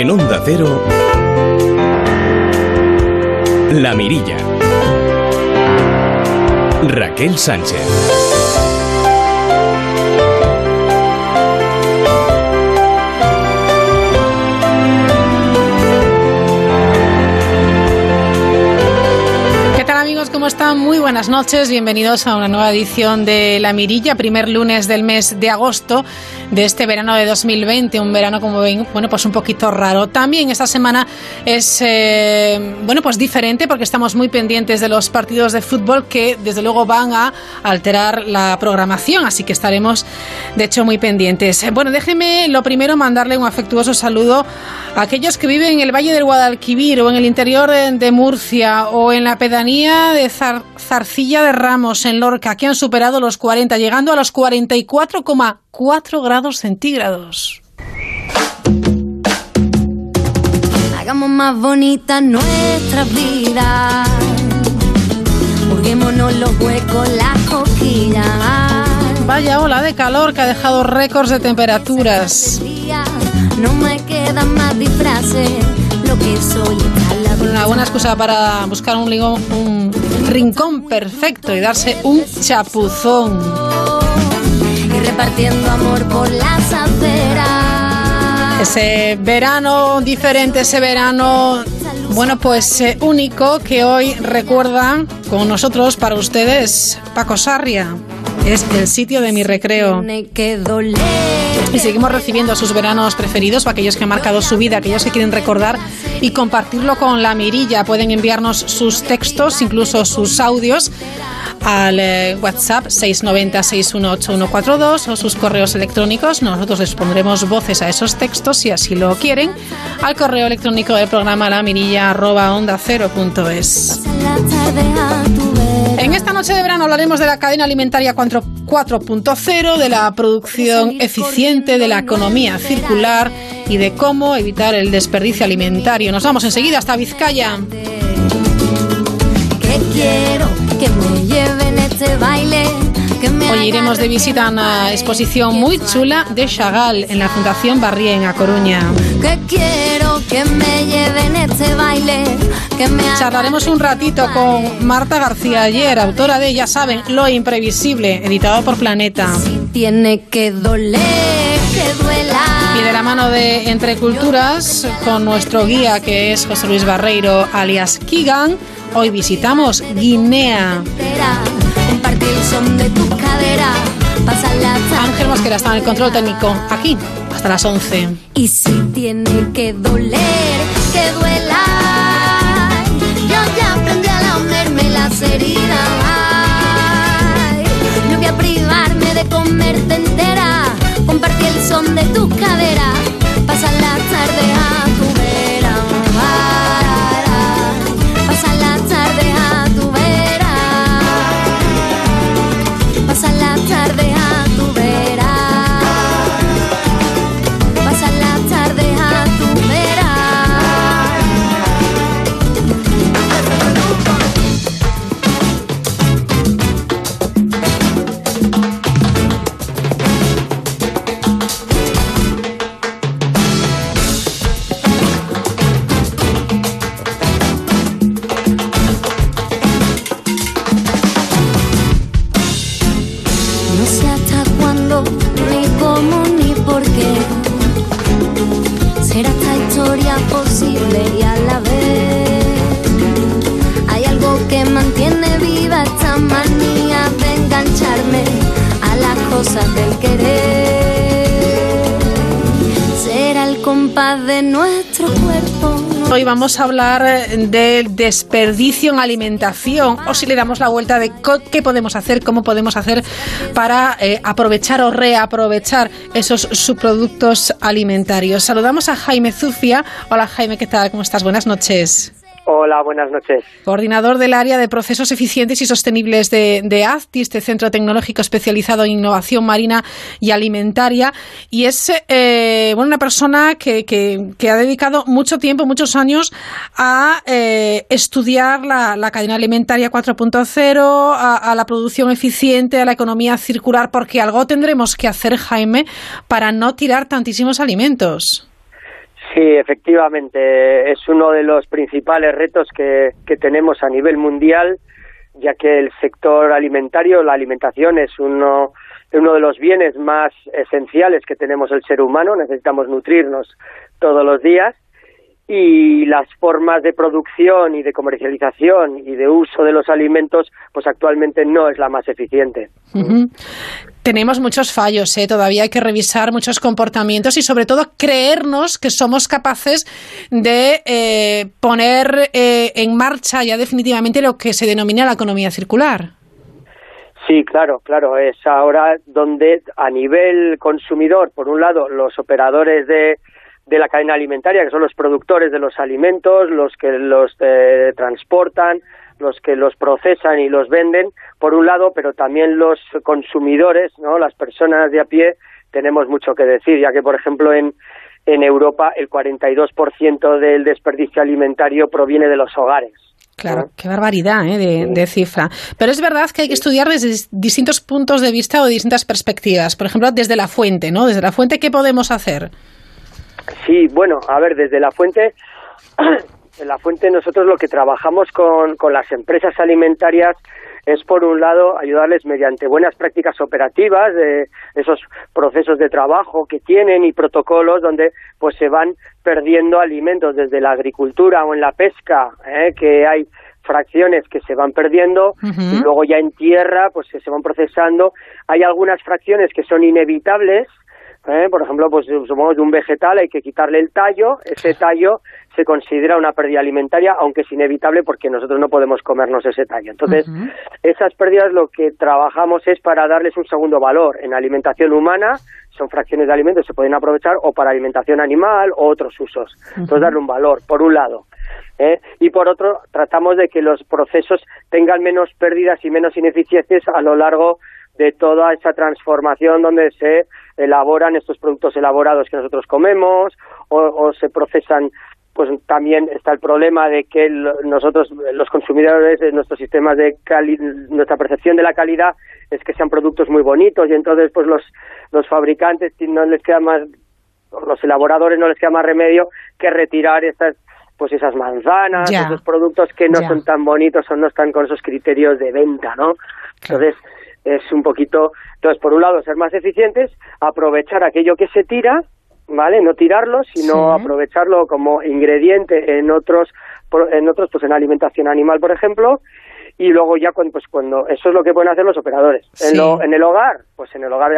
En Onda Cero, La Mirilla. Raquel Sánchez. ¿cómo están? Muy buenas noches, bienvenidos a una nueva edición de La Mirilla, primer lunes del mes de agosto de este verano de 2020, un verano como ven, bueno, pues un poquito raro. También esta semana es, eh, bueno, pues diferente porque estamos muy pendientes de los partidos de fútbol que desde luego van a alterar la programación, así que estaremos de hecho muy pendientes. Bueno, déjeme lo primero mandarle un afectuoso saludo a aquellos que viven en el Valle del Guadalquivir o en el interior de Murcia o en la pedanía de Zarcilla de Ramos en Lorca, que han superado los 40, llegando a los 44,4 grados centígrados. Hagamos más bonita nuestra vida. Burguémonos los huecos, las coquillas. Vaya ola de calor que ha dejado récords de temperaturas. No me quedan más disfraces, lo que soy Una buena excusa para buscar un, un rincón perfecto y darse un chapuzón. Repartiendo amor por las aceras. Ese verano diferente, ese verano, bueno, pues eh, único que hoy recuerda con nosotros para ustedes Paco Sarria. Es el sitio de mi recreo. Y seguimos recibiendo sus veranos preferidos, para aquellos que han marcado su vida, aquellos que quieren recordar y compartirlo con la mirilla. Pueden enviarnos sus textos, incluso sus audios, al eh, WhatsApp 690-618142 o sus correos electrónicos. Nosotros les pondremos voces a esos textos si así lo quieren al correo electrónico del programa la mirilla onda En esta noche de verano hablaremos de la cadena alimentaria 4.0, de la producción eficiente, de la economía circular y de cómo evitar el desperdicio alimentario. Nos vamos enseguida hasta Vizcaya. Quiero que me lleven este baile. Hoy iremos de visita a una exposición muy chula de Chagall en la Fundación Barrié en A Coruña. Que quiero que me lleven este baile. Que me Charlaremos un ratito con Marta García Ayer, autora de Ya saben, Lo Imprevisible, editado por Planeta. Si tiene que doler, que duela y de la mano de Entre Culturas, con nuestro guía que es José Luis Barreiro, alias Kigan, hoy visitamos Guinea. Ángel Mosquera está en el control técnico, aquí, hasta las 11. Y si tiene que doler, que duela. Yo ya aprendí a lamerme las heridas. No voy a privarme de comerte entera compartí el son de tu cadera, Hablar del desperdicio en alimentación o si le damos la vuelta de qué podemos hacer, cómo podemos hacer para eh, aprovechar o reaprovechar esos subproductos alimentarios. Saludamos a Jaime Zufia. Hola Jaime, ¿qué tal? ¿Cómo estás? Buenas noches. Hola, buenas noches. Coordinador del área de procesos eficientes y sostenibles de, de ACTI, este centro tecnológico especializado en innovación marina y alimentaria. Y es eh, bueno, una persona que, que, ha dedicado mucho tiempo, muchos años a eh, estudiar la, la, cadena alimentaria 4.0, a, a la producción eficiente, a la economía circular, porque algo tendremos que hacer, Jaime, para no tirar tantísimos alimentos. Sí, efectivamente, es uno de los principales retos que, que tenemos a nivel mundial, ya que el sector alimentario, la alimentación es uno, de los bienes más esenciales que tenemos el ser humano, necesitamos nutrirnos todos los días. Y las formas de producción y de comercialización y de uso de los alimentos, pues actualmente no es la más eficiente. Tenemos muchos fallos, ¿eh? todavía hay que revisar muchos comportamientos y sobre todo creernos que somos capaces de eh, poner eh, en marcha ya definitivamente lo que se denomina la economía circular. Sí, claro, claro, es ahora donde a nivel consumidor, por un lado, los operadores de de la cadena alimentaria, que son los productores de los alimentos, los que los eh, transportan, los que los procesan y los venden, por un lado, pero también los consumidores, ¿no? las personas de a pie, tenemos mucho que decir, ya que, por ejemplo, en, en Europa el 42% del desperdicio alimentario proviene de los hogares. Claro, qué barbaridad ¿eh? de, de, cifra. Pero es verdad que hay que estudiar desde distintos puntos de vista o distintas perspectivas. Por ejemplo, desde la fuente, ¿no? Desde la fuente, ¿qué podemos hacer? Sí, bueno, a ver, desde la fuente, en la fuente nosotros lo que trabajamos con, con las empresas alimentarias es por un lado ayudarles mediante buenas prácticas operativas de esos procesos de trabajo que tienen y protocolos donde pues se van perdiendo alimentos desde la agricultura o en la pesca ¿eh? que hay fracciones que se van perdiendo y luego ya en tierra pues se van procesando hay algunas fracciones que son inevitables ¿eh? Por ejemplo, pues supongamos de un vegetal hay que quitarle el tallo, ese tallo se considera una pérdida alimentaria, aunque es inevitable porque nosotros no podemos comernos ese tallo. Entonces, esas pérdidas lo que trabajamos es para darles un segundo valor. En alimentación humana son fracciones de alimentos que se pueden aprovechar o para alimentación animal o otros usos. Entonces, darle un valor, por un lado. ¿eh? Y por otro, tratamos de que los procesos tengan menos pérdidas y menos ineficiencias a lo largo de toda esa transformación donde se elaboran estos productos elaborados que nosotros comemos o, se procesan pues también está el problema de que nosotros los consumidores nuestros sistemas de nuestra percepción de la calidad es que sean productos muy bonitos y entonces pues los los fabricantes no les queda más los elaboradores no les queda más remedio que retirar estas pues esas manzanas, esos productos que no son tan bonitos o no están con esos criterios de venta, ¿no? Entonces, es un poquito, entonces por un lado ser más eficientes, aprovechar aquello que se tira, ¿vale? No tirarlo, sino aprovecharlo como ingrediente en otros, en otros, pues en alimentación animal, por ejemplo, y luego ya cuando, pues cuando, eso es lo que pueden hacer los operadores. En, lo, en el hogar, pues en el hogar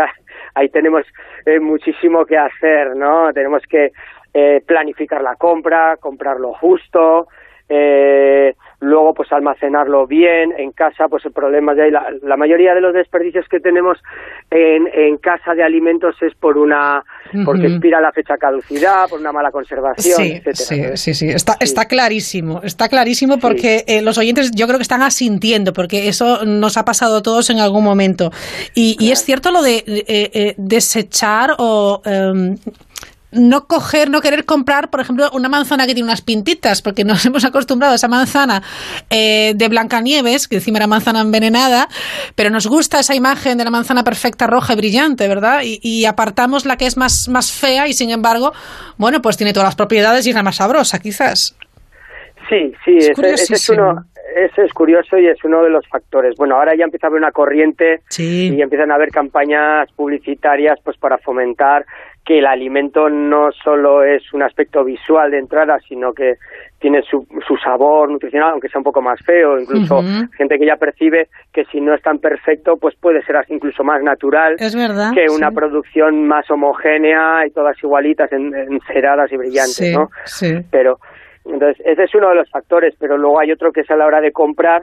ahí tenemos eh, muchísimo que hacer, ¿no? Tenemos que eh, planificar la compra, comprar lo justo, eh, luego pues almacenarlo bien en casa pues el problema de ahí la, la mayoría de los desperdicios que tenemos en, en, casa de alimentos es por una porque expira la fecha caducidad por una mala conservación sí, etcétera sí, sí, sí, está está clarísimo está clarísimo porque eh, los oyentes yo creo que están asintiendo porque eso nos ha pasado a todos en algún momento. Y, claro. y es cierto lo de eh, eh, desechar o em, no coger, no querer comprar, por ejemplo, una manzana que tiene unas pintitas, porque nos hemos acostumbrado a esa manzana eh, de Blancanieves, que encima era manzana envenenada, pero nos gusta esa imagen de la manzana perfecta, roja y brillante, ¿verdad? Y, y apartamos la que es más, más fea y, sin embargo, bueno, pues tiene todas las propiedades y es la más sabrosa, quizás. Sí, sí, es ese, ese es uno, ese es curioso y es uno de los factores. Bueno, ahora ya empieza a haber una corriente sí. y empiezan a haber campañas publicitarias pues para fomentar que el alimento no solo es un aspecto visual de entrada, sino que tiene su, su sabor nutricional, aunque sea un poco más feo, incluso uh -huh. gente que ya percibe que si no es tan perfecto, pues puede ser así incluso más natural es verdad, que una sí. producción más homogénea y todas igualitas, en, enceradas y brillantes, sí, ¿no? Sí. Pero, entonces, ese es uno de los factores, pero luego hay otro que es a la hora de comprar,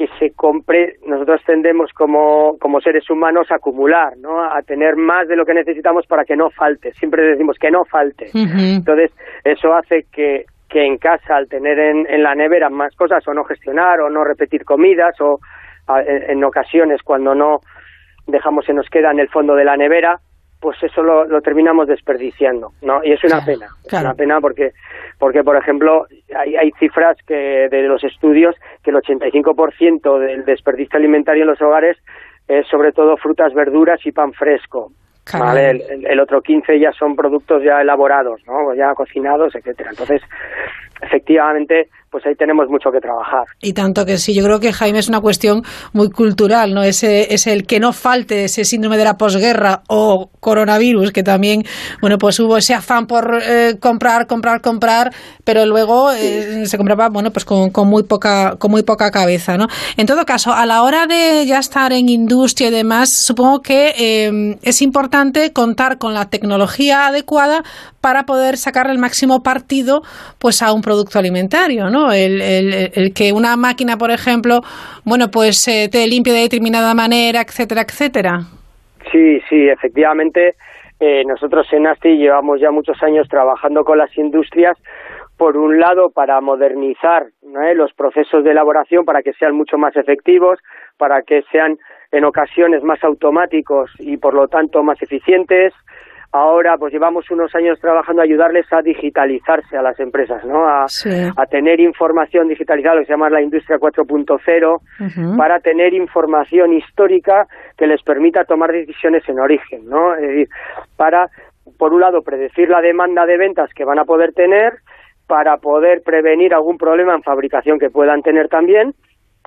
que se compre, nosotros tendemos como, como seres humanos a acumular, ¿no? A tener más de lo que necesitamos para que no falte. Siempre decimos que no falte. Uh -huh. Entonces, eso hace que, que en casa, al tener en, en, la nevera más cosas, o no gestionar, o no repetir comidas, o a, en, en, ocasiones cuando no dejamos se nos queda en el fondo de la nevera, pues eso lo, lo terminamos desperdiciando, ¿no? Y es una claro, pena, claro. es una pena porque, porque por ejemplo, hay, hay cifras que de los estudios que el 85% del desperdicio alimentario en los hogares es sobre todo frutas, verduras y pan fresco. ¿vale? El, el, otro 15 ya son productos ya elaborados, ¿no? ya cocinados, etcétera. Entonces, efectivamente, pues ahí tenemos mucho que trabajar. Y tanto que sí, yo creo que Jaime es una cuestión muy cultural, ¿no? Ese es el que no falte ese síndrome de la posguerra o coronavirus, que también, bueno, pues hubo ese afán por eh, comprar, comprar, comprar, pero luego eh, se compraba, bueno, pues con, con, muy poca, con muy poca cabeza, ¿no? En todo caso, a la hora de ya estar en industria y demás, supongo que eh, es importante contar con la tecnología adecuada para poder sacar el máximo partido, pues a un producto alimentario, ¿no? El, que una máquina, por ejemplo, bueno, pues eh, te limpie de determinada manera, etcétera, etcétera. Sí, sí, efectivamente. Eh, nosotros en ASTI llevamos ya muchos años trabajando con las industrias, por un lado para modernizar ¿no? los procesos de elaboración para que sean mucho más efectivos, para que sean en ocasiones más automáticos y por lo tanto más eficientes, ahora pues llevamos unos años trabajando a ayudarles a digitalizarse a las empresas, ¿no? A, Sí. a tener información digitalizada, lo que se llama la industria 4.0, para tener información histórica que les permita tomar decisiones en origen, ¿no? Es decir, para, por un lado, predecir la demanda de ventas que van a poder tener, para poder prevenir algún problema en fabricación que puedan tener también,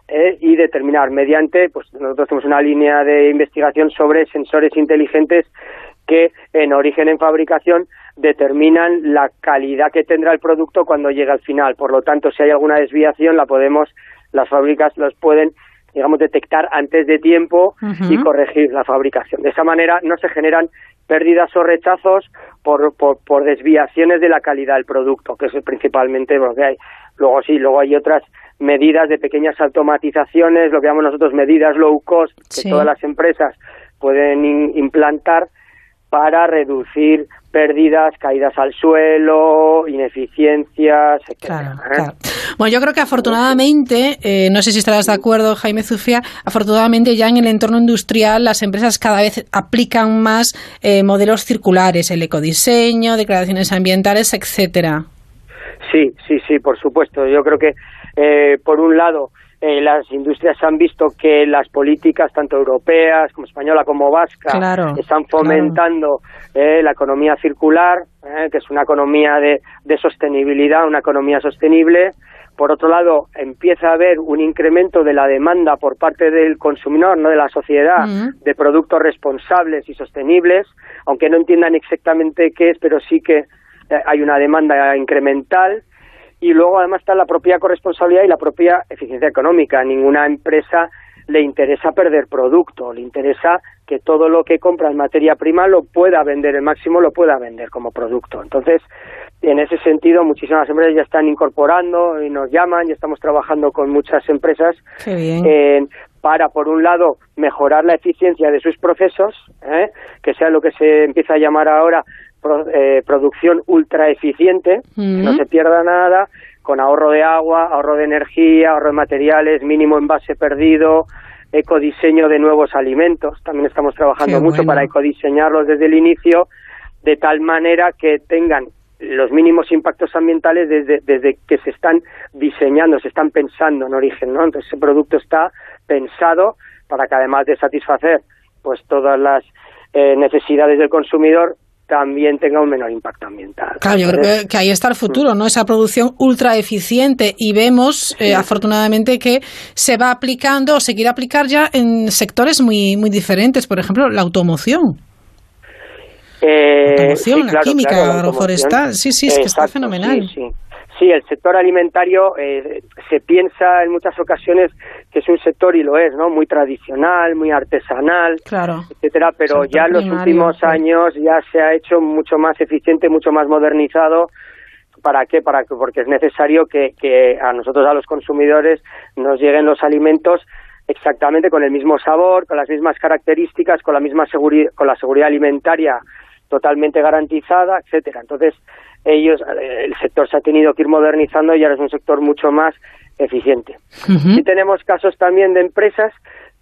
eh, y determinar mediante, pues nosotros tenemos una línea de investigación sobre sensores inteligentes que en origen en fabricación determinan la calidad que tendrá el producto cuando llegue al final. Por lo tanto, si hay alguna desviación, la podemos, las fábricas los pueden, digamos, detectar antes de tiempo y corregir la fabricación. De esa manera no se generan pérdidas o rechazos por, por, por desviaciones de la calidad del producto, que es principalmente lo que hay. Luego sí, luego hay otras medidas de pequeñas automatizaciones, lo que llamamos nosotros medidas low cost, que Sí. todas las empresas pueden in- implantar para reducir pérdidas, caídas al suelo, ineficiencias, etcétera. Claro, ¿eh? claro. Bueno, yo creo que afortunadamente, eh, no sé si estarás de acuerdo, Jaime Zufia, afortunadamente ya en el entorno industrial las empresas cada vez aplican más eh, modelos circulares, el ecodiseño, declaraciones ambientales, etcétera. Sí, sí, sí, por supuesto. Yo creo que, eh, por un lado, eh, las industrias han visto que las políticas, tanto europeas como española como vasca, Claro, están fomentando eh, la economía circular, eh, que es una economía de, de sostenibilidad, una economía sostenible. Por otro lado, empieza a haber un incremento de la demanda por parte del consumidor, no de la sociedad, Ujú. de productos responsables y sostenibles, aunque no entiendan exactamente qué es, pero sí que eh, hay una demanda incremental y luego además está la propia corresponsabilidad y la propia eficiencia económica. A ninguna empresa le interesa perder producto, le interesa que todo lo que compra en materia prima lo pueda vender, el máximo lo pueda vender como producto. Entonces, en ese sentido, muchísimas empresas ya están incorporando y nos llaman y estamos trabajando con muchas empresas en- para, por un lado, mejorar la eficiencia de sus procesos, ¿eh? que sea lo que se empieza a llamar ahora pro- eh, producción ultra eficiente, que no se pierda nada, con ahorro de agua, ahorro de energía, ahorro de materiales, mínimo envase perdido, ecodiseño de nuevos alimentos. También estamos trabajando Qué mucho bueno. para ecodiseñarlos desde el inicio, de tal manera que tengan los mínimos impactos ambientales desde, desde que se están diseñando, se están pensando en origen, ¿no? Entonces ese producto está pensado para que además de satisfacer pues todas las eh, necesidades del consumidor también tenga un menor impacto ambiental. Claro, yo creo que, que ahí está el futuro, ¿no? Esa producción ultra eficiente y vemos, eh, afortunadamente, que se va aplicando o se quiere aplicar ya en sectores muy, muy diferentes, por ejemplo, la automoción. Eh, automoción, sí, la química, claro, la agroforestal, sí, sí, es que está fenomenal. Sí, sí. El sector alimentario eh, se piensa en muchas ocasiones que es un sector y lo es, ¿no? Muy tradicional, muy artesanal, Claro. etcétera, pero Sector ya en los últimos sí. años ya se ha hecho mucho más eficiente, mucho más modernizado. ¿Para qué? Para que, porque es necesario que, que a nosotros, a los consumidores, nos lleguen los alimentos exactamente con el mismo sabor, con las mismas características, con la misma seguridad, con la seguridad alimentaria totalmente garantizada, etcétera. Entonces, ellos, eh, el sector se ha tenido que ir modernizando y ahora es un sector mucho más eficiente. Y tenemos casos también de empresas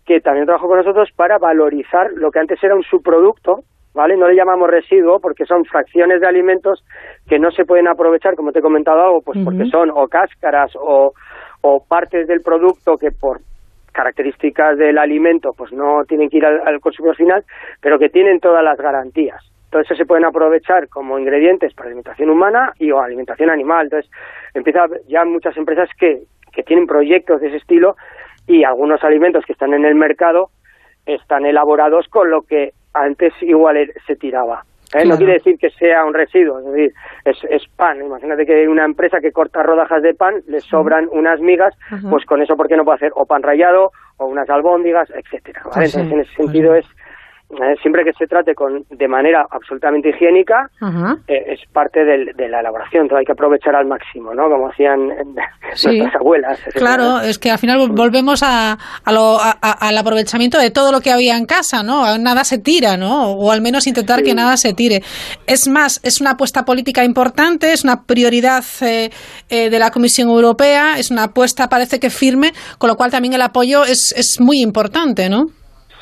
que también trabajan con nosotros para valorizar lo que antes era un subproducto, ¿vale? No le llamamos residuo porque son fracciones de alimentos que no se pueden aprovechar, como te he comentado algo, pues porque son o cáscaras o, o partes del producto que por características del alimento pues no tienen que ir al, consumidor final, pero que tienen todas las garantías. Entonces se pueden aprovechar como ingredientes para alimentación humana y o alimentación animal. Entonces empieza ya muchas empresas que, que tienen proyectos de ese estilo y algunos alimentos que están en el mercado están elaborados con lo que antes igual er, se tiraba. ¿eh? No quiere decir que sea un residuo, es decir, es, pan. Imagínate que hay una empresa que corta rodajas de pan, le sobran unas migas, pues con eso, ¿por qué no puede hacer o pan rallado o unas albóndigas, etcétera? Pues Entonces, en ese pues sentido es eh, siempre que se trate con de manera absolutamente higiénica, eh, es parte de la elaboración. Entonces hay que aprovechar al máximo, ¿no? Como hacían nuestras abuelas. Claro, es que al final volvemos a, al aprovechamiento de todo lo que había en casa, ¿no? Nada se tira, ¿no? O al menos intentar que nada se tire. Es más, es una apuesta política importante, es una prioridad eh, de la Comisión Europea, es una apuesta, parece que firme, con lo cual también el apoyo es, es muy importante, ¿no?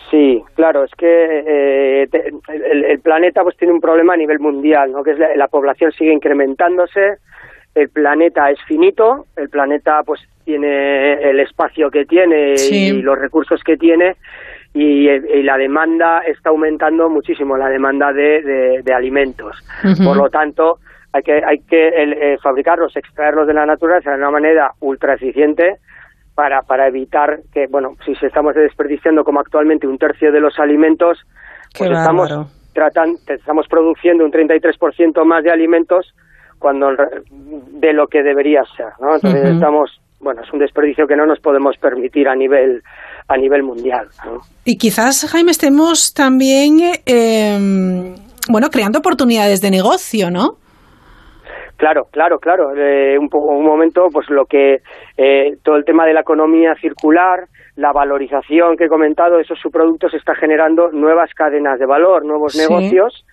Sí, claro, es que eh, el, planeta pues tiene un problema a nivel mundial, ¿no? Que es la, población sigue incrementándose, el planeta es finito, el planeta pues tiene el espacio que tiene y los recursos que tiene y, la demanda está aumentando muchísimo, la demanda de, de, alimentos. Por lo tanto, hay que, hay que eh, fabricarlos, extraerlos de la naturaleza de una manera ultra eficiente para, para evitar que, bueno, si se estamos desperdiciando como actualmente un tercio de los alimentos, pues estamos tratando, estamos produciendo un 33% más de alimentos cuando de lo que debería ser, ¿no? Entonces estamos, bueno, es un desperdicio que no nos podemos permitir a nivel a nivel mundial. Y quizás Jaime estemos también, eh, bueno, creando oportunidades de negocio, ¿no? Claro, claro, claro. Eh, un, un momento, pues lo que eh, todo el tema de la economía circular, la valorización que he comentado esos subproductos está generando nuevas cadenas de valor, nuevos negocios,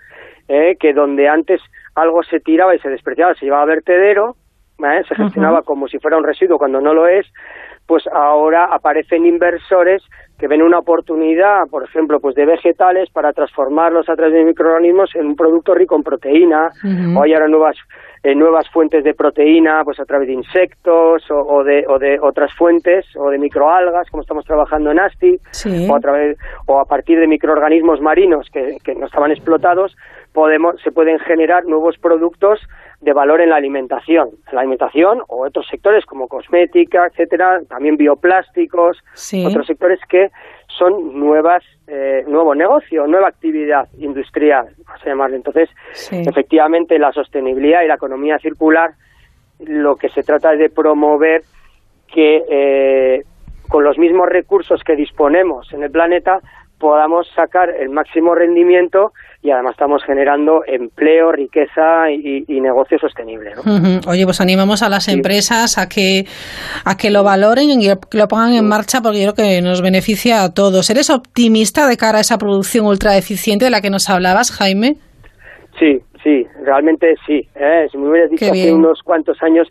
eh, que donde antes algo se tiraba y se despreciaba, se llevaba a vertedero, ¿eh? se gestionaba como si fuera un residuo cuando no lo es, pues ahora aparecen inversores que ven una oportunidad, por ejemplo, pues de vegetales para transformarlos a través de microorganismos en un producto rico en proteína, o hay ahora nuevas eh, nuevas fuentes de proteína pues a través de insectos o, de, o de otras fuentes o de microalgas como estamos trabajando en ASTI o a través o a partir de microorganismos marinos que, que no estaban explotados podemos se pueden generar nuevos productos de valor en la alimentación, la alimentación o otros sectores como cosmética, etcétera, también bioplásticos, otros sectores que son nuevas, eh, nuevo negocio, nueva actividad industrial, vamos a llamarle. Entonces, efectivamente, la sostenibilidad y la economía circular, lo que se trata es de promover que eh, con los mismos recursos que disponemos en el planeta podamos sacar el máximo rendimiento y además estamos generando empleo, riqueza y, negocio sostenible. Oye, pues animamos a las empresas a que a que lo valoren y que lo pongan en marcha porque yo creo que nos beneficia a todos. ¿Eres optimista de cara a esa producción ultra eficiente de la que nos hablabas, Jaime? Sí, sí, realmente sí. ¿eh? Si me hubieras dicho hace unos cuantos años,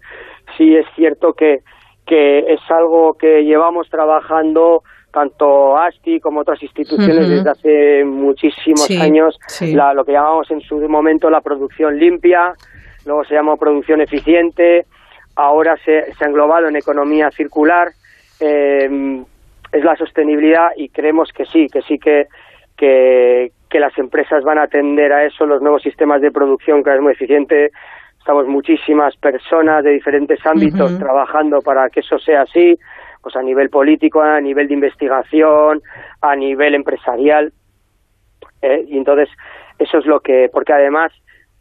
sí es cierto que, que es algo que llevamos trabajando tanto ASTI como otras instituciones desde hace muchísimos años, lo que llamamos en su momento la producción limpia, luego se llamó producción eficiente, ahora se, se ha englobado en economía circular, eh, es la sostenibilidad y creemos que sí, que sí que, que, las empresas van a atender a eso, los nuevos sistemas de producción que es muy eficiente, estamos muchísimas personas de diferentes ámbitos trabajando para que eso sea así, pues a nivel político, a nivel de investigación, a nivel empresarial. ¿eh? Y entonces, eso es lo que, porque además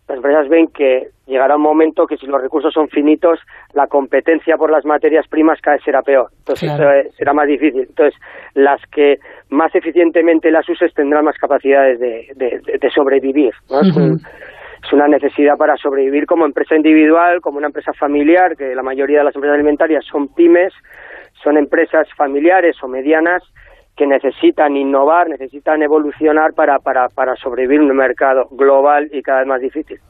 las empresas ven que llegará un momento que si los recursos son finitos, la competencia por las materias primas cada vez será peor. Entonces será más difícil. Entonces, las que más eficientemente las uses tendrán más capacidades de, de, sobrevivir. es, una necesidad para sobrevivir como empresa individual, como una empresa familiar, que la mayoría de las empresas alimentarias son pymes, son empresas familiares o medianas que necesitan innovar, necesitan evolucionar para, para, para sobrevivir en un mercado global y cada vez más difícil.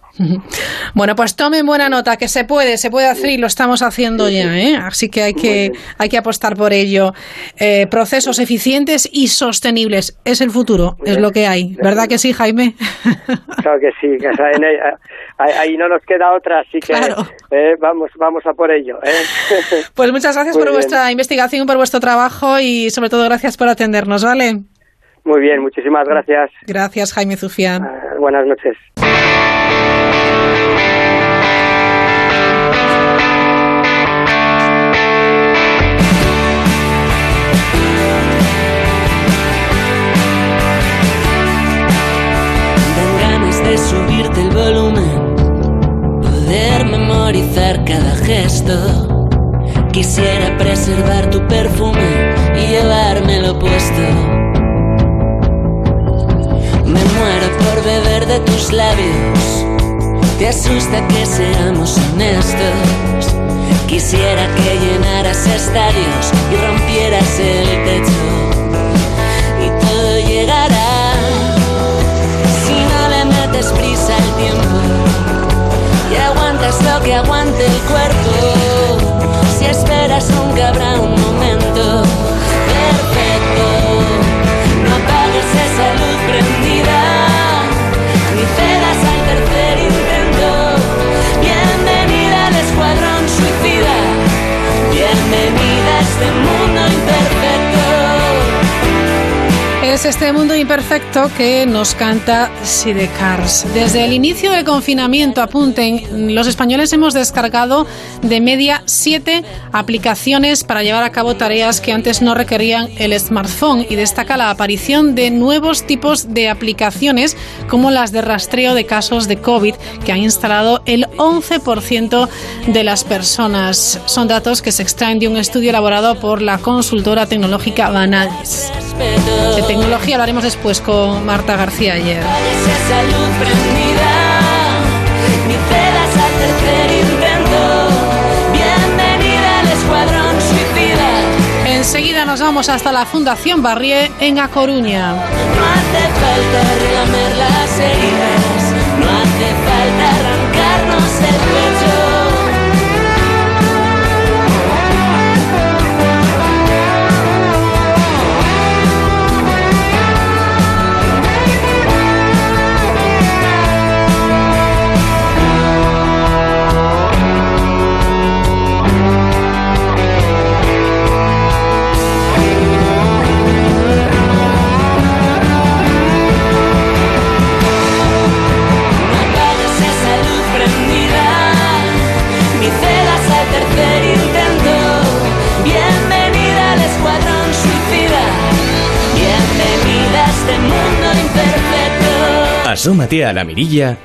Bueno, pues tomen buena nota, que se puede, se puede hacer y lo estamos haciendo ya, ¿eh? así que hay que, hay que apostar por ello. Eh, procesos eficientes y sostenibles, es el futuro, es lo que hay, ¿verdad que sí, Jaime? Claro que sí, ahí, ahí no nos queda otra, así que Claro. eh, vamos, vamos a por ello. ¿eh? Pues muchas gracias Muy por bien. vuestra investigación, por vuestro trabajo y sobre todo gracias por atendernos, ¿vale? Muy bien, muchísimas gracias. Gracias, Jaime Zufián. Ah, buenas noches. Dan ganas de subirte el volumen, poder memorizar cada gesto. Quisiera preservar tu perfume y llevármelo puesto. Me muero por beber de tus labios. Te asusta que seamos honestos. Quisiera que llenaras estadios y rompieras el techo. Y todo llegará si no le metes prisa al tiempo aguantas lo que aguante el cuerpo. Si esperas nunca habrá un momento Es este mundo imperfecto que nos canta Sidecars. Desde el inicio del confinamiento, apunten, los españoles hemos descargado de media siete aplicaciones para llevar a cabo tareas que antes no requerían el smartphone y destaca la aparición de nuevos tipos de aplicaciones como las de rastreo de casos de COVID que han instalado el 11% de las personas. Son datos que se extraen de un estudio elaborado por la consultora tecnológica Vanadis. De tecnología hablaremos después con Marta García ayer. Apagues esa luz prendida, ni cedas al tercer intento. Bienvenida al escuadrón suicida. Enseguida nos vamos hasta la Fundación Barrié en A Coruña. No hace falta relamer las heridas, Asómate a la mirilla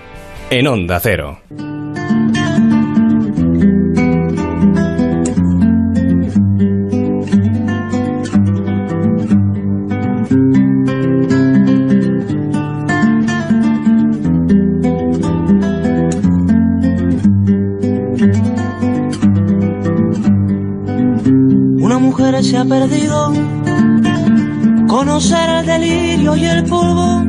en Onda Cero. Una mujer se ha perdido, conocer el delirio y el polvo.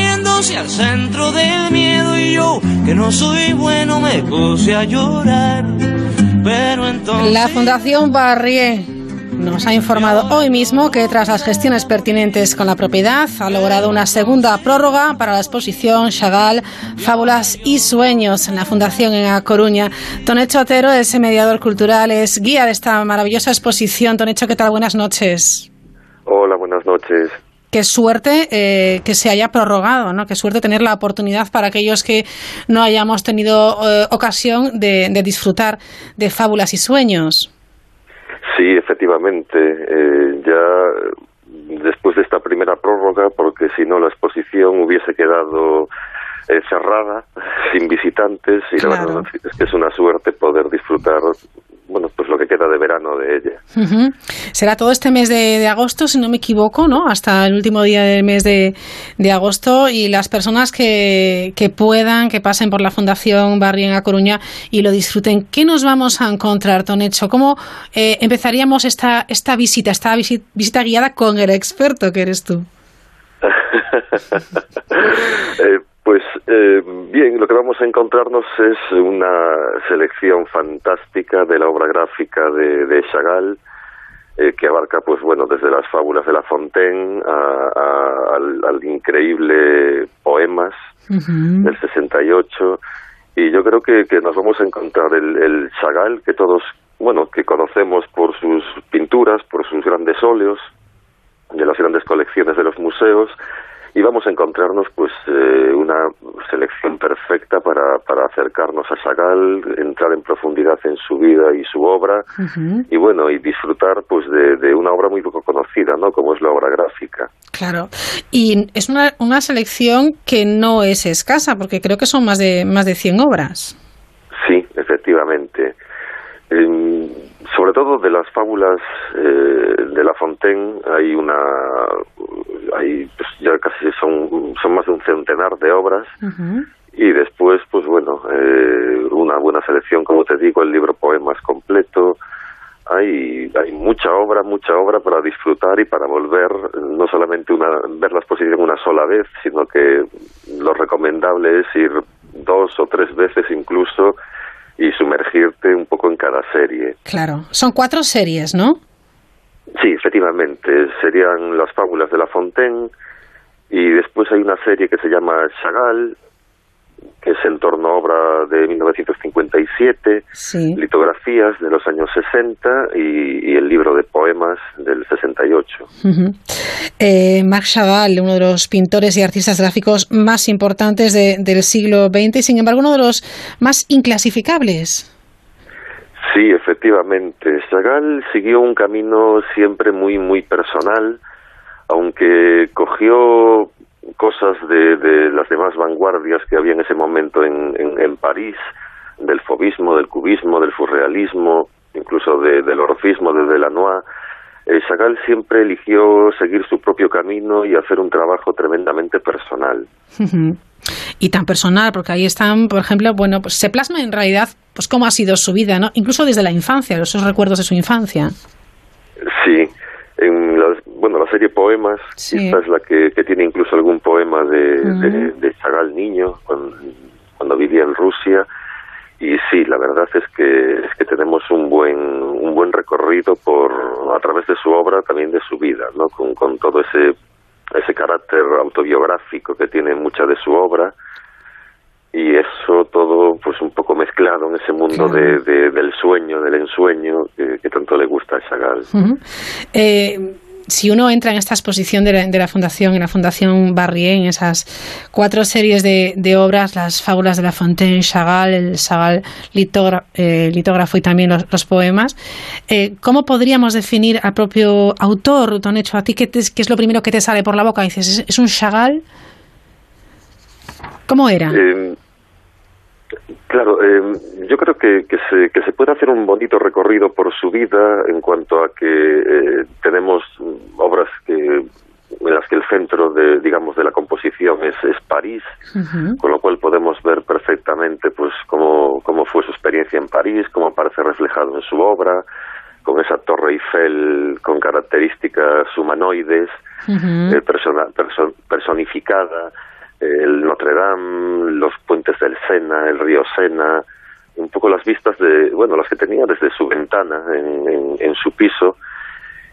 conoce al centro del miedo y yo, que no soy bueno, me puse a llorar. Pero entonces... La Fundación Barrié nos ha informado hoy mismo que tras las gestiones pertinentes con la propiedad ha logrado una segunda prórroga para la exposición Chagall, Fábulas y Sueños en la Fundación en A Coruña. Tonecho Otero es mediador cultural, es guía de esta maravillosa exposición. Tonecho, ¿qué tal? Buenas noches. Hola, buenas noches. Qué suerte eh, que se haya prorrogado, ¿no? Qué suerte tener la oportunidad para aquellos que no hayamos tenido eh, ocasión de, de disfrutar de fábulas y sueños. Sí, efectivamente. Eh, ya después de esta primera prórroga, porque si no la exposición hubiese quedado eh, cerrada, sin visitantes, y la verdad es que es una suerte poder disfrutar, bueno, pues lo que queda de verano de ella. Será todo este mes de, de agosto, si no me equivoco, ¿no? Hasta el último día del mes de, de agosto y las personas que, que puedan, que pasen por la Fundación Barri en A Coruña y lo disfruten. ¿Qué nos vamos a encontrar, Tonecho? ¿Cómo eh, empezaríamos esta, esta visita, esta visi- visita guiada con el experto que eres tú? Eh, eh, bien, lo que vamos a encontrarnos es una selección fantástica de la obra gráfica de, de Chagall, eh, que abarca, pues bueno, desde las fábulas de La Fontaine a- a- al, al increíble poemas del 68 y yo creo que, que nos vamos a encontrar el, el Chagall que todos, bueno, que conocemos por sus pinturas, por sus grandes óleos, de las grandes colecciones de los museos y vamos a encontrarnos pues eh, una selección perfecta para, para acercarnos a Chagall, entrar en profundidad en su vida y su obra y bueno, y disfrutar pues de, de una obra muy poco conocida, ¿no? Como es la obra gráfica. Claro. Y es una, una selección que no es escasa, porque creo que son más de, más de 100 obras. Sí, efectivamente. Em, sobre todo de las fábulas eh, de La Fontaine hay una hay pues, ya casi son son más de un centenar de obras. Y después pues bueno eh, una buena selección como te digo el libro poemas completo. Hay hay mucha obra mucha obra para disfrutar y para volver no solamente una ver la exposición una sola vez sino que lo recomendable es ir dos o tres veces incluso y sumergirte un poco en cada serie Claro. Son cuatro series, ¿no? Sí, efectivamente, serían las fábulas de La Fontaine y después hay una serie que se llama Chagall, que es en torno a obra de 1957, Sí. litografías de los años 60 y, y el libro de poemas del 68. Ujú. Eh, Marc Chagall, uno de los pintores y artistas gráficos más importantes de- del siglo XX y, sin embargo, uno de los más inclasificables. Sí, efectivamente. Chagall siguió un camino siempre muy, muy personal, aunque cogió cosas de, de las demás vanguardias que había en ese momento en, en, en París, del fobismo, del cubismo, del surrealismo, incluso de- del orfismo, de Delanois. Eh, Chagall siempre eligió seguir su propio camino y hacer un trabajo tremendamente personal. Y tan personal, porque ahí están, por ejemplo, bueno, pues se plasma en realidad pues cómo ha sido su vida, ¿no? Incluso desde la infancia, esos recuerdos de su infancia. Sí, en serie Poemas, Sí. esta es la que, que tiene incluso algún poema de, Ujú. de, de Chagall niño, cuando, cuando vivía en Rusia. Y sí, la verdad es que, es que tenemos un buen, un buen recorrido por, a través de su obra, también de su vida, ¿no? Con, con todo ese, ese carácter autobiográfico que tiene mucha de su obra. Y eso todo, pues un poco mezclado en ese mundo Claro. de, de- del sueño, del ensueño, que, que tanto le gusta a Chagall. Ujú. Eh, si uno entra en esta exposición de la, de la Fundación, en la Fundación Barrié, en esas cuatro series de, de obras, las fábulas de La Fontaine, Chagall, el Chagall litógra- eh, litógrafo y también los, poemas, eh, ¿cómo podríamos definir al propio autor, Don Hecho? ¿A ti qué, te- es lo primero que te sale por la boca? Dices, ¿es, es un Chagall? ¿Cómo era? Eh, claro, eh, yo creo que, que, se, que se puede hacer un bonito recorrido por su vida en cuanto a que eh, tenemos obras que en las que el centro de digamos de la composición es, es París con lo cual podemos ver perfectamente pues cómo, cómo fue su experiencia en París cómo aparece reflejado en su obra con esa torre Eiffel con características humanoides eh, persona- perso- personificada el Notre Dame, los puentes del Sena, el río Sena, un poco las vistas de, bueno, las que tenía desde su ventana en, en, su piso,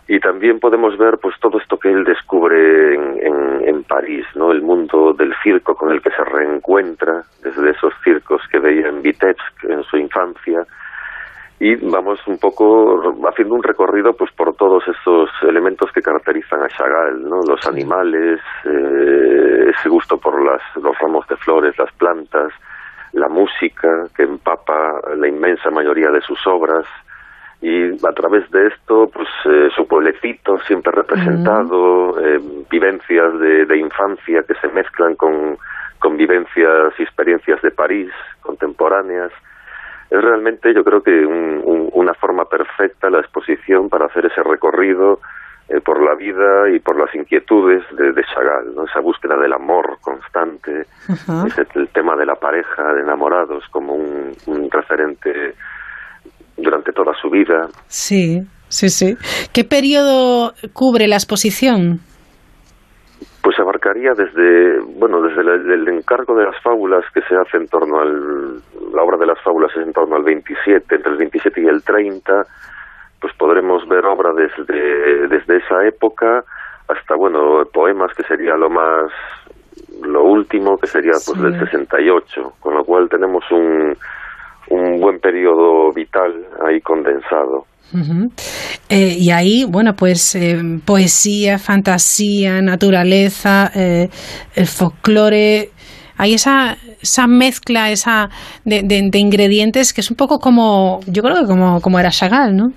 y también podemos ver pues todo esto que él descubre en, en, en, París, ¿no? El mundo del circo con el que se reencuentra desde esos circos que veía en Vitebsk en su infancia y vamos un poco haciendo un recorrido pues por todos esos elementos que caracterizan a Chagall, ¿no? Los animales, eh, ese gusto por las, los ramos de flores, las plantas, la música que empapa la inmensa mayoría de sus obras. Y a través de esto pues eh, su pueblecito siempre representado eh, vivencias de, de, infancia que se mezclan con, con vivencias y experiencias de París contemporáneas es realmente yo creo que una forma perfecta la exposición para hacer ese recorrido eh, por la vida y por las inquietudes de, de Chagall, ¿no? esa búsqueda del amor constante, ese, el tema de la pareja, de enamorados, como un, un referente durante toda su vida. Sí, sí, sí. ¿Qué periodo cubre la exposición? Abarcaría desde, bueno, desde el, encargo de las fábulas que se hace en torno al, la obra de las fábulas es en torno al 27, entre el 27 y el 30, pues podremos ver obra desde, desde esa época hasta, bueno, poemas que sería lo más, lo último que sería pues del 68, con lo cual tenemos un, un buen periodo vital ahí condensado. Eh, y ahí, bueno, pues eh, poesía, fantasía, naturaleza, eh, el folclore, hay esa, esa mezcla esa de, de, de, ingredientes que es un poco como, yo creo que como, como era Chagall, ¿no?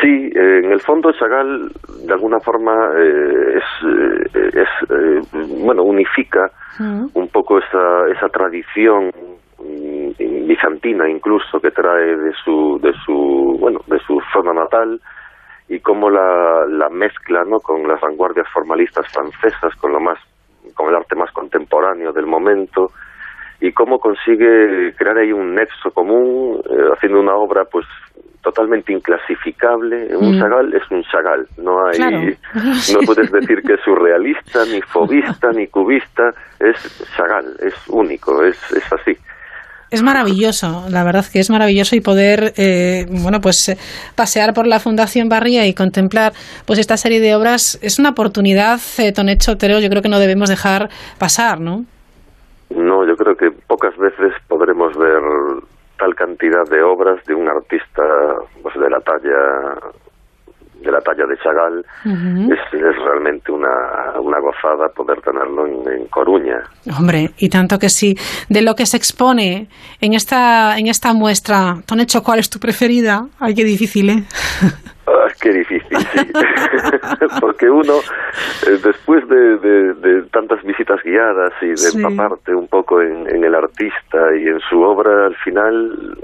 Sí, en el fondo Chagall de alguna forma eh, es, es bueno, unifica uh -huh. un poco esa, esa tradición bizantina incluso que trae de su de su bueno de su zona natal y cómo la, la mezcla no con las vanguardias formalistas francesas con lo más con el arte más contemporáneo del momento y cómo consigue crear ahí un nexo común eh, haciendo una obra pues totalmente inclasificable un mm. Chagall es un Chagall no hay claro. no puedes decir que es surrealista ni fobista ni cubista es Chagall es único es, es así es maravilloso, la verdad que es maravilloso y poder, eh, bueno, pues eh, pasear por la Fundación Barría y contemplar pues esta serie de obras es una oportunidad, eh, Tonet Otero, yo creo que no debemos dejar pasar, ¿no? No, yo creo que pocas veces podremos ver tal cantidad de obras de un artista pues de la talla de la talla de Chagall, uh -huh. es, es, realmente una, una, gozada poder tenerlo en, en, Coruña. Hombre, y tanto que sí. De lo que se expone en esta, en esta muestra, Tonecho, ¿cuál es tu preferida? Ay, qué difícil, ¿eh? Qué difícil, sí. Porque uno, eh, después de, de, de, tantas visitas guiadas y de sí. empaparte un poco en, en, el artista y en su obra, al final,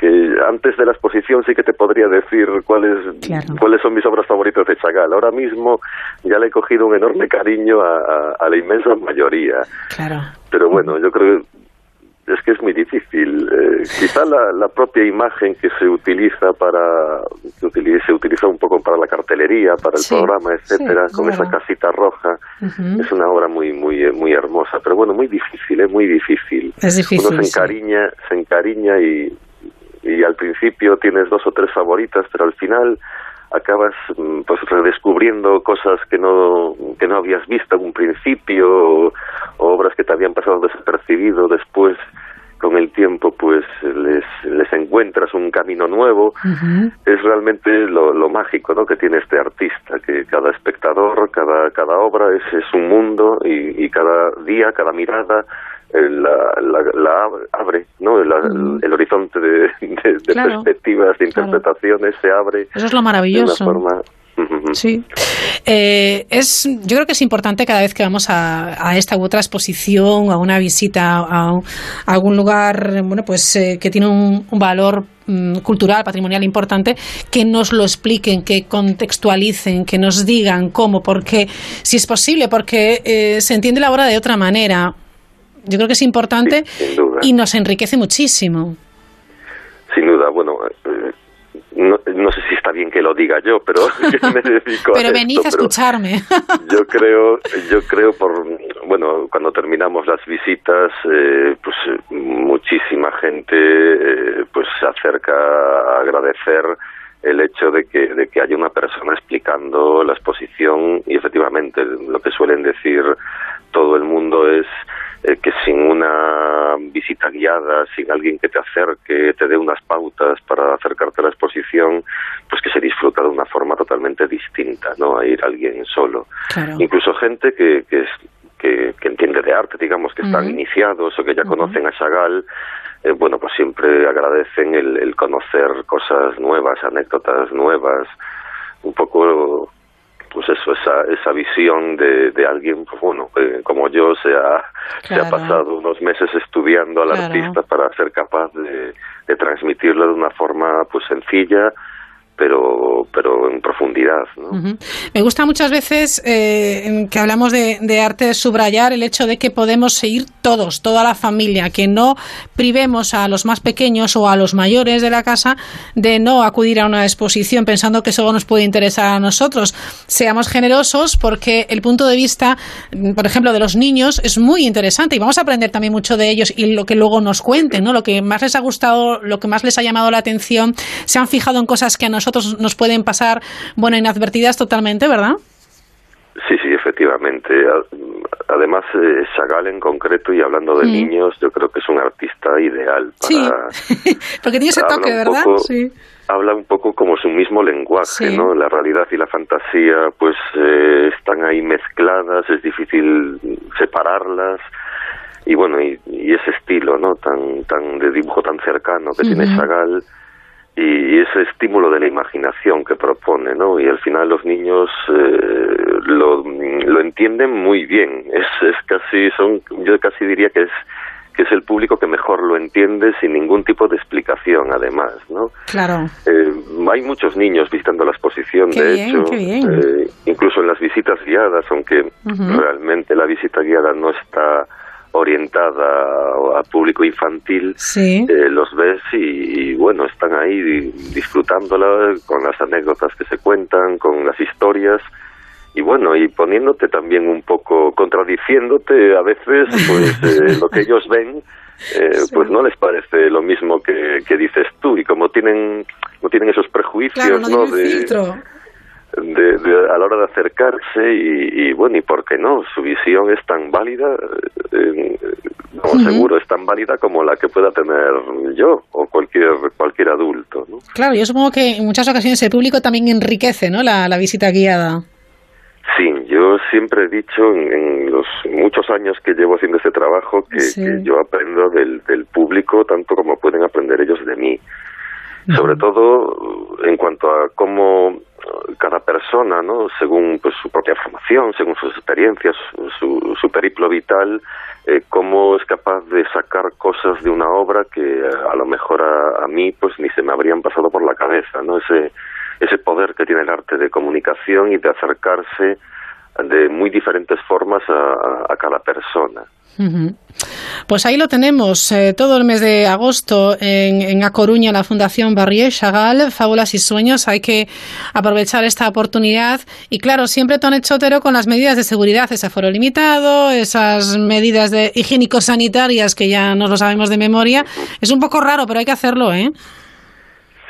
que antes de la exposición sí que te podría decir cuáles, claro. cuáles son mis obras favoritas de Chagall. Ahora mismo ya le he cogido un enorme cariño a, a, a la inmensa mayoría. Claro. Pero bueno, yo creo que es que es muy difícil. Eh, quizá la, la, propia imagen que se utiliza para que utiliza, se utiliza un poco para la cartelería, para el sí, programa, etcétera, sí, con claro. esa casita roja, uh -huh. es una obra muy muy muy hermosa, pero bueno, muy difícil, es muy difícil. Es difícil. Uno se encariña, sí. se encariña y y al principio tienes dos o tres favoritas, pero al final acabas mm, pues redescubriendo cosas que no que no habías visto en un principio o, obras que te habían pasado desapercibido después con el tiempo pues les, les encuentras un camino nuevo uh -huh. es realmente lo, lo, mágico ¿no? que tiene este artista que cada espectador cada cada obra es, es un mundo y, y cada día cada mirada la, la, la, abre, ¿no? La, mm. el, horizonte de, de, de claro, perspectivas, de interpretaciones claro. se abre. Eso es lo maravilloso. De una forma Sí. Eh, es, yo creo que es importante cada vez que vamos a, a esta u otra exposición, a una visita a, a algún lugar bueno, pues, eh, que tiene un, un valor mm, cultural, patrimonial importante, que nos lo expliquen, que contextualicen, que nos digan cómo, por qué, si es posible, porque eh, se entiende la obra de otra manera. Yo creo que es importante sí, y nos enriquece muchísimo. Sin duda, bueno, eh, no, no, sé si está bien que lo diga yo, pero me dedico pero a venid a escucharme. Yo creo, yo creo por, bueno, cuando terminamos las visitas, eh, pues muchísima gente eh, pues se acerca a agradecer el hecho de que, de que haya una persona explicando la exposición y efectivamente lo que suelen decir todo el mundo es eh, que sin una visita guiada, sin alguien que te acerque, te dé unas pautas para acercarte a la exposición, pues que se disfruta de una forma totalmente distinta, ¿no? A ir alguien solo. Incluso gente que, que, que, entiende de arte, digamos, que están iniciados o que ya conocen a Chagall, eh, bueno, pues siempre agradecen el, el conocer cosas nuevas, anécdotas nuevas, un poco pues eso, esa, esa visión de, de alguien, pues bueno, eh, como yo, se se ha pasado unos meses estudiando al artista para ser capaz de, de transmitirlo de una forma pues sencilla, pero, pero en profundidad. Me gusta muchas veces eh, que hablamos de, arte subrayar el hecho de que podemos seguir todos, toda la familia, que no privemos a los más pequeños o a los mayores de la casa de no acudir a una exposición pensando que eso nos puede interesar a nosotros. Seamos generosos porque el punto de vista, por ejemplo, de los niños es muy interesante y vamos a aprender también mucho de ellos y lo que luego nos cuenten, ¿no? Lo que más les ha gustado, lo que más les ha llamado la atención, se han fijado en cosas que a nosotros nos pueden pasar, bueno, inadvertidas totalmente, ¿verdad? Sí, sí, efectivamente. Además, eh, Chagall en concreto, y hablando de mm. niños, yo creo que es un artista ideal para... Sí, porque tiene ese toque, ¿verdad? sí. Habla un poco como su mismo lenguaje, ¿no? La realidad y la fantasía, pues, eh, están ahí mezcladas, es difícil separarlas. Y bueno, y, ese estilo, ¿no? Tan, tan de dibujo tan cercano que tiene Chagall y ese estímulo de la imaginación que propone, ¿no? Y al final los niños eh, lo, lo entienden muy bien. Es, es casi, son, yo casi diría que es que es el público que mejor lo entiende sin ningún tipo de explicación, además, ¿no? Claro. Eh, hay muchos niños visitando la exposición, de hecho, eh, incluso en las visitas guiadas, aunque realmente la visita guiada no está orientada a público infantil, eh, los ves y, bueno, están ahí disfrutándola con las anécdotas que se cuentan, con las historias y bueno, y poniéndote también un poco, contradiciéndote a veces, pues eh, lo que ellos ven, eh, pues no les parece lo mismo que, que, dices tú y como tienen, no tienen esos prejuicios, ¿no? de, de, a la hora de acercarse y, bueno, y por qué no, su visión es tan válida, eh, seguro, es tan válida como la que pueda tener yo o cualquier, cualquier adulto. ¿no? Claro, yo supongo que en muchas ocasiones el público también enriquece ¿no? la, la visita guiada. Sí, yo siempre he dicho en, los muchos años que llevo haciendo este trabajo que, yo aprendo del, del público tanto como pueden aprender ellos de mí. Sobre todo en cuanto a cómo cada persona, ¿no? según pues, su propia formación, según sus experiencias, su, su periplo vital, eh, cómo es capaz de sacar cosas de una obra que eh, a lo mejor a, a, mí pues ni se me habrían pasado por la cabeza, ¿no? Ese, ese poder que tiene el arte de comunicación y de acercarse de muy diferentes formas a, a cada persona. Pues ahí lo tenemos, eh, todo el mes de agosto en, en A Coruña, la Fundación Barrié Chagall, Fábulas y Sueños. Hay que aprovechar esta oportunidad y, claro, siempre Ton Chotero con las medidas de seguridad, ese aforo limitado, esas medidas de higiénico-sanitarias que ya nos lo sabemos de memoria. Es un poco raro, pero hay que hacerlo, ¿eh?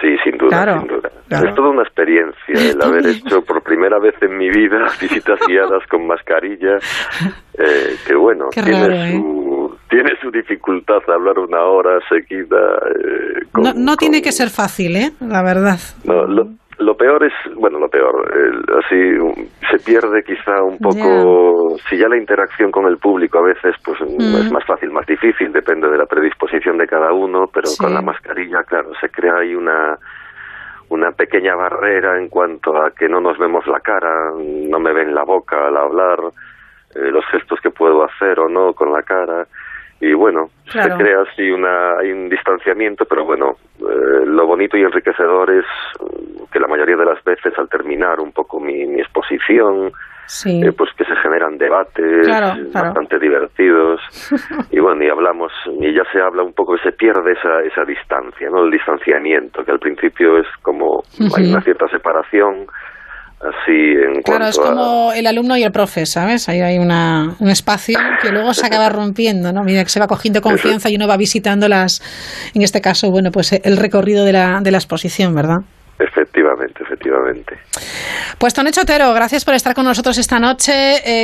Sí, sin duda, sin duda. Es toda una experiencia el haber hecho por primera vez en mi vida visitas guiadas con mascarilla, eh, que bueno, tiene, ¿eh? su, tiene su dificultad hablar una hora seguida. Eh, no, tiene que ser fácil, ¿eh? La verdad. No, lo, peor es, bueno, lo peor, así se pierde quizá un poco, si ya la interacción con el público a veces pues mm. es más fácil, más difícil, depende de la predisposición de cada uno, pero con la mascarilla, claro, se crea ahí una una pequeña barrera en cuanto a que no nos vemos la cara, no me ven la boca al hablar, eh, los gestos que puedo hacer o no con la cara. Y bueno, Claro. se crea así una, hay un distanciamiento, pero bueno, eh, lo bonito y enriquecedor es mm, que la mayoría de las veces al terminar un poco mi, mi exposición, Sí. eh, pues que generan debates Claro, claro. bastante divertidos y bueno y hablamos y ya se habla un poco se pierde esa esa distancia no el distanciamiento que al principio es como hay una cierta separación así en Claro, es a como el alumno y el profe, ¿sabes? Ahí hay una, un espacio que luego se acaba rompiendo, ¿no? A medida que se va cogiendo confianza y uno va visitando las, en este caso, bueno, pues el recorrido de la, de la exposición, ¿verdad? Efectivamente efectivamente Pues Tone Chotero, gracias por estar con nosotros esta noche.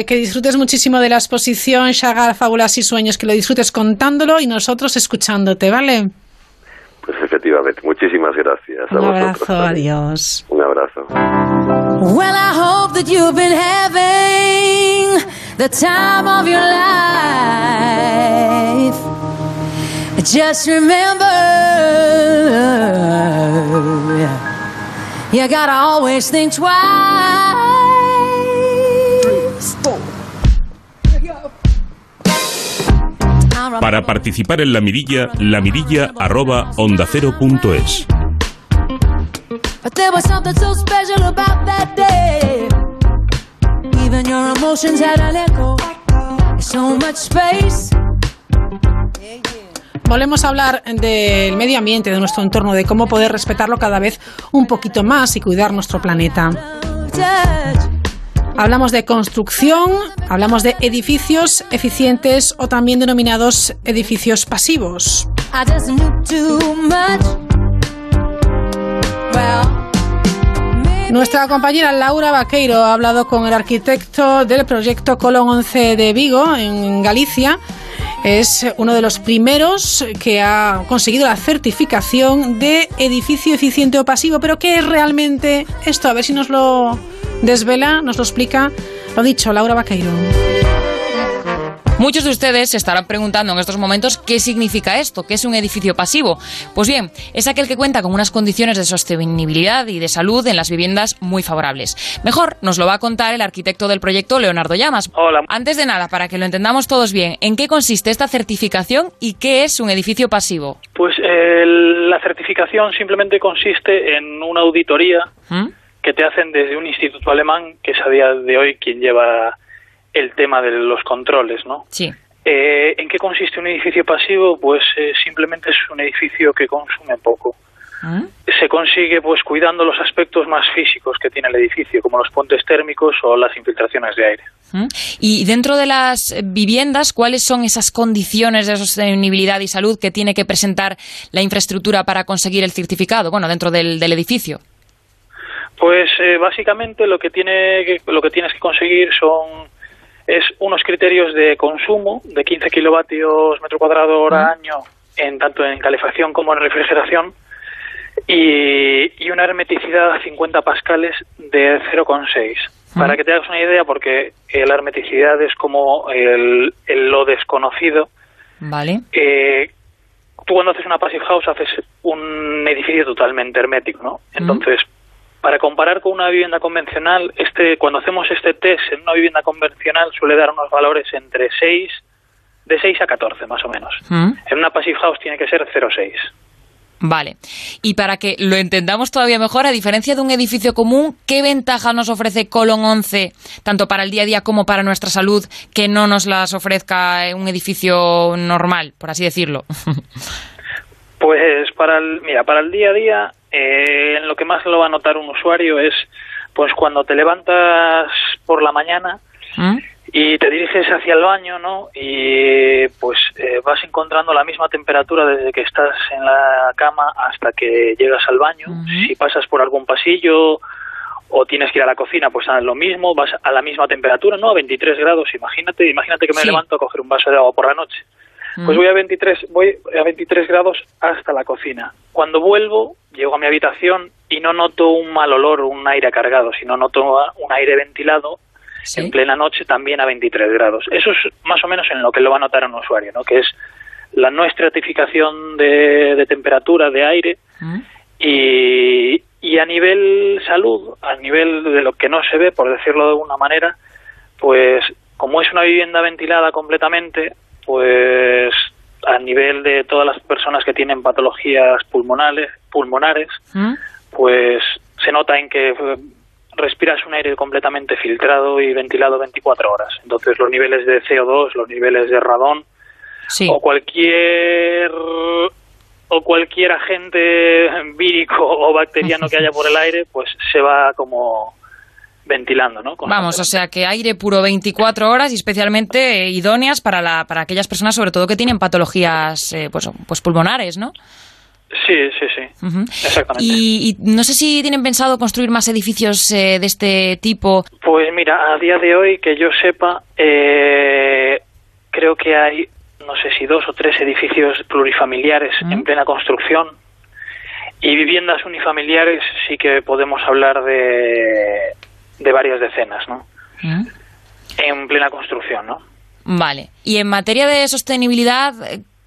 Eh, que disfrutes muchísimo de la exposición Shagar, Fábulas y Sueños, que lo disfrutes contándolo y nosotros escuchándote, ¿vale? pues efectivamente muchísimas gracias a Un vosotros abrazo, también. adiós. un abrazo Well, I hope that you've been having the time of your life. Just remember, you gotta always think twice. Para participar en la mirilla, lamirilla arroba ondacero.es. But there was something so special about that day. Even your emotions had an echo. So much space. Volvemos a hablar del medio ambiente, de nuestro entorno, de cómo poder respetarlo cada vez un poquito más y cuidar nuestro planeta. Hablamos de construcción, hablamos de edificios eficientes o también denominados edificios pasivos. Nuestra compañera Laura Vaqueiro ha hablado con el arquitecto del proyecto Colón 11 de Vigo, en Galicia. Es uno de los primeros que ha conseguido la certificación de edificio eficiente o pasivo. Pero ¿qué es realmente esto? A ver si nos lo desvela, nos lo explica. Lo dicho, Laura Vaqueiro. Muchos de ustedes se estarán preguntando en estos momentos qué significa esto, qué es un edificio pasivo. Pues bien, es aquel que cuenta con unas condiciones de sostenibilidad y de salud en las viviendas muy favorables. Mejor nos lo va a contar el arquitecto del proyecto, Leonardo Llamas. Hola. Antes de nada, para que lo entendamos todos bien, ¿en qué consiste esta certificación y qué es un edificio pasivo? Pues eh, la certificación simplemente consiste en una auditoría ¿Mm? que te hacen desde un instituto alemán, que es a día de hoy quien lleva el tema de los controles, ¿no? Sí. Eh, ¿En qué consiste un edificio pasivo? Pues eh, simplemente es un edificio que consume poco. ¿Mm? Se consigue pues cuidando los aspectos más físicos que tiene el edificio, como los puentes térmicos o las infiltraciones de aire. ¿Mm? Y dentro de las viviendas, ¿cuáles son esas condiciones de sostenibilidad y salud que tiene que presentar la infraestructura para conseguir el certificado? Bueno, dentro del, del edificio. Pues eh, básicamente lo que tiene que- lo que tienes que conseguir son es unos criterios de consumo de 15 kilovatios metro cuadrado hora año en tanto en calefacción como en refrigeración y, y una hermeticidad a 50 pascales de 0,6. Para que te hagas una idea, porque eh, la hermeticidad es como el, el lo desconocido, ¿Vale? eh, tú cuando haces una passive house haces un edificio totalmente hermético, ¿no? Entonces, para comparar con una vivienda convencional, este cuando hacemos este test en una vivienda convencional suele dar unos valores entre 6 de 6 a 14 más o menos. ¿Mm? En una passive house tiene que ser 0,6. Vale. Y para que lo entendamos todavía mejor, a diferencia de un edificio común, ¿qué ventajas nos ofrece Colon 11, tanto para el día a día como para nuestra salud, que no nos las ofrezca un edificio normal, por así decirlo? Pues para el, mira, para el día a día, eh, en lo que más lo va a notar un usuario es pues cuando te levantas por la mañana ¿Mm? y te diriges hacia el baño, ¿no? Y pues eh, vas encontrando la misma temperatura desde que estás en la cama hasta que llegas al baño. Si pasas por algún pasillo o tienes que ir a la cocina, pues lo mismo, vas a la misma temperatura, ¿no? A 23 grados, imagínate, imagínate que me Sí. levanto a coger un vaso de agua por la noche. Pues voy a 23, voy a 23 grados hasta la cocina. Cuando vuelvo, llego a mi habitación y no noto un mal olor o un aire cargado, sino noto un aire ventilado Sí. en plena noche también a 23 grados. Eso es más o menos en lo que lo va a notar un usuario, ¿no? Que es la no estratificación de, de temperatura de aire ¿Mm? y, y a nivel salud, a nivel de lo que no se ve, por decirlo de alguna manera, pues como es una vivienda ventilada completamente, pues a nivel de todas las personas que tienen patologías pulmonares, pulmonares ¿Mm? pues se nota en que eh, respiras un aire completamente filtrado y ventilado 24 horas. Entonces los niveles de CO2, los niveles de radón Sí. o cualquier o cualquier agente vírico o bacteriano que haya por el aire, pues se va como ventilando, ¿no? Con- Vamos, o sea que aire puro 24 horas y especialmente eh, idóneas para, la, para aquellas personas, sobre todo que tienen patologías eh, pues, pues pulmonares, ¿no? Sí, sí, sí. Exactamente. Y, y no sé si tienen pensado construir más edificios eh, de este tipo. Pues mira, a día de hoy, que yo sepa, eh, creo que hay, no sé si dos o tres edificios plurifamiliares en plena construcción. Y viviendas unifamiliares sí que podemos hablar de, de varias decenas, ¿no? ¿Mm? En plena construcción, ¿no? Vale. Y en materia de sostenibilidad,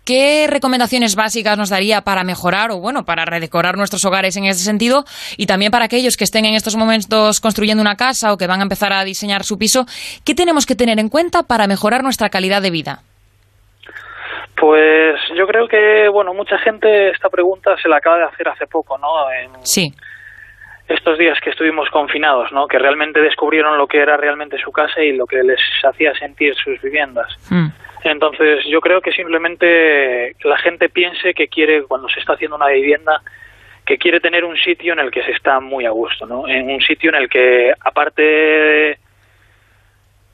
¿qué recomendaciones básicas nos daría para mejorar o, bueno, para redecorar nuestros hogares en ese sentido? Y también para aquellos que estén en estos momentos construyendo una casa o que van a empezar a diseñar su piso, ¿qué tenemos que tener en cuenta para mejorar nuestra calidad de vida? Pues yo creo que, bueno, mucha gente esta pregunta se la acaba de hacer hace poco, ¿no? En Sí. Estos días que estuvimos confinados, ¿no? Que realmente descubrieron lo que era realmente su casa y lo que les hacía sentir sus viviendas. Mm. Entonces, yo creo que simplemente la gente piense que quiere, cuando se está haciendo una vivienda, que quiere tener un sitio en el que se está muy a gusto, ¿no? En un sitio en el que, aparte,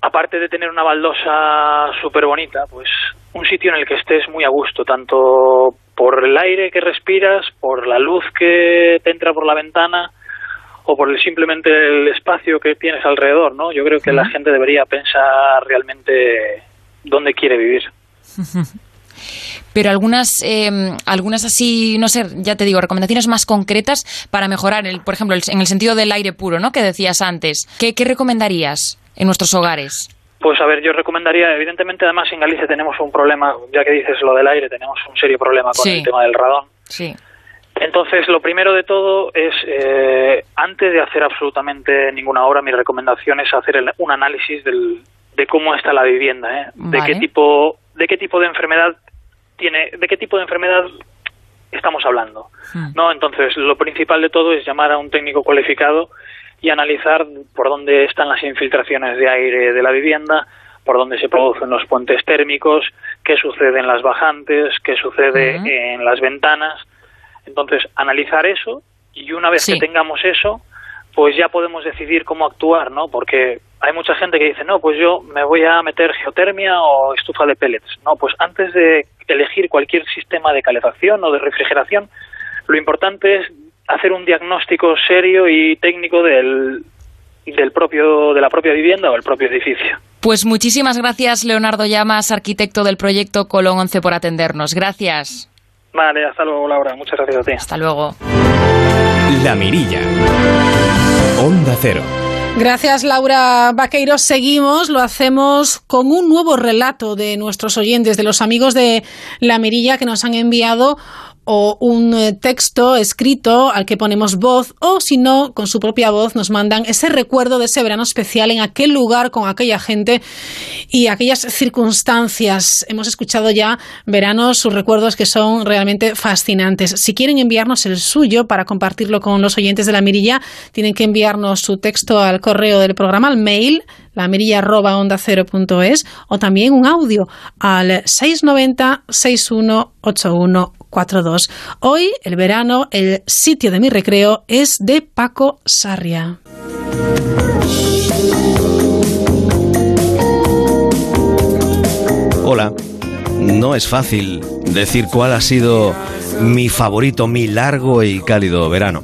aparte de tener una baldosa súper bonita, pues un sitio en el que estés muy a gusto, tanto por el aire que respiras, por la luz que te entra por la ventana o por el, simplemente el espacio que tienes alrededor, ¿no? Yo creo que la gente debería pensar realmente dónde quiere vivir. Pero algunas, eh, algunas así, no sé, ya te digo, recomendaciones más concretas para mejorar, el, por ejemplo, el- en el sentido del aire puro, ¿no? Que decías antes. ¿Qué, qué recomendarías en nuestros hogares? Pues a ver, yo recomendaría, evidentemente además en Galicia tenemos un problema, ya que dices lo del aire, tenemos un serio problema con Sí. el tema del radón. Sí. Entonces, lo primero de todo es, eh, antes de hacer absolutamente ninguna obra, mi recomendación es hacer el- un análisis del, de cómo está la vivienda, ¿eh? de qué tipo, de qué tipo de enfermedad tiene, de qué tipo de enfermedad estamos hablando, ¿no? Entonces, lo principal de todo es llamar a un técnico cualificado y analizar por dónde están las infiltraciones de aire de la vivienda, por dónde se producen los puentes térmicos, qué sucede en las bajantes, qué sucede en las ventanas. Entonces, analizar eso y una vez Sí. que tengamos eso, pues ya podemos decidir cómo actuar, ¿no? Porque hay mucha gente que dice, no, pues yo me voy a meter geotermia o estufa de pellets. No, pues antes de elegir cualquier sistema de calefacción o de refrigeración, lo importante es hacer un diagnóstico serio y técnico del, del propio, de la propia vivienda o el propio edificio. Pues muchísimas gracias, Leonardo Llamas, arquitecto del proyecto Colón 11, por atendernos. Gracias. Vale, hasta luego, Laura. Muchas gracias a ti. Hasta luego. La Mirilla. Onda Cero. Gracias, Laura Vaqueiro. Seguimos, lo hacemos con un nuevo relato de nuestros oyentes, de los amigos de La Mirilla que nos han enviado o un eh, texto escrito al que ponemos voz o si no, con su propia voz nos mandan ese recuerdo de ese verano especial en aquel lugar con aquella gente y aquellas circunstancias. Hemos escuchado ya veranos, sus recuerdos que son realmente fascinantes. Si quieren enviarnos el suyo para compartirlo con los oyentes de la mirilla, tienen que enviarnos su texto al correo del programa, al mail la mirilla@onda0.es o también un audio al 690 618142. Hoy, el verano, el sitio de mi recreo es de Paco Sarria. Hola. No es fácil decir cuál ha sido mi favorito, mi largo y cálido verano.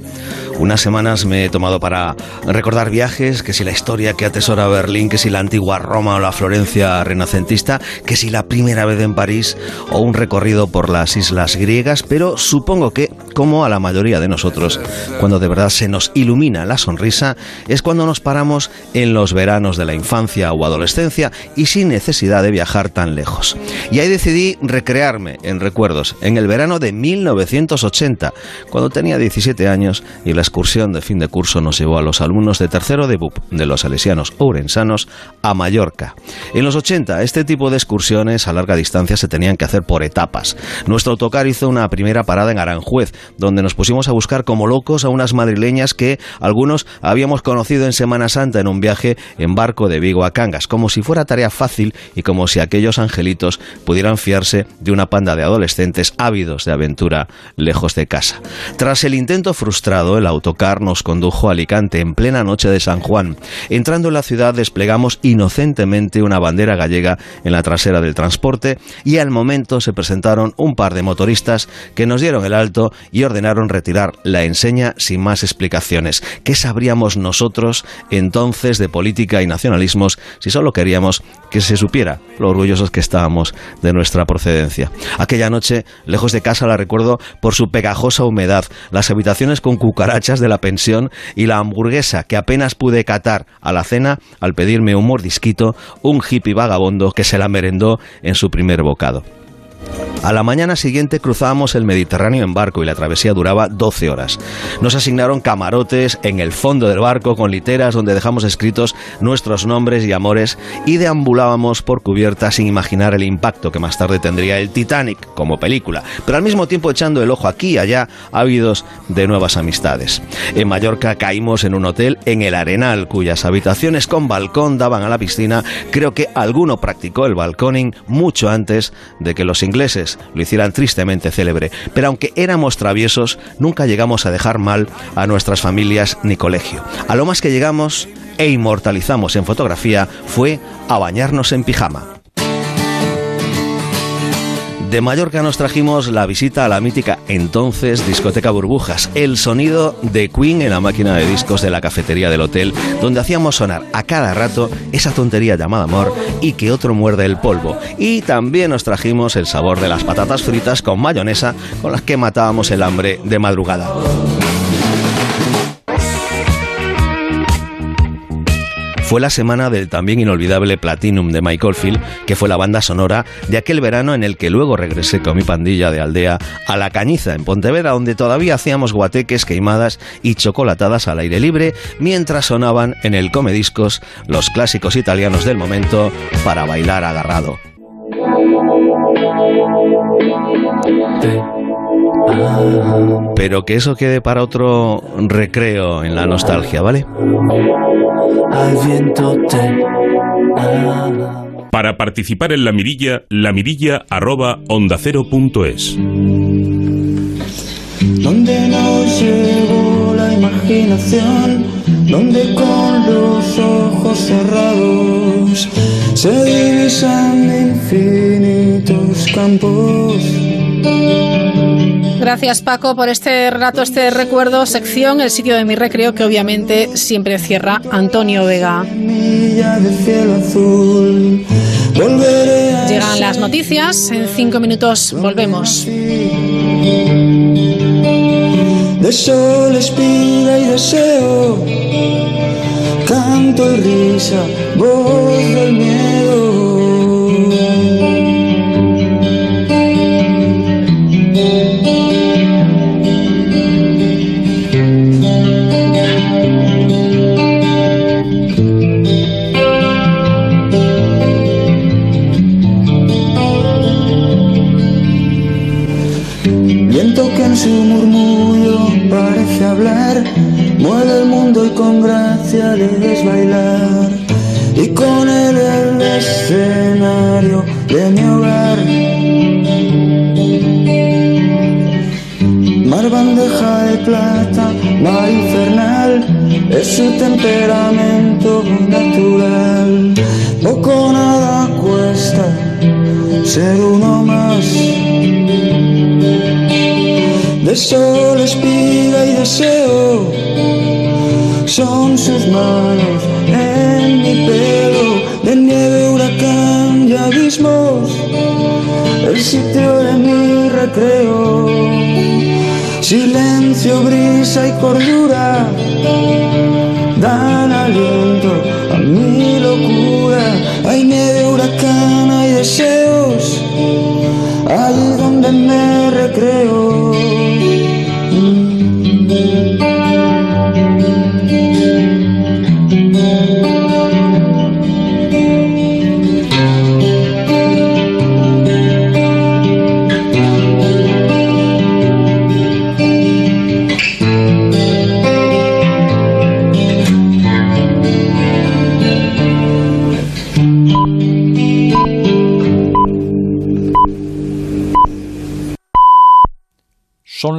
Unas semanas me he tomado para recordar viajes, que si la historia que atesora Berlín, que si la antigua Roma o la Florencia renacentista, que si la primera vez en París o un recorrido por las islas griegas, pero supongo que como a la mayoría de nosotros, cuando de verdad se nos ilumina la sonrisa, es cuando nos paramos en los veranos de la infancia o adolescencia y sin necesidad de viajar tan lejos. Y ahí decidí recrearme en recuerdos en el verano de 1980, cuando tenía 17 años y la excursión de fin de curso nos llevó a los alumnos de tercero de BUP de los salesianos ourensanos a Mallorca. En los 80, este tipo de excursiones a larga distancia se tenían que hacer por etapas. Nuestro autocar hizo una primera parada en Aranjuez, donde nos pusimos a buscar como locos a unas madrileñas que algunos habíamos conocido en Semana Santa en un viaje en barco de Vigo a Cangas, como si fuera tarea fácil y como si aquellos angelitos pudieran fiarse de una panda de adolescentes ávidos de aventura lejos de casa. Tras el intento frustrado, el autocar nos condujo a Alicante en plena noche de San Juan. Entrando en la ciudad desplegamos inocentemente una bandera gallega en la trasera del transporte y al momento se presentaron un par de motoristas que nos dieron el alto y ordenaron retirar la enseña sin más explicaciones. ¿Qué sabríamos nosotros entonces de política y nacionalismos si solo queríamos que se supiera lo orgullosos que estábamos de nuestra procedencia? Aquella noche, lejos de casa, la recuerdo por su pegajosa humedad, las habitaciones con cucarachas de la pensión y la hamburguesa que apenas pude catar a la cena al pedirme un mordisquito, un hippie vagabundo que se la merendó en su primer bocado. A la mañana siguiente cruzábamos el Mediterráneo en barco y la travesía duraba 12 horas. Nos asignaron camarotes en el fondo del barco con literas donde dejamos escritos nuestros nombres y amores y deambulábamos por cubierta sin imaginar el impacto que más tarde tendría el Titanic como película, pero al mismo tiempo echando el ojo aquí y allá ávidos de nuevas amistades. En Mallorca caímos en un hotel en el Arenal cuyas habitaciones con balcón daban a la piscina. Creo que alguno practicó el balconing mucho antes de que los lo hicieran tristemente célebre, pero aunque éramos traviesos, nunca llegamos a dejar mal a nuestras familias ni colegio. A lo más que llegamos e inmortalizamos en fotografía fue a bañarnos en pijama. De Mallorca nos trajimos la visita a la mítica entonces discoteca Burbujas, el sonido de Queen en la máquina de discos de la cafetería del hotel, donde hacíamos sonar a cada rato esa tontería llamada amor y que otro muerde el polvo. Y también nos trajimos el sabor de las patatas fritas con mayonesa con las que matábamos el hambre de madrugada. Fue la semana del también inolvidable Platinum de Michael Field, que fue la banda sonora de aquel verano en el que luego regresé con mi pandilla de aldea a La Cañiza, en Pontevedra, donde todavía hacíamos guateques, queimadas y chocolatadas al aire libre, mientras sonaban en el Comediscos los clásicos italianos del momento para bailar agarrado. Pero que eso quede para otro recreo en la nostalgia, ¿vale? Para participar en la mirilla, la mirilla arroba onda cero punto es. Donde nos llevó la imaginación, donde con los ojos cerrados se divisan infinitos campos. Gracias Paco por este relato, este recuerdo, sección, el sitio de mi recreo que obviamente siempre cierra Antonio Vega. Llegan las noticias, en cinco minutos volvemos. De sol, y deseo, canto y risa, voz del miedo. Viento que en su murmullo parece hablar, mueve el mundo y con gracia le desbailar. Y con él el escenario de mi hogar. Mar bandeja de plata, mar infernal, es su temperamento natural. Poco nada cuesta ser uno más. De sol, espiga y deseo son sus manos en mi pelo, de nieve, huracán y abismos, el sitio de mi recreo. Si silencio, brisa y cordura dan aliento a mi locura. Hay nieve, huracán, hay deseos, ahí donde me recreo.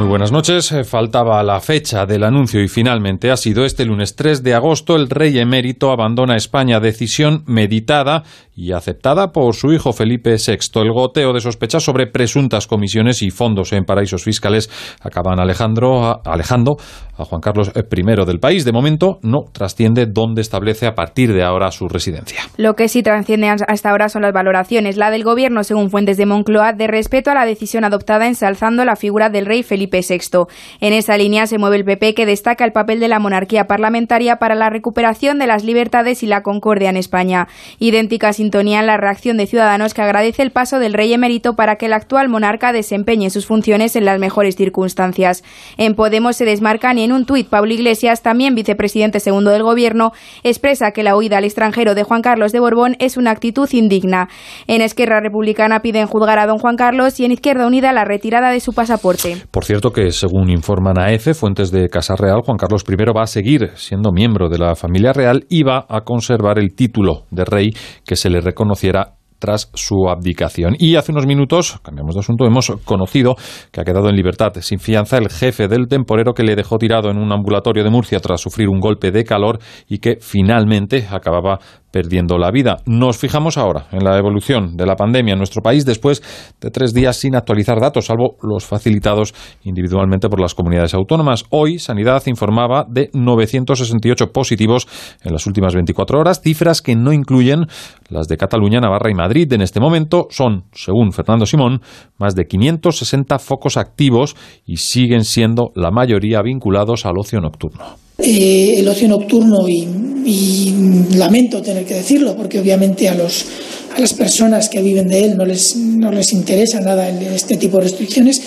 Muy buenas noches. Eh, Faltaba la fecha del anuncio y finalmente ha sido este lunes 3 de agosto. El rey emérito abandona España. Decisión meditada y aceptada por su hijo Felipe VI. El goteo de sospechas sobre presuntas comisiones y fondos en paraísos fiscales acaban Alejandro, alejando a Juan Carlos I del país. De momento no trasciende dónde establece a partir de ahora su residencia. Lo que sí trasciende hasta ahora son las valoraciones. La del gobierno, según fuentes de Moncloa, de respeto a la decisión adoptada ensalzando la figura del rey Felipe VI. En esa línea se mueve el PP, que destaca el papel de la monarquía parlamentaria para la recuperación de las libertades y la concordia en España. Idéntica sintonía en la reacción de Ciudadanos, que agradece el paso del rey emérito para que el actual monarca desempeñe sus funciones en las mejores circunstancias. En Podemos se desmarcan y en un tuit Pablo Iglesias, también vicepresidente segundo del gobierno, expresa que la huida al extranjero de Juan Carlos de Borbón es una actitud indigna. En Esquerra Republicana piden juzgar a don Juan Carlos y en Izquierda Unida la retirada de su pasaporte. Por cierto que, según informan a EFE, fuentes de Casa Real, Juan Carlos I va a seguir siendo miembro de la familia real y va a conservar el título de rey que se le reconociera tras su abdicación. Y hace unos minutos, cambiamos de asunto, hemos conocido que ha quedado en libertad sin fianza el jefe del temporero que le dejó tirado en un ambulatorio de Murcia tras sufrir un golpe de calor y que finalmente acababa perdiendo la vida. Nos fijamos ahora en la evolución de la pandemia en nuestro país después de tres días sin actualizar datos, salvo los facilitados individualmente por las comunidades autónomas. Hoy, Sanidad informaba de 968 positivos en las últimas 24 horas, cifras que no incluyen las de Cataluña, Navarra y Madrid. En este momento son, según Fernando Simón, más de 560 focos activos y siguen siendo la mayoría vinculados al ocio nocturno. Eh, el ocio nocturno y, y lamento tener que decirlo porque obviamente a los a las personas que viven de él no les no les interesa nada este tipo de restricciones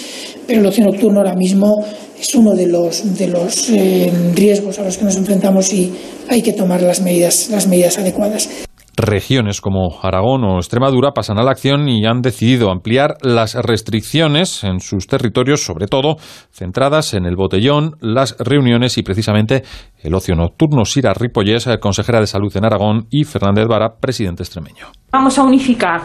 pero el ocio nocturno ahora mismo es uno de los de los eh, riesgos a los que nos enfrentamos y hay que tomar las medidas las medidas adecuadas Regiones como Aragón o Extremadura pasan a la acción y han decidido ampliar las restricciones en sus territorios, sobre todo centradas en el botellón, las reuniones y precisamente el ocio nocturno. Sira Ripollés, consejera de Salud en Aragón, y Fernández Vara, presidente extremeño. Vamos a unificar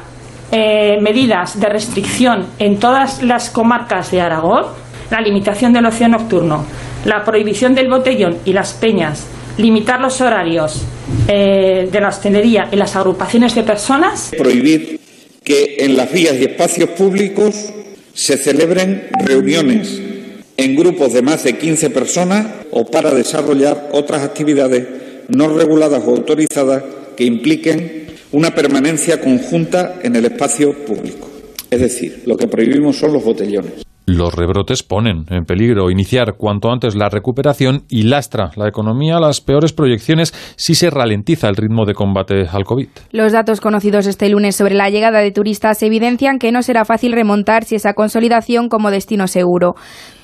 eh, medidas de restricción en todas las comarcas de Aragón, la limitación del ocio nocturno, la prohibición del botellón y las peñas, limitar los horarios eh, de la hostelería y las agrupaciones de personas. prohibir que en las vías y espacios públicos se celebren reuniones en grupos de más de 15 personas o para desarrollar otras actividades no reguladas o autorizadas que impliquen una permanencia conjunta en el espacio público. Es decir, lo que prohibimos son los botellones. Los rebrotes ponen en peligro iniciar cuanto antes la recuperación y lastra la economía las peores proyecciones si se ralentiza el ritmo de combate al COVID. Los datos conocidos este lunes sobre la llegada de turistas evidencian que no será fácil remontar si esa consolidación como destino seguro.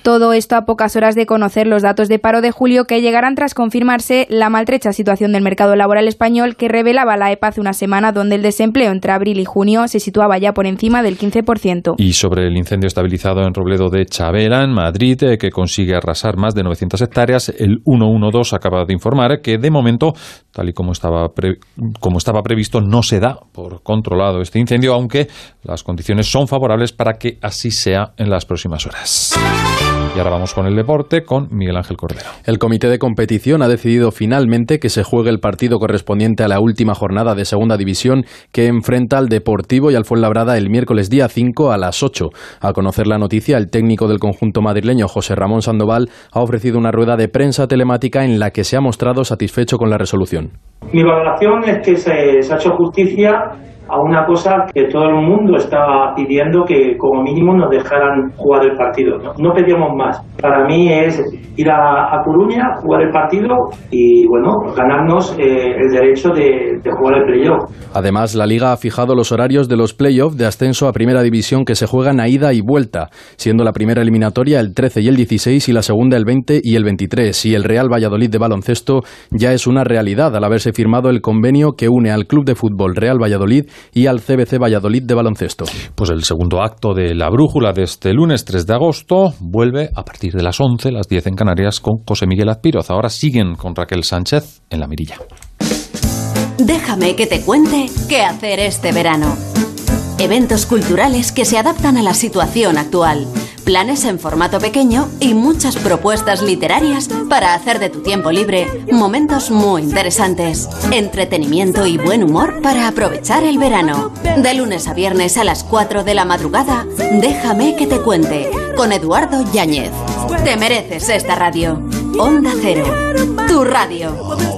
Todo esto a pocas horas de conocer los datos de paro de julio que llegarán tras confirmarse la maltrecha situación del mercado laboral español que revelaba la EPA hace una semana donde el desempleo entre abril y junio se situaba ya por encima del 15%. Y sobre el incendio estabilizado en Robledo de Chavera, en Madrid, eh, que consigue arrasar más de 900 hectáreas, el 112 acaba de informar que de momento, tal y como estaba, como estaba previsto, no se da por controlado este incendio, aunque las condiciones son favorables para que así sea en las próximas horas. Y ahora vamos con el deporte con Miguel Ángel Cordero. El comité de competición ha decidido finalmente que se juegue el partido correspondiente a la última jornada de Segunda División que enfrenta al Deportivo y al Fuenlabrada el miércoles día 5 a las 8. Al conocer la noticia, el técnico del conjunto madrileño José Ramón Sandoval ha ofrecido una rueda de prensa telemática en la que se ha mostrado satisfecho con la resolución. Mi valoración es que se, se ha hecho justicia a una cosa que todo el mundo estaba pidiendo que como mínimo nos dejaran jugar el partido. No, no pedíamos más. Para mí es ir a, a Coruña, jugar el partido y bueno, ganarnos eh, el derecho de, de jugar el playoff. Además, la Liga ha fijado los horarios de los playoffs de ascenso a Primera División que se juegan a ida y vuelta, siendo la primera eliminatoria el 13 y el 16 y la segunda el 20 y el 23. Y el Real Valladolid de baloncesto ya es una realidad al haberse firmado el convenio que une al Club de Fútbol Real Valladolid y al CBC Valladolid de baloncesto. Pues el segundo acto de la brújula de este lunes 3 de agosto vuelve a partir de las 11, las 10 en Canarias, con José Miguel Azpiroz. Ahora siguen con Raquel Sánchez en la mirilla. Déjame que te cuente qué hacer este verano. Eventos culturales que se adaptan a la situación actual. Planes en formato pequeño y muchas propuestas literarias para hacer de tu tiempo libre momentos muy interesantes. Entretenimiento y buen humor para aprovechar el verano. De lunes a viernes a las 4 de la madrugada, déjame que te cuente con Eduardo Yáñez. Te mereces esta radio. Onda Cero, tu radio.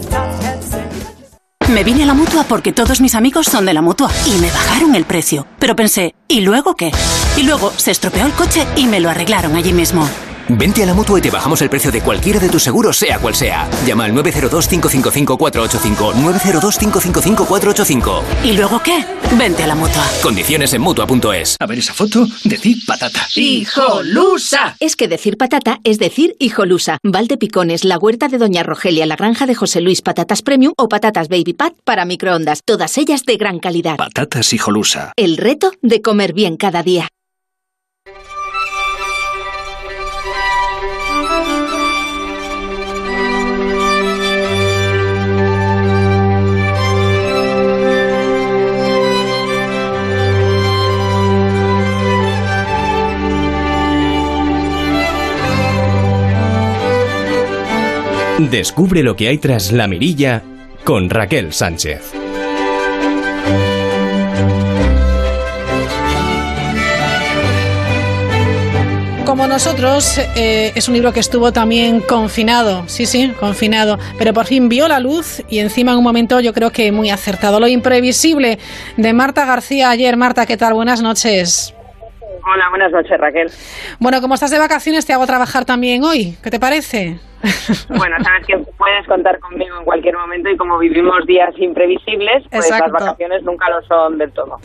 Me vine a la mutua porque todos mis amigos son de la mutua y me bajaron el precio. Pero pensé, ¿y luego qué? Y luego se estropeó el coche y me lo arreglaron allí mismo. Vente a la mutua y te bajamos el precio de cualquiera de tus seguros, sea cual sea. Llama al 902-555-485. 902-555-485. ¿Y luego qué? Vente a la mutua. Condiciones en mutua.es. A ver esa foto, decir patata. ¡Hijolusa! Es que decir patata es decir hijolusa. Valde Picones, la huerta de Doña Rogelia, la granja de José Luis, patatas premium o patatas baby pat para microondas. Todas ellas de gran calidad. Patatas hijolusa. El reto de comer bien cada día. Descubre lo que hay tras la mirilla con Raquel Sánchez. Como nosotros, eh, es un libro que estuvo también confinado, sí, sí, confinado, pero por fin vio la luz y encima en un momento yo creo que muy acertado. Lo imprevisible de Marta García ayer. Marta, ¿qué tal? Buenas noches. Hola, buenas noches, Raquel. Bueno, como estás de vacaciones, te hago trabajar también hoy. ¿Qué te parece? Bueno, sabes que puedes contar conmigo en cualquier momento y como vivimos días imprevisibles, pues Exacto. las vacaciones nunca lo son del todo.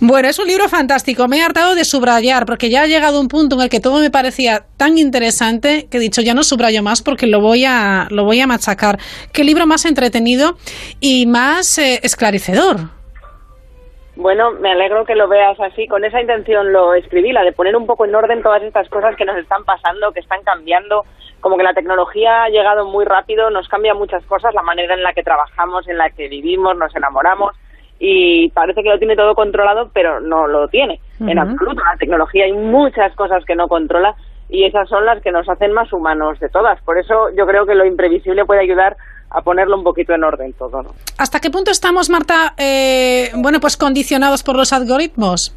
Bueno, es un libro fantástico. Me he hartado de subrayar porque ya ha llegado un punto en el que todo me parecía tan interesante que he dicho ya no subrayo más porque lo voy a lo voy a machacar. Qué libro más entretenido y más eh, esclarecedor. Bueno, me alegro que lo veas así. Con esa intención lo escribí, la de poner un poco en orden todas estas cosas que nos están pasando, que están cambiando. Como que la tecnología ha llegado muy rápido, nos cambia muchas cosas, la manera en la que trabajamos, en la que vivimos, nos enamoramos y parece que lo tiene todo controlado, pero no lo tiene en absoluto. La tecnología hay muchas cosas que no controla y esas son las que nos hacen más humanos de todas. Por eso yo creo que lo imprevisible puede ayudar a ponerlo un poquito en orden todo, ¿no? ¿Hasta qué punto estamos, Marta, eh, bueno, pues condicionados por los algoritmos?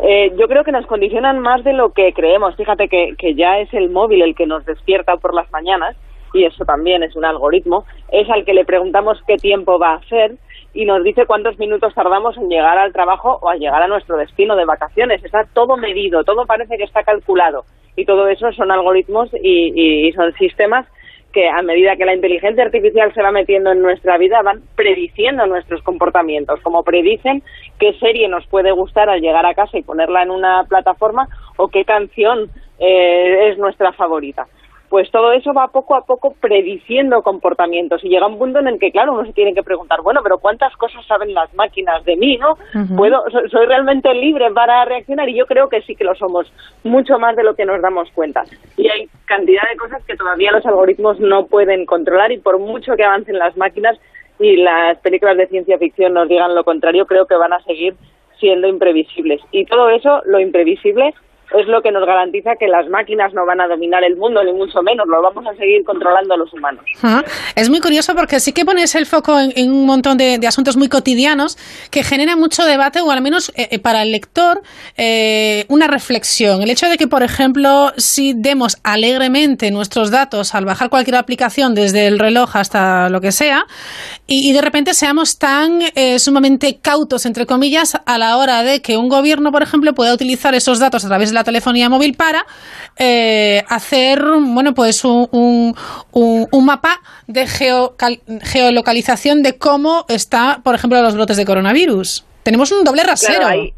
Eh, yo creo que nos condicionan más de lo que creemos. Fíjate que, que ya es el móvil el que nos despierta por las mañanas y eso también es un algoritmo. Es al que le preguntamos qué tiempo va a hacer y nos dice cuántos minutos tardamos en llegar al trabajo o a llegar a nuestro destino de vacaciones. Está todo medido, todo parece que está calculado y todo eso son algoritmos y, y- y son sistemas que a medida que la inteligencia artificial se va metiendo en nuestra vida van prediciendo nuestros comportamientos, como predicen qué serie nos puede gustar al llegar a casa y ponerla en una plataforma o qué canción eh, es nuestra favorita. Pues todo eso va poco a poco prediciendo comportamientos y llega un punto en el que, claro, uno se tiene que preguntar, bueno, pero ¿cuántas cosas saben las máquinas de mí, no? Ujú. ¿Puedo, so- ¿Soy realmente libre para reaccionar? Y yo creo que sí que lo somos, mucho más de lo que nos damos cuenta. Y hay cantidad de cosas que todavía los algoritmos no pueden controlar y por mucho que avancen las máquinas y las películas de ciencia ficción nos digan lo contrario, creo que van a seguir siendo imprevisibles. Y todo eso, lo imprevisible, es lo que nos garantiza que las máquinas no van a dominar el mundo, ni mucho menos, lo vamos a seguir controlando los humanos. Es muy curioso porque sí que pones el foco en, un montón de, de asuntos muy cotidianos que generan mucho debate o al menos eh, eh, para el lector eh, una reflexión. El hecho de que, por ejemplo, si demos alegremente nuestros datos al bajar cualquier aplicación desde el reloj hasta lo que sea y, y de repente seamos tan eh, sumamente cautos, entre comillas, a la hora de que un gobierno, por ejemplo, pueda utilizar esos datos a través de la telefonía móvil para eh, hacer, bueno, pues un, un, un- un mapa de geocal- geolocalización de cómo está, por ejemplo, los brotes de coronavirus. Tenemos un doble rasero. Claro, ahí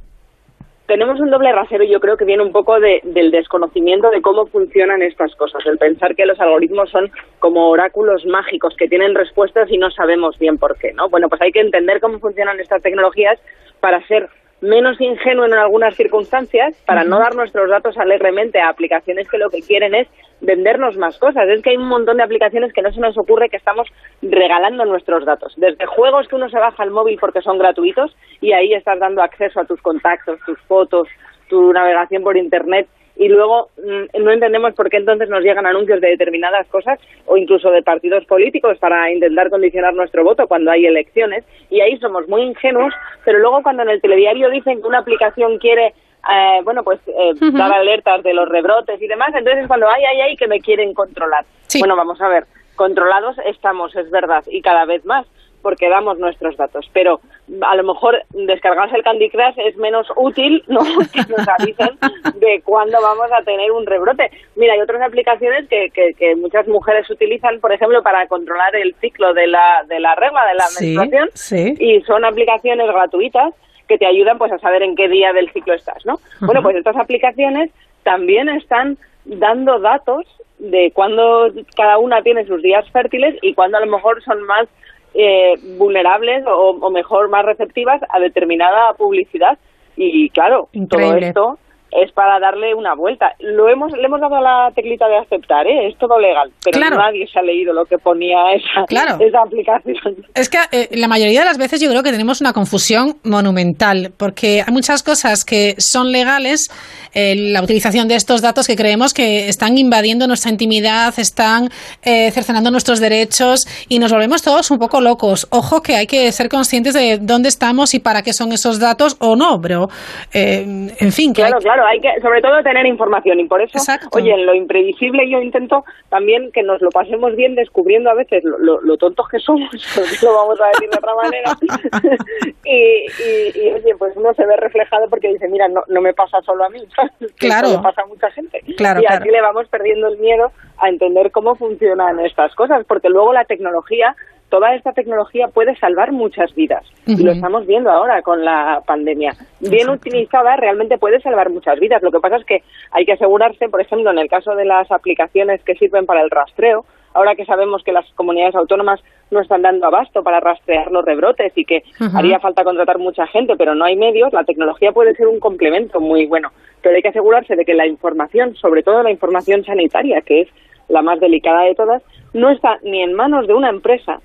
tenemos un doble rasero y yo creo que viene un poco de- del desconocimiento de cómo funcionan estas cosas, el pensar que los algoritmos son como oráculos mágicos que tienen respuestas y no sabemos bien por qué, ¿no? Bueno, pues hay que entender cómo funcionan estas tecnologías para ser menos ingenuo en algunas circunstancias, para no dar nuestros datos alegremente a aplicaciones que lo que quieren es vendernos más cosas. Es que hay un montón de aplicaciones que no se nos ocurre que estamos regalando nuestros datos. Desde juegos que uno se baja al móvil porque son gratuitos y ahí estás dando acceso a tus contactos, tus fotos, tu navegación por Internet y luego mm, no entendemos por qué entonces nos llegan anuncios de determinadas cosas o incluso de partidos políticos para intentar condicionar nuestro voto cuando hay elecciones. Y ahí somos muy ingenuos, pero luego cuando en el telediario dicen que una aplicación quiere eh, bueno, pues eh, dar alertas de los rebrotes y demás, entonces es cuando hay, hay, hay que me quieren controlar. Bueno, vamos a ver, controlados estamos, es verdad, y cada vez más, porque damos nuestros datos, pero a lo mejor descargarse el Candy Crush es menos útil, ¿no? Que nos avisen de cuándo vamos a tener un rebrote. Mira, hay otras aplicaciones que, que, que muchas mujeres utilizan, por ejemplo, para controlar el ciclo de la, de la regla, de la Sí, menstruación, sí. y son aplicaciones gratuitas que te ayudan pues a saber en qué día del ciclo estás, ¿no? Bueno, pues estas aplicaciones también están dando datos de cuándo cada una tiene sus días fértiles y cuándo a lo mejor son más eh, vulnerables o, o mejor más receptivas a determinada publicidad. Y claro todo esto es para darle una vuelta. Lo hemos, le hemos dado a la teclita de aceptar, ¿eh? es todo legal, pero Claro. nadie se ha leído lo que ponía esa, Claro. esa aplicación. Es que eh, la mayoría de las veces yo creo que tenemos una confusión monumental, porque hay muchas cosas que son legales, eh, la utilización de estos datos que creemos que están invadiendo nuestra intimidad, están eh, cercenando nuestros derechos y nos volvemos todos un poco locos. Ojo que hay que ser conscientes de dónde estamos y para qué son esos datos o no, pero eh, en fin, que Claro, hay- claro, hay que sobre todo tener información y por eso, oye, en lo imprevisible yo intento también que nos lo pasemos bien descubriendo a veces lo, lo- lo tontos que somos, porque lo vamos a decir de otra manera, y, y- y, oye, pues uno se ve reflejado porque dice, mira, no, no me pasa solo a mí, Claro. esto le pasa a mucha gente. Claro, y claro. así le vamos perdiendo el miedo a entender cómo funcionan estas cosas, porque luego la tecnología toda esta tecnología puede salvar muchas vidas. Y lo estamos viendo ahora con la pandemia. Bien utilizada realmente puede salvar muchas vidas. Lo que pasa es que hay que asegurarse, por ejemplo, en el caso de las aplicaciones que sirven para el rastreo, ahora que sabemos que las comunidades autónomas no están dando abasto para rastrear los rebrotes y que haría falta contratar mucha gente, pero no hay medios, la tecnología puede ser un complemento muy bueno. Pero hay que asegurarse de que la información, sobre todo la información sanitaria, que es la más delicada de todas, no está ni en manos de una empresa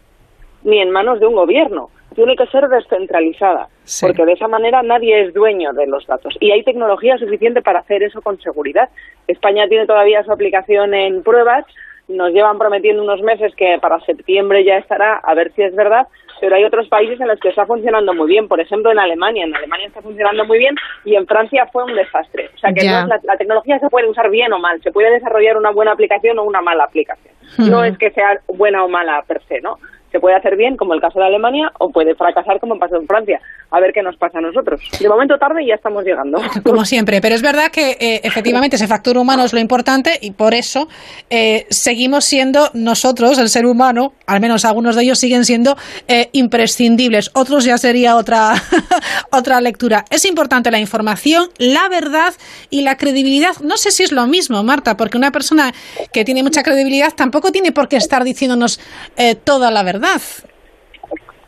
ni en manos de un gobierno. Tiene que ser descentralizada, porque de esa manera nadie es dueño de los datos. Y hay tecnología suficiente para hacer eso con seguridad. España tiene todavía su aplicación en pruebas, nos llevan prometiendo unos meses que para septiembre ya estará, a ver si es verdad, pero hay otros países en los que está funcionando muy bien. Por ejemplo, en Alemania. En Alemania está funcionando muy bien y en Francia fue un desastre. O sea que no la, la tecnología se puede usar bien o mal, se puede desarrollar una buena aplicación o una mala aplicación. No es que sea buena o mala per se, ¿no? Se puede hacer bien, como el caso de Alemania, o puede fracasar, como pasó en Francia. A ver qué nos pasa a nosotros. De momento tarde y ya estamos llegando. como siempre, pero es verdad que eh, efectivamente ese factor humano es lo importante y por eso eh, seguimos siendo nosotros, el ser humano, al menos algunos de ellos siguen siendo eh, imprescindibles. Otros ya sería otra, otra lectura. Es importante la información, la verdad y la credibilidad. No sé si es lo mismo, Marta, porque una persona que tiene mucha credibilidad tampoco tiene por qué estar diciéndonos eh, toda la verdad.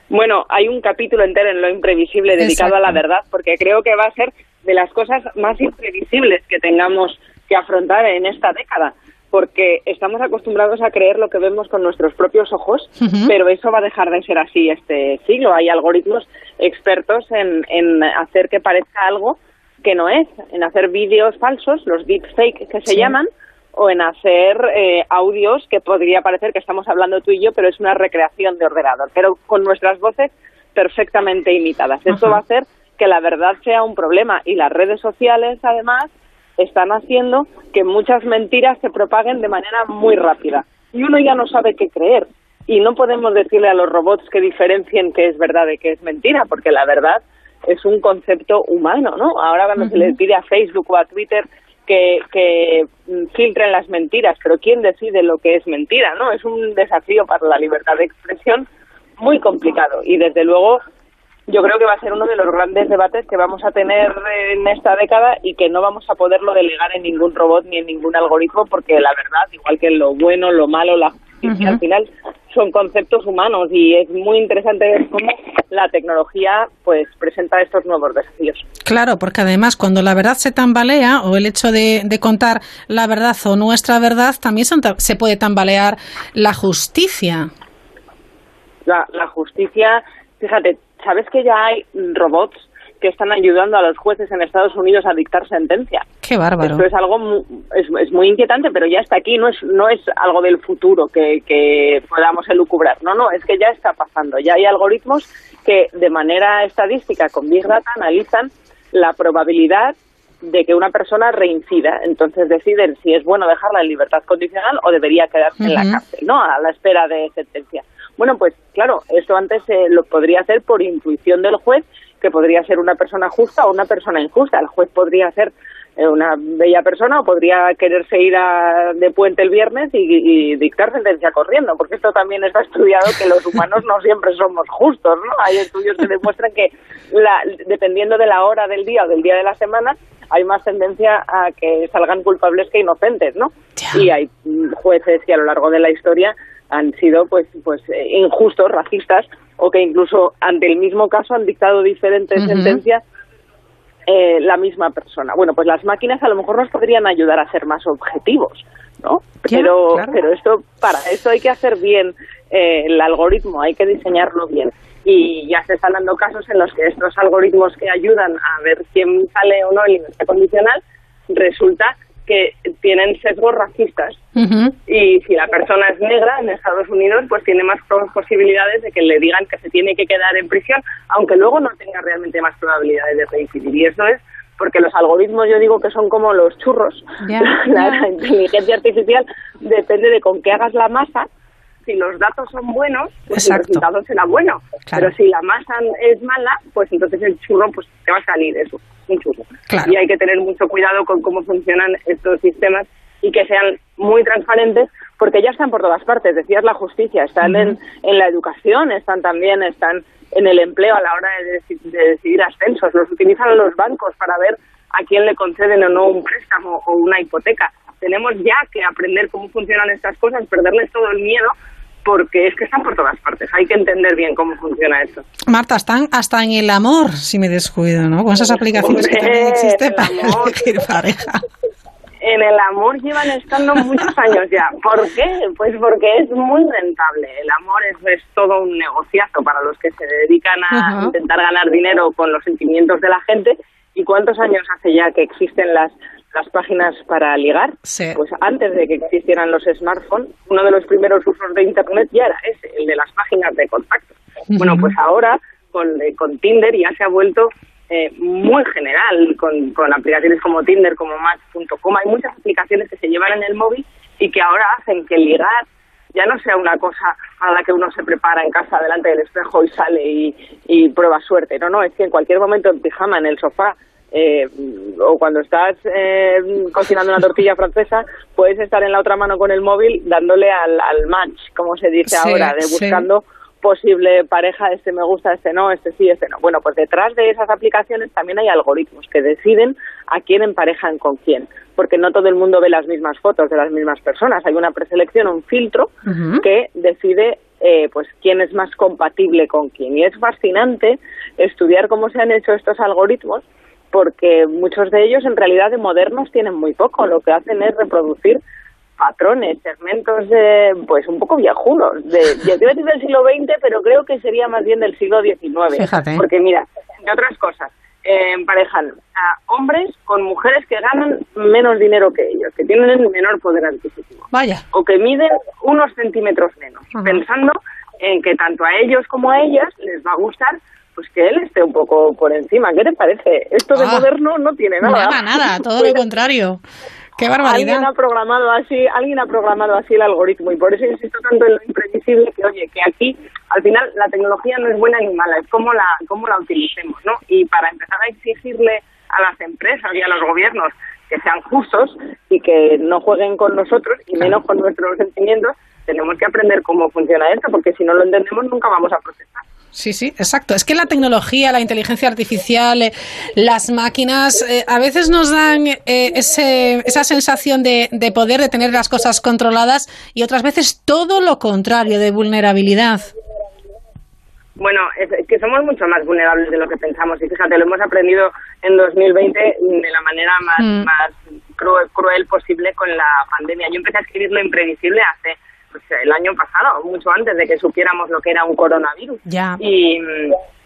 Bueno, hay un capítulo entero en lo imprevisible dedicado a la verdad, porque creo que va a ser de las cosas más imprevisibles que tengamos que afrontar en esta década, porque estamos acostumbrados a creer lo que vemos con nuestros propios ojos, pero eso va a dejar de ser así este siglo. Hay algoritmos expertos en, en hacer que parezca algo que no es, en hacer vídeos falsos, los deepfake que se Sí. llaman, o en hacer eh, audios que podría parecer que estamos hablando tú y yo, pero es una recreación de ordenador, pero con nuestras voces perfectamente imitadas. Esto Ajá. va a hacer que la verdad sea un problema y las redes sociales, además, están haciendo que muchas mentiras se propaguen de manera muy rápida. Y uno ya no sabe qué creer. Y no podemos decirle a los robots que diferencien qué es verdad de qué es mentira, porque la verdad es un concepto humano, ¿no? Ahora cuando se les pide a Facebook o a Twitter que, que mm, filtren las mentiras, pero ¿quién decide lo que es mentira, no? Es un desafío para la libertad de expresión muy complicado y desde luego yo creo que va a ser uno de los grandes debates que vamos a tener en esta década y que no vamos a poderlo delegar en ningún robot ni en ningún algoritmo porque la verdad, igual que lo bueno, lo malo, la justicia, Ujú. al final son conceptos humanos y es muy interesante ver cómo la tecnología pues presenta estos nuevos desafíos. Claro, porque además cuando la verdad se tambalea o el hecho de, de contar la verdad o nuestra verdad, también son se puede tambalear la justicia. La, la justicia, fíjate, ¿sabes que ya hay robots que están ayudando a los jueces en Estados Unidos a dictar sentencia? Qué bárbaro. Esto es algo mu- es, es muy inquietante, pero ya está aquí, no es no es algo del futuro que, que podamos elucubrar. No, no, es que ya está pasando. Ya hay algoritmos que de manera estadística con Big Data analizan la probabilidad de que una persona reincida. Entonces deciden si es bueno dejarla en libertad condicional o debería quedarse en la cárcel, ¿no? A la espera de sentencia. Bueno, pues claro, esto antes eh, lo podría hacer por intuición del juez, que podría ser una persona justa o una persona injusta. El juez podría ser eh, una bella persona o podría quererse ir a- de puente el viernes y, y dictar sentencia corriendo, porque esto también está estudiado que los humanos no siempre somos justos, ¿no? Hay estudios que demuestran que la, dependiendo de la hora del día o del día de la semana, hay más tendencia a que salgan culpables que inocentes, ¿no? Y hay jueces que a lo largo de la historia han sido pues pues eh, injustos, racistas o que incluso ante el mismo caso han dictado diferentes sentencias eh, la misma persona. Bueno, pues las máquinas a lo mejor nos podrían ayudar a ser más objetivos, ¿no? Pero, claro. pero esto, para eso hay que hacer bien eh, el algoritmo, hay que diseñarlo bien. Y ya se están dando casos en los que estos algoritmos que ayudan a ver quién sale o no en libertad condicional, resulta que tienen sesgos racistas. Y si la persona es negra en Estados Unidos, pues tiene más posibilidades de que le digan que se tiene que quedar en prisión, aunque luego no tenga realmente más probabilidades de reincidir. Y eso es porque los algoritmos yo digo que son como los churros. La, inteligencia artificial depende de con qué hagas la masa. Si los datos son buenos, pues Exacto. el resultado será bueno. Claro. Pero si la masa es mala, pues entonces el churro pues te va a salir eso, un churro. Claro. Y hay que tener mucho cuidado con cómo funcionan estos sistemas y que sean muy transparentes porque ya están por todas partes. Decías la justicia, están en, en la educación, están también están en el empleo a la hora de, deci- de decidir ascensos. Los utilizan los bancos para ver a quién le conceden o no un préstamo o una hipoteca. Tenemos ya que aprender cómo funcionan estas cosas, perderles todo el miedo porque es que están por todas partes. Hay que entender bien cómo funciona esto. Marta, están hasta en el amor, si me descuido, ¿no? Con esas aplicaciones que también existen para elegir pareja. En el amor llevan estando muchos años ya. ¿Por qué? Pues porque es muy rentable. El amor es, es todo un negociazo para los que se dedican a intentar ganar dinero con los sentimientos de la gente. ¿Y cuántos años hace ya que existen las, las páginas para ligar? Sí. Pues antes de que existieran los smartphones, uno de los primeros usos de Internet ya era ese, el de las páginas de contacto. Bueno, pues ahora con, eh, con Tinder ya se ha vuelto eh, muy general, con, con aplicaciones como Tinder, como Match.com. Hay muchas aplicaciones que se llevan en el móvil y que ahora hacen que ligar ya no sea una cosa a la que uno se prepara en casa delante del espejo y sale y, y prueba suerte. No, no, es que en cualquier momento en pijama, en el sofá, eh, o cuando estás eh, cocinando una tortilla francesa, puedes estar en la otra mano con el móvil dándole al, al match, como se dice Sí, ahora, de sí. buscando posible pareja, este me gusta, este no, este sí, este no. Bueno, pues detrás de esas aplicaciones también hay algoritmos que deciden a quién emparejan con quién, porque no todo el mundo ve las mismas fotos de las mismas personas. Hay una preselección, un filtro que decide eh, pues quién es más compatible con quién. Y es fascinante estudiar cómo se han hecho estos algoritmos porque muchos de ellos en realidad de modernos tienen muy poco. Lo que hacen es reproducir patrones, segmentos de, pues un poco viejunos, de, yo decir del siglo XX, pero creo que sería más bien del siglo XIX. Fíjate. Porque mira, entre otras cosas, eh, emparejan a hombres con mujeres que ganan menos dinero que ellos, que tienen el menor poder adquisitivo. Vaya. O que miden unos centímetros menos, pensando en que tanto a ellos como a ellas les va a gustar pues que él esté un poco por encima. ¿Qué te parece? Esto de Ah. moderno no tiene nada. Nada, nada, todo lo contrario. Qué barbaridad. Alguien ha programado así, alguien ha programado así el algoritmo y por eso insisto tanto en lo imprevisible que oye, que aquí al final la tecnología no es buena ni mala, es cómo la cómo la utilicemos, ¿no? Y para empezar a exigirle a las empresas y a los gobiernos que sean justos y que no jueguen con nosotros y menos con nuestros sentimientos, tenemos que aprender cómo funciona esto, porque si no lo entendemos nunca vamos a protestar. Sí, sí, exacto. Es que la tecnología, la inteligencia artificial, eh, las máquinas, eh, a veces nos dan eh, ese, esa sensación de, de poder, de tener las cosas controladas y otras veces todo lo contrario, de vulnerabilidad. Bueno, es que somos mucho más vulnerables de lo que pensamos y fíjate, lo hemos aprendido en 2020 de la manera más, Mm. más cruel, cruel posible con la pandemia. Yo empecé a escribir lo imprevisible hace pues, el año pasado, mucho antes de que supiéramos lo que era un coronavirus. Ya. Y,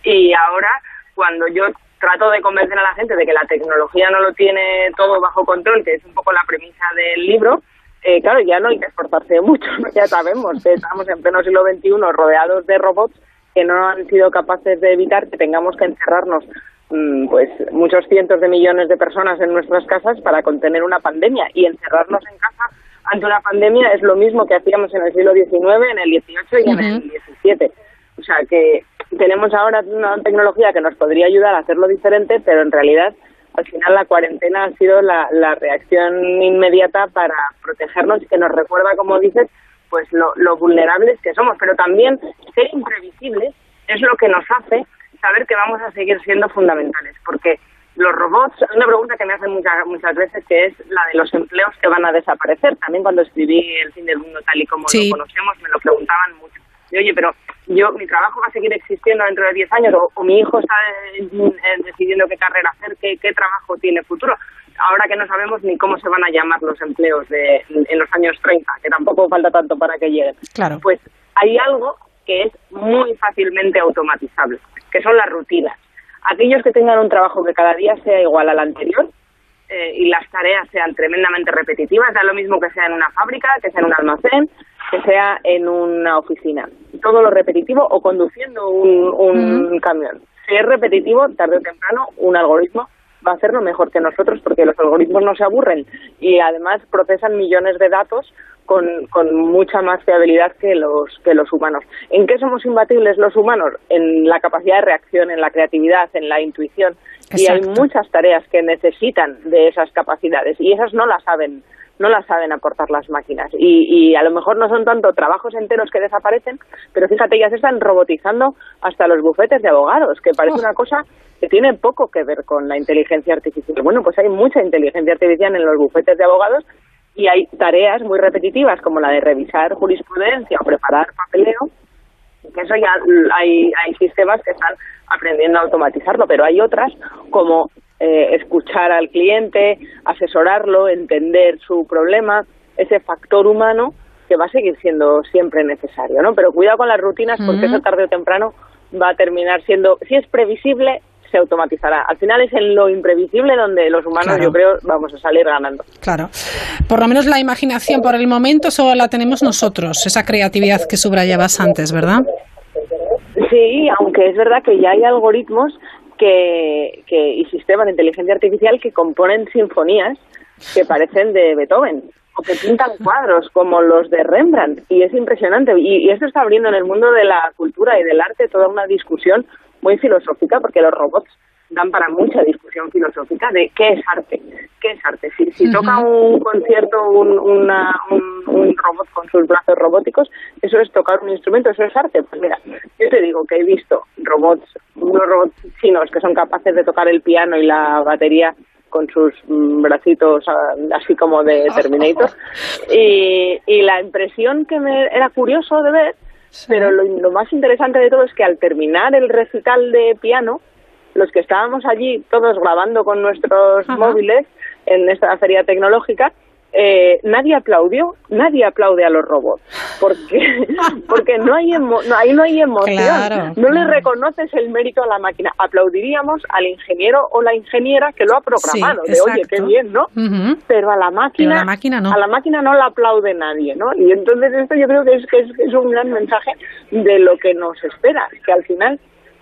y ahora, cuando yo trato de convencer a la gente de que la tecnología no lo tiene todo bajo control, que es un poco la premisa del libro, eh, claro, ya no hay que esforzarse mucho, ya sabemos que estamos en pleno siglo XXI rodeados de robots que no han sido capaces de evitar que tengamos que encerrarnos mm, pues muchos cientos de millones de personas en nuestras casas para contener una pandemia y encerrarnos en casa ante una pandemia es lo mismo que hacíamos en el siglo XIX, en el XVIII y en el XVII. O sea que tenemos ahora una tecnología que nos podría ayudar a hacerlo diferente, pero en realidad al final la cuarentena ha sido la, la reacción inmediata para protegernos y que nos recuerda, como dices, pues lo, lo vulnerables que somos, pero también ser imprevisibles es lo que nos hace saber que vamos a seguir siendo fundamentales, porque los robots, una pregunta que me hacen muchas, muchas veces que es la de los empleos que van a desaparecer. También cuando escribí El fin del mundo tal y como Sí. lo conocemos me lo preguntaban mucho. Y, oye, pero yo mi trabajo va a seguir existiendo dentro de 10 años o, o mi hijo está eh, eh, decidiendo qué carrera hacer, qué, qué trabajo tiene futuro. Ahora que no sabemos ni cómo se van a llamar los empleos de, en los años 30, que tampoco falta tanto para que lleguen. Claro. Pues hay algo que es muy fácilmente automatizable, que son las rutinas. Aquellos que tengan un trabajo que cada día sea igual al anterior eh, y las tareas sean tremendamente repetitivas, da lo mismo que sea en una fábrica, que sea en un almacén, que sea en una oficina. Todo lo repetitivo o conduciendo un, un camión. Si es repetitivo, tarde o temprano, un algoritmo va a hacerlo mejor que nosotros porque los algoritmos no se aburren y además procesan millones de datos con, con mucha más fiabilidad que los que los humanos. ¿En qué somos imbatibles los humanos? En la capacidad de reacción, en la creatividad, en la intuición. Y hay muchas tareas que necesitan de esas capacidades y esas no las saben no las saben aportar las máquinas y, y a lo mejor no son tanto trabajos enteros que desaparecen, pero fíjate, ya se están robotizando hasta los bufetes de abogados, que parece una cosa que tiene poco que ver con la inteligencia artificial. Bueno, pues hay mucha inteligencia artificial en los bufetes de abogados y hay tareas muy repetitivas como la de revisar jurisprudencia o preparar papeleo, que eso ya hay, hay sistemas que están aprendiendo a automatizarlo, pero hay otras como eh, escuchar al cliente, asesorarlo, entender su problema, ese factor humano que va a seguir siendo siempre necesario, ¿no? Pero cuidado con las rutinas porque eso tarde o temprano va a terminar siendo, si es previsible, se automatizará. Al final es en lo imprevisible donde los humanos, Claro. yo creo, vamos a salir ganando. Claro. Por lo menos la imaginación por el momento solo la tenemos nosotros, esa creatividad que subrayabas antes, ¿verdad? Sí, aunque es verdad que ya hay algoritmos que, que y sistemas de inteligencia artificial que componen sinfonías que parecen de Beethoven o que pintan cuadros como los de Rembrandt y es impresionante y, y esto está abriendo en el mundo de la cultura y del arte toda una discusión muy filosófica porque los robots dan para mucha discusión filosófica de qué es arte, qué es arte. Si, si toca un concierto un, una- un, un robot con sus brazos robóticos, eso es tocar un instrumento, eso es arte. Pues mira, yo te digo que he visto robots, unos robots chinos que son capaces de tocar el piano y la batería con sus mm, bracitos ah, así como de Terminator y, y la impresión que me era curioso de ver pero lo, lo más interesante de todo es que al terminar el recital de piano los que estábamos allí todos grabando con nuestros móviles en esta feria tecnológica eh, nadie aplaudió, nadie aplaude a los robots. porque porque no hay emo- no, ahí no hay emoción, Claro, no le reconoces el mérito a la máquina. Aplaudiríamos al ingeniero o la ingeniera que lo ha programado, Sí, de oye, qué bien, ¿no? Pero a la máquina, la máquina no. a la máquina no la aplaude nadie, ¿no? Y entonces esto yo creo que es, que es, que es un gran mensaje de lo que nos espera, que al final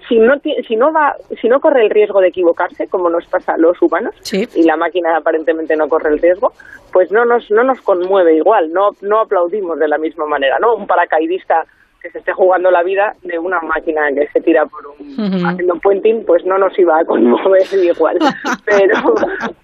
si no si no va si no corre el riesgo de equivocarse como nos pasa a los humanos y la máquina aparentemente no corre el riesgo pues no nos no nos conmueve igual no no aplaudimos de la misma manera no un paracaidista que se esté jugando la vida de una máquina que se tira por un haciendo puenting pues no nos iba a conmover igual. Pero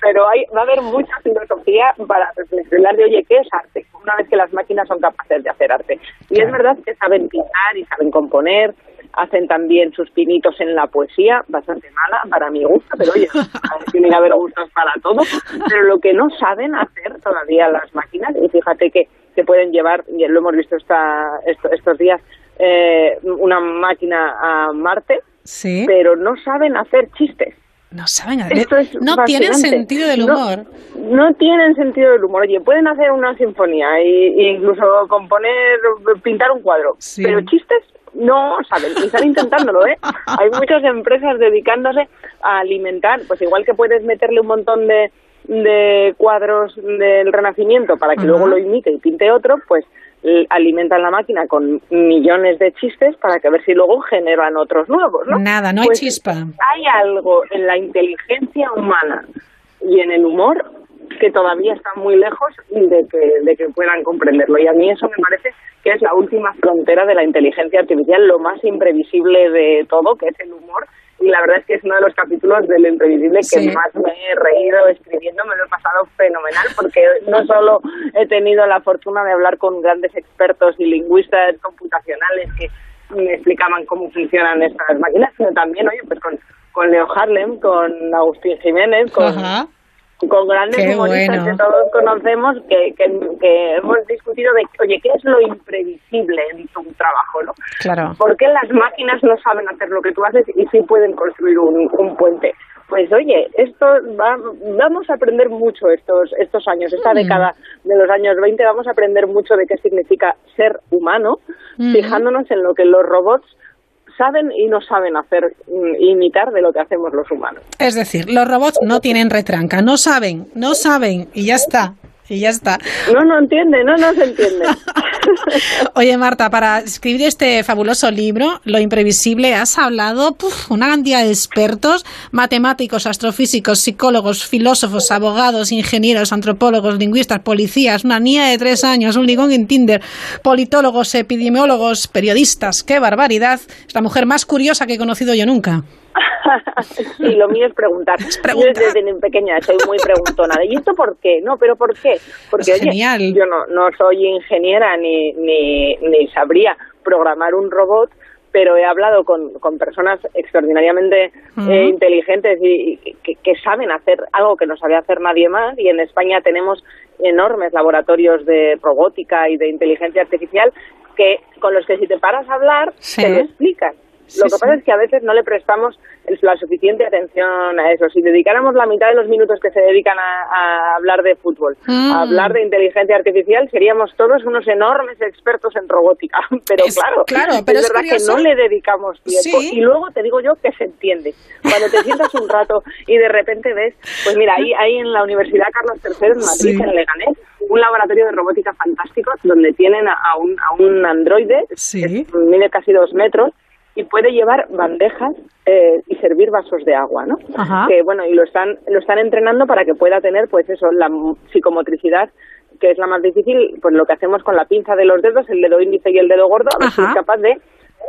pero hay va a haber mucha filosofía para reflexionar de oye qué es arte una vez que las máquinas son capaces de hacer arte. Y es verdad que saben pintar y saben componer hacen también sus pinitos en la poesía, bastante mala para mi gusto, pero oye, tiene que haber gustos para todo, pero lo que no saben hacer todavía las máquinas, y fíjate que, que pueden llevar, y lo hemos visto esta, esto- estos días, eh, una máquina a Marte, Sí. pero no saben hacer chistes. No saben hacer- Esto es no tienen sentido del humor. No, tienen sentido del humor. Oye, pueden hacer una sinfonía y incluso componer, pintar un cuadro, pero chistes no saben y están intentándolo, ¿eh? Hay muchas empresas dedicándose a alimentar, pues igual que puedes meterle un montón de, de cuadros del Renacimiento para que luego lo imite y pinte otro, pues alimentan la máquina con millones de chistes para que a ver si luego generan otros nuevos, ¿no? Nada, no hay Pues chispa. Hay algo en la inteligencia humana y en el humor que todavía está muy lejos de que, de que puedan comprenderlo. Y a mí eso me parece que es la última frontera de la inteligencia artificial, lo más imprevisible de todo, que es el humor. Y la verdad es que es uno de los capítulos de lo imprevisible que Sí. más me he reído escribiendo, me lo he pasado fenomenal, porque no solo he tenido la fortuna de hablar con grandes expertos y lingüistas computacionales que me explicaban cómo funcionan estas máquinas, sino también, oye, pues con, con Leo Harlem, con Agustín Jiménez, con, Ajá. Con grandes Qué humoristas bueno. que todos conocemos, que, que, que hemos discutido de, oye, ¿qué es lo imprevisible en tu trabajo, no? Claro. ¿Por qué las máquinas no saben hacer lo que tú haces y sí pueden construir un, un puente? Pues oye, esto va- vamos a aprender mucho estos estos años, esta Mm. década de los años 20, vamos a aprender mucho de qué significa ser humano, Mm. fijándonos en lo que los robots saben y no saben hacer, mm, imitar de lo que hacemos los humanos. Es decir, los robots no tienen retranca, no saben, no saben y ya está. Y ya está. No, no entiende, no, no se entiende. Oye, Marta, para escribir este fabuloso libro, Lo Imprevisible, has hablado puf, una cantidad de expertos, matemáticos, astrofísicos, psicólogos, filósofos, abogados, ingenieros, antropólogos, lingüistas, policías, una niña de tres años, un ligón en Tinder, politólogos, epidemiólogos, periodistas. ¡Qué barbaridad! Es la mujer más curiosa que he conocido yo nunca. y lo mío es preguntar. Yo desde pequeña soy muy preguntona. ¿Y esto por qué? No, pero ¿por qué? Porque Pues oye, yo no, no soy ingeniera ni, ni, ni sabría programar un robot, pero he hablado con, con personas extraordinariamente eh, inteligentes y, y que, que saben hacer algo que no sabe hacer nadie más. Y en España tenemos enormes laboratorios de robótica y de inteligencia artificial que con los que si te paras a hablar Sí. te lo explican. Sí, lo que sí. pasa es que a veces no le prestamos la suficiente atención a eso. Si dedicáramos la mitad de los minutos que se dedican a, a hablar de fútbol, Mm. a hablar de inteligencia artificial, seríamos todos unos enormes expertos en robótica. Pero Es- claro, claro, pero es es verdad curioso. que no le dedicamos tiempo. Sí. Y luego te digo yo que se entiende. Cuando te sientas un rato y de repente ves, pues mira, ahí, ahí en la Universidad Carlos III en Madrid, en Leganés, un laboratorio de robótica fantástico donde tienen a, un, a un androide que mide casi dos metros y puede llevar bandejas eh, y servir vasos de agua, ¿no? Ajá. Que bueno, y lo están lo están entrenando para que pueda tener pues eso, la psicomotricidad que es la más difícil, pues lo que hacemos con la pinza de los dedos, el dedo índice y el dedo gordo, a ver si Ajá. es capaz de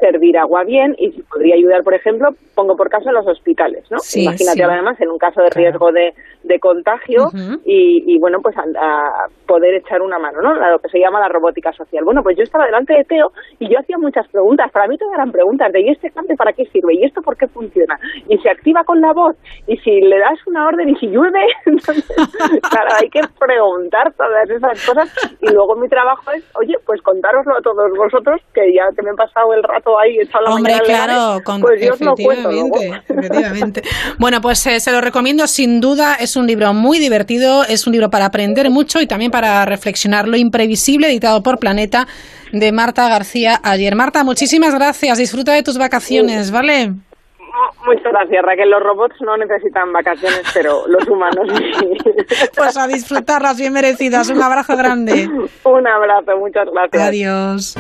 servir agua bien y si podría ayudar, por ejemplo, pongo por caso en los hospitales, ¿no? Sí, Imagínate sí. además en un caso de riesgo de, de contagio y, y, bueno, pues a, a poder echar una mano, ¿no? A lo que se llama la robótica social. Bueno, pues yo estaba delante de Teo y yo hacía muchas preguntas. Para mí todas eran preguntas de ¿y este cable para qué sirve? ¿Y esto por qué funciona? ¿Y se activa con la voz? ¿Y si le das una orden y si llueve? Entonces, claro, hay que preguntar todas esas cosas y luego mi trabajo es, oye, pues contároslo a todos vosotros, que ya que me he pasado el rato rato ahí echado la Hombre, claro, con, pues yo os lo cuento luego. efectivamente, efectivamente. Bueno, pues eh, se lo recomiendo sin duda. Es un libro muy divertido, es un libro para aprender mucho y también para reflexionar. Lo imprevisible, editado por Planeta, de Marta García ayer. Marta, muchísimas gracias. Disfruta de tus vacaciones, ¿vale? Muchas gracias, Raquel. Los robots no necesitan vacaciones, pero los humanos sí. Pues a disfrutarlas bien merecidas. Un abrazo grande. Un abrazo, muchas gracias. Adiós.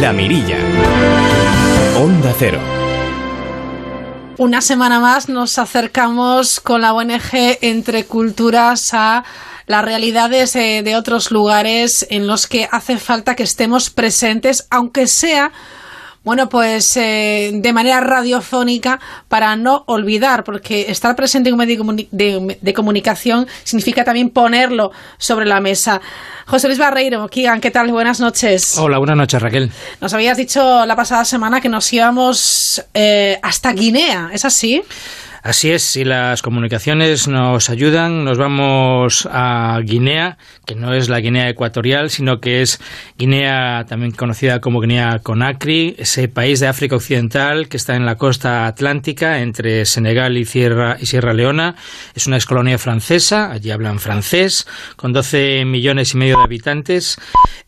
La Mirilla. Onda Cero. Una semana más nos acercamos con la ONG Entre Culturas a las realidades eh, de otros lugares en los que hace falta que estemos presentes, aunque sea bueno, pues eh, de manera radiofónica para no olvidar, porque estar presente en un medio de, de, comunicación significa también ponerlo sobre la mesa. José Luis Barreiro, Kigan, ¿qué tal? Buenas noches. Hola, buenas noches, Raquel. Nos habías dicho la pasada semana que nos íbamos eh, hasta Guinea, ¿es así? Así es, si las comunicaciones nos ayudan, nos vamos a Guinea, que no es la Guinea ecuatorial, sino que es Guinea, también conocida como Guinea Conakry, ese país de África Occidental que está en la costa atlántica entre Senegal y Sierra, y Sierra Leona. Es una excolonia francesa, allí hablan francés, con 12 millones y medio de habitantes.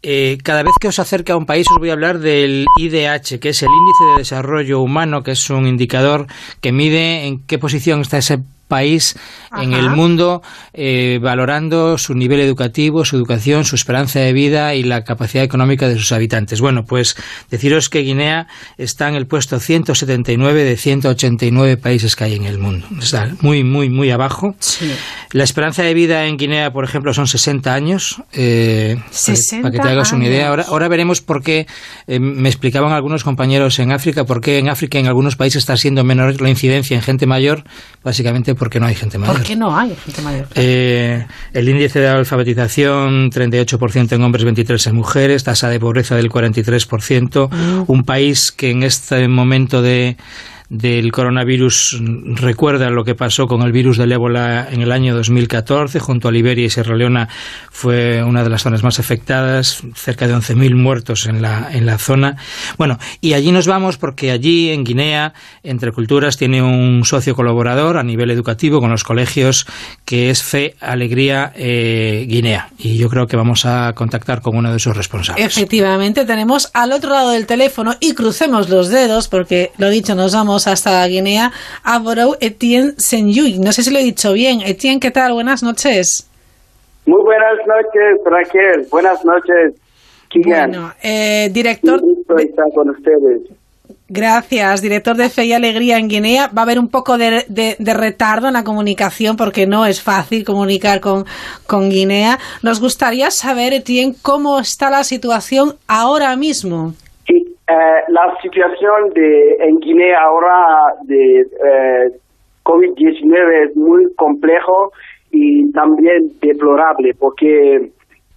Eh, cada vez que os acerque a un país os voy a hablar del IDH, que es el Índice de Desarrollo Humano, que es un indicador que mide en qué posición está ese país en el mundo eh, valorando su nivel educativo, su educación, su esperanza de vida y la capacidad económica de sus habitantes. Bueno, pues deciros que Guinea está en el puesto 179 de 189 países que hay en el mundo. Está muy, muy, muy abajo. La esperanza de vida en Guinea, por ejemplo, son 60 años. Eh, 60 para que te hagas una idea. Ahora, ahora veremos por qué, eh, me explicaban algunos compañeros en África, por qué en África en algunos países está siendo menor la incidencia en gente mayor, básicamente porque no hay gente mayor. ¿Por qué no hay gente mayor? Eh, el índice de alfabetización, 38% en hombres, 23% en mujeres, tasa de pobreza del 43%, Mm. un país que en este momento de del coronavirus recuerda lo que pasó con el virus del ébola en el año 2014 junto a Liberia y Sierra Leona fue una de las zonas más afectadas cerca de 11.000 muertos en la, en la zona. Bueno y allí nos vamos porque allí en Guinea Entre Culturas tiene un socio colaborador a nivel educativo con los colegios que es Fe Alegría eh, Guinea. Y yo creo que vamos a contactar con uno de sus responsables. Efectivamente, tenemos al otro lado del teléfono y crucemos los dedos porque, lo dicho, nos vamos hasta Guinea a Borou Etienne Senyuy. No sé si lo he dicho bien. Etienne, ¿qué tal? Buenas noches. Muy buenas noches, Raquel. Buenas noches, Kigan. Bueno, eh, director... Un gusto estar con ustedes. Gracias, director de Fe y Alegría en Guinea. Va a haber un poco de, de, de, retardo en la comunicación porque no es fácil comunicar con, con Guinea. Nos gustaría saber, Etienne, cómo está la situación ahora mismo. Eh, la situación de, en Guinea ahora de eh, COVID-19 es muy complejo y también deplorable porque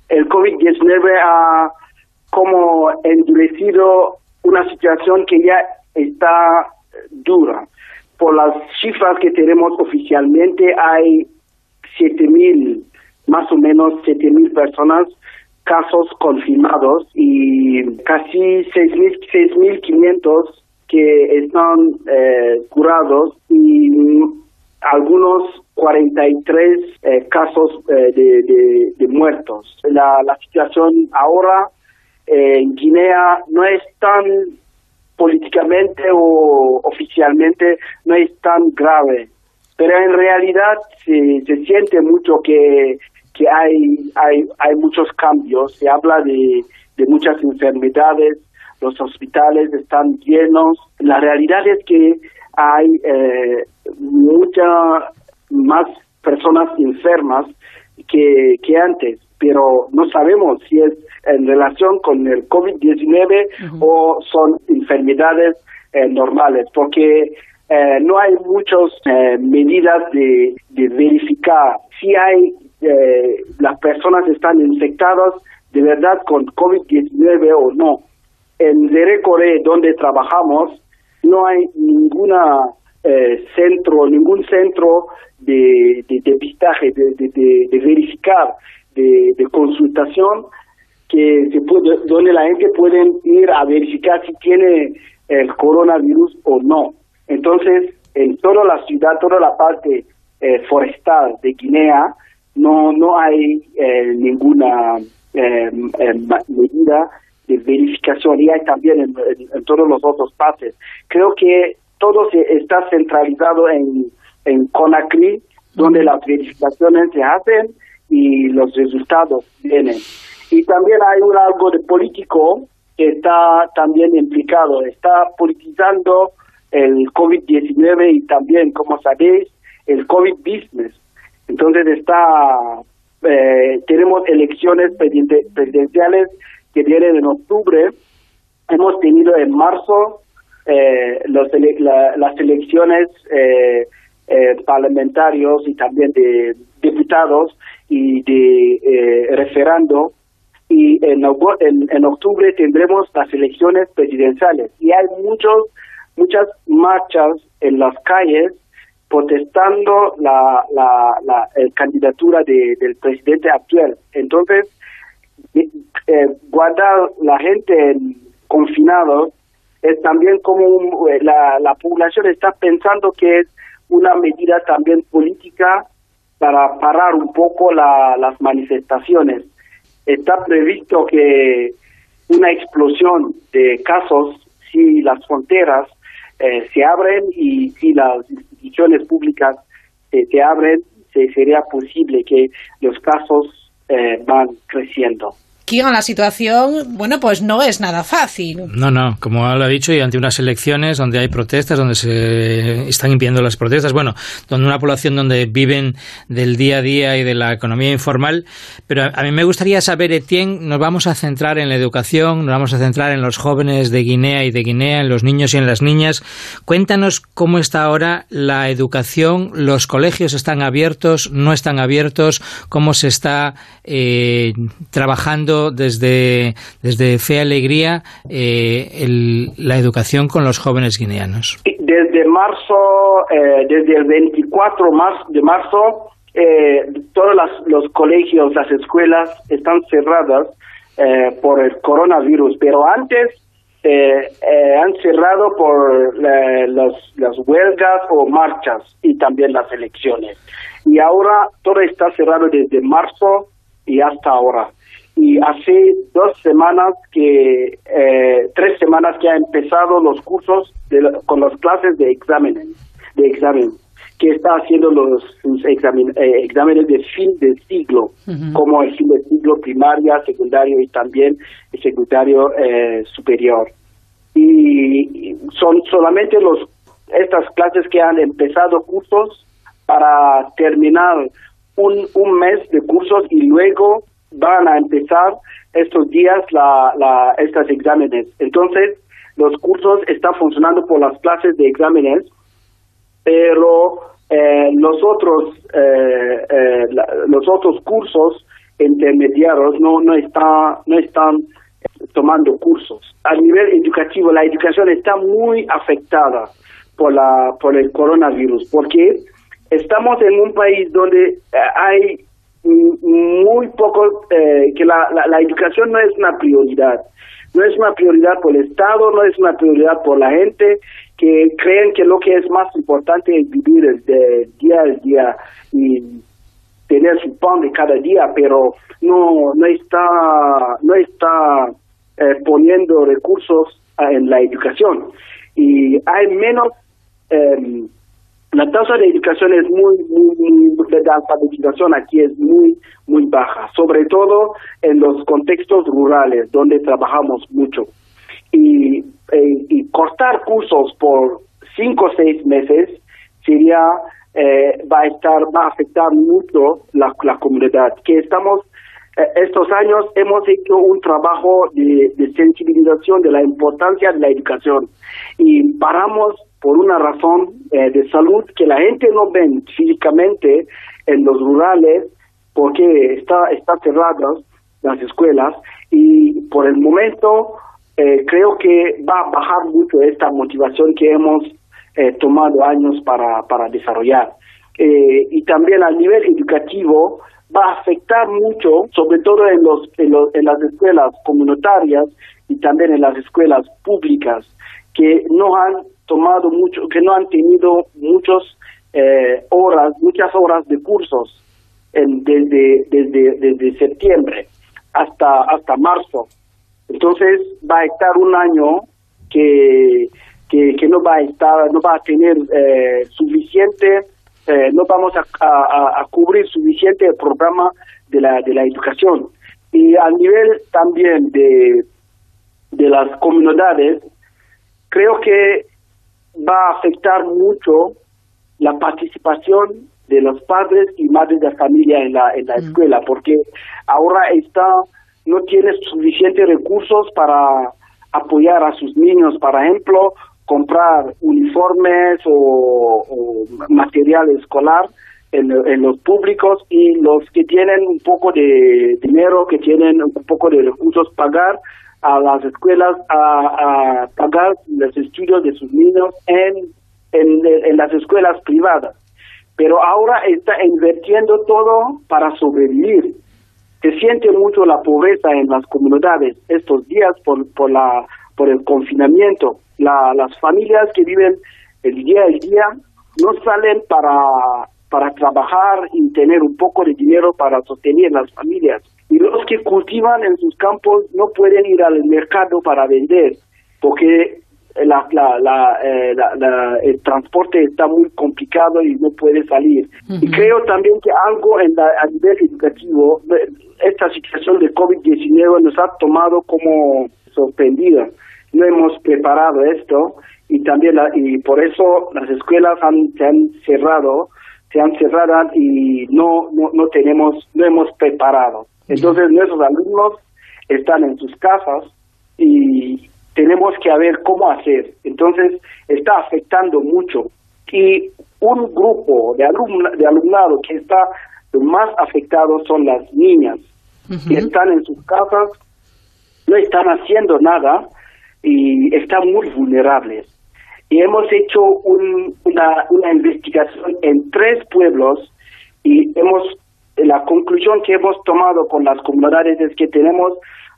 el COVID-19 ha como endurecido una situación que ya está dura. Por las cifras que tenemos oficialmente hay 7.000, más o menos 7.000 personas casos confirmados y casi 6.500 que están eh, curados y algunos 43 eh, casos eh, de, de, de, muertos. La, la situación ahora en Guinea no es tan políticamente o oficialmente no es tan grave, pero en realidad se, se siente mucho que que hay, hay, hay muchos cambios, se habla de, de muchas enfermedades, los hospitales están llenos. La realidad es que hay eh, muchas más personas enfermas que, que antes, pero no sabemos si es en relación con el COVID-19 uh -huh. o son enfermedades eh, normales, porque eh, no hay muchas medidas de, de verificar si hay eh, las personas están infectadas de verdad con COVID-19 o no. En Derecore, donde trabajamos, no hay ninguna eh, centro, ningún centro de, de de, de, de, verificar, de, consultación que se puede, donde la gente puede ir a verificar si tiene el coronavirus o no. Entonces, en toda la ciudad, toda la parte eh, forestal de Guinea, no, no hay eh, ninguna eh, medida de verificación y hay también en, todos los otros partes. Creo que todo se está centralizado en, en Conakry, donde las verificaciones se hacen y los resultados vienen. Y también hay un algo de político que está también implicado, está politizando el COVID-19 y también, como sabéis, el COVID business. Entonces está, eh, tenemos elecciones presidenciales que vienen en octubre. Hemos tenido en marzo eh, los, las elecciones eh, eh, parlamentarios y también de diputados y de eh, referendo y en, en, octubre tendremos las elecciones presidenciales y hay muchos muchas marchas en las calles protestando la, la, la candidatura de, del presidente actual. Entonces, eh, guardar la gente confinados es también como eh, la, la población está pensando que es una medida también política para parar un poco la, las manifestaciones. Está previsto que una explosión de casos si las fronteras eh, se abren y si las instituciones públicas eh, se abren, se, sería posible que los casos eh, van creciendo la situación, bueno, pues no es nada fácil. No, no, como lo ha dicho, y ante unas elecciones donde hay protestas, donde se están impidiendo las protestas, bueno, donde una población donde viven del día a día y de la economía informal. Pero a, mí me gustaría saber, Etienne, nos vamos a centrar en la educación, nos vamos a centrar en los jóvenes de Guinea y de Guinea, en los niños y en las niñas. Cuéntanos cómo está ahora la educación, los colegios están abiertos, no están abiertos, cómo se está eh, trabajando desde, desde Fe Alegría eh, la educación con los jóvenes guineanos? Desde marzo, eh, desde el 24 de marzo, eh, todos los colegios, las escuelas están cerradas por el coronavirus, pero antes han cerrado por las huelgas o marchas y también las elecciones. Y ahora todo está cerrado desde marzo y hasta ahora y hace dos semanas que, eh, tres semanas que ha empezado los cursos con las clases de exámenes, de examen, que está haciendo los eh, exámenes de fin de siglo, como el fin de siglo primaria, secundario y también el secundario eh, superior. Y son solamente los estas clases que han empezado cursos para terminar un, un mes de cursos y luego van a empezar estos días la, la, estos exámenes. Entonces, los cursos están funcionando por las clases de exámenes, pero eh, los otros eh, eh, los otros cursos intermediarios no no está no están tomando cursos. A nivel educativo, la educación está muy afectada por la por el coronavirus, porque estamos en un país donde hay muy poco, eh, que la, la, educación no es una prioridad. No es una prioridad por el Estado, no es una prioridad por la gente que creen que lo que es más importante es vivir el, día al día y tener su pan de cada día, pero no, no está, no está eh, poniendo recursos en la educación. Y hay menos eh, la tasa de educación es muy, muy, muy, de alfabetización aquí es muy, muy baja, sobre todo en los contextos rurales donde trabajamos mucho. Y, eh, y cortar cursos por cinco o seis meses sería, eh, va a estar, va a afectar mucho la, la comunidad, que estamos eh, estos años hemos hecho un trabajo de, de, sensibilización de la importancia de la educación y paramos por una razón eh, de salud que la gente no ve físicamente en los rurales porque está, está cerradas las escuelas y por el momento eh, creo que va a bajar mucho esta motivación que hemos eh, tomado años para, para desarrollar. y también a nivel educativo, va a afectar mucho, sobre todo en, los, en, los, en las escuelas comunitarias y también en las escuelas públicas, que no han tomado mucho, que no han tenido muchos eh, horas, muchas horas de cursos desde, desde, desde septiembre hasta, hasta marzo. Entonces va a estar un año que, que, que no va a estar, no va a tener eh, suficiente, eh, no vamos a, a, a, cubrir suficiente el programa de la, de la educación. Y a nivel también de, de las comunidades, creo que va a afectar mucho la participación de los padres y madres de familia en la, en la escuela, porque ahora está, no tiene suficientes recursos para apoyar a sus niños, por ejemplo, comprar uniformes o, o material escolar en, en, los públicos y los que tienen un poco de dinero, que tienen un poco de recursos, pagar a las escuelas a, a pagar los estudios de sus niños en, en, en las escuelas privadas. Pero ahora está invirtiendo todo para sobrevivir. Se siente mucho la pobreza en las comunidades estos días por, por, la, por el confinamiento. La, las familias que viven el día a día no salen para, para trabajar y tener un poco de dinero para sostener las familias. Y los que cultivan en sus campos no pueden ir al mercado para vender porque la, la, la, eh, el transporte está muy complicado y no puede salir. Uh -huh. Y creo también que algo en a nivel educativo, esta situación de COVID-19 nos ha tomado como sorprendida. No hemos preparado esto y también la, y por eso las escuelas han, se han cerrado, se han cerrado y no, no, no tenemos, no hemos preparado. Entonces nuestros alumnos están en sus casas y tenemos que ver cómo hacer. Entonces está afectando mucho y un grupo de, alumna, de alumnado que está más afectado son las niñas uh -huh. que están en sus casas, no están haciendo nada y están muy vulnerables. Y hemos hecho un, una, una investigación en tres pueblos y hemos la conclusión que hemos tomado con las comunidades es que tenemos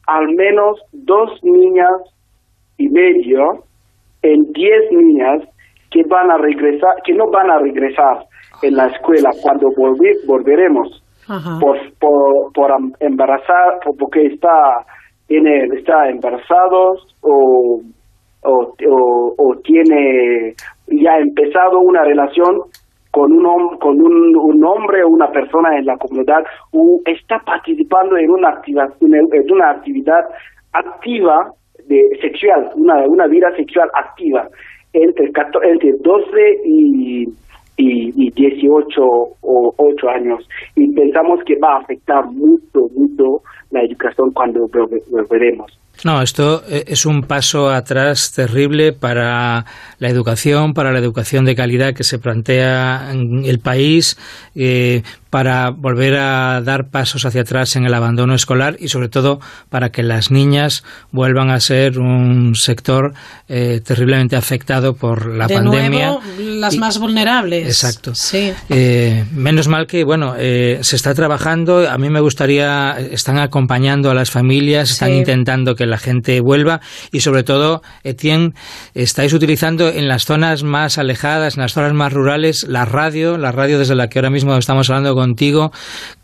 al menos dos niñas y medio en diez niñas que van a regresar, que no van a regresar en la escuela cuando volver, volveremos Ajá. por, por, por embarazar, por, porque está tiene está embarazados o, o, o, tiene ya empezado una relación con un con un, un, hombre o una persona en la comunidad o está participando en una actividad en una actividad activa de sexual una una vida sexual activa entre entre 12 y y, y 18 o 8 años. Y pensamos que va a afectar mucho mucho la educación cuando volveremos no, esto eh, es un paso atrás terrible para la educación, para la educación de calidad que se plantea en el país, eh, para volver a dar pasos hacia atrás en el abandono escolar y sobre todo para que las niñas vuelvan a ser un sector eh, terriblemente afectado por la de pandemia. Nuevo, las y, más vulnerables. Exacto. Sí. Eh, menos mal que, bueno, eh, se está trabajando. A mí me gustaría, están acompañando a las familias, sí. están intentando que la gente vuelva y sobre todo, Etienne, estáis utilizando en las zonas más alejadas, en las zonas más rurales, la radio, la radio desde la que ahora mismo estamos hablando contigo,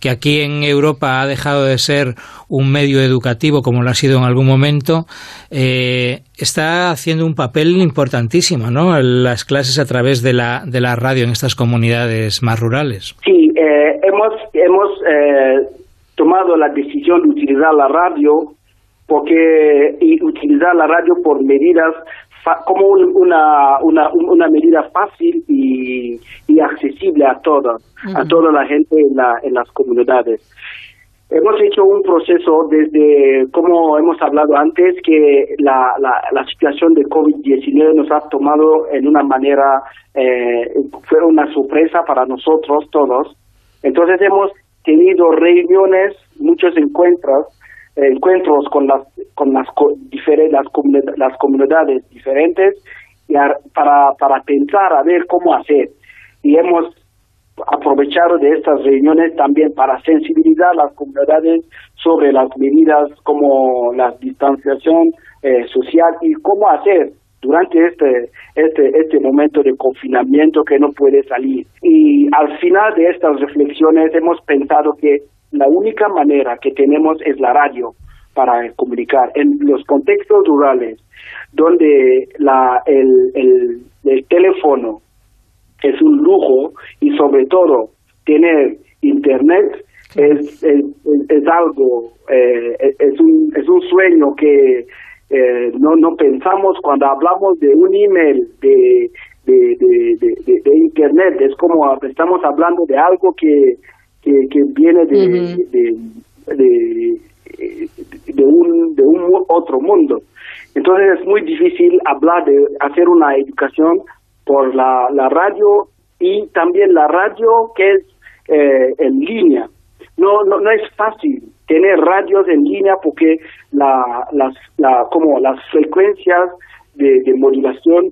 que aquí en Europa ha dejado de ser un medio educativo como lo ha sido en algún momento, eh, está haciendo un papel importantísimo, ¿no? Las clases a través de la, de la radio en estas comunidades más rurales. Sí, eh, hemos, hemos eh, tomado la decisión de utilizar la radio porque y utilizar la radio por medidas como una, una, una medida fácil y, y accesible a uh -huh. a toda la gente en, la, en las comunidades. Hemos hecho un proceso desde, como hemos hablado antes, que la, la, la situación de COVID-19 nos ha tomado en una manera, eh, fue una sorpresa para nosotros todos. Entonces hemos tenido reuniones, muchos encuentros, encuentros con las con las las, comunidades, las comunidades diferentes y a, para para pensar a ver cómo hacer y hemos aprovechar de estas reuniones también para sensibilizar las comunidades sobre las medidas como la distanciación eh, social y cómo hacer durante este, este, este momento de confinamiento que no puede salir. Y al final de estas reflexiones hemos pensado que la única manera que tenemos es la radio para comunicar. En los contextos rurales, donde la, el, el, el teléfono es un lujo y sobre todo tener internet es, es, es algo, eh, es, un, es un sueño que eh, no, no pensamos cuando hablamos de un email de, de, de, de, de internet, es como estamos hablando de algo que, que, que viene de, de, de, de, un, de un otro mundo. Entonces es muy difícil hablar de hacer una educación por la, la radio y también la radio que es eh, en línea. No, no, no es fácil tener radios en línea porque la, las, la, como las frecuencias de, de modulación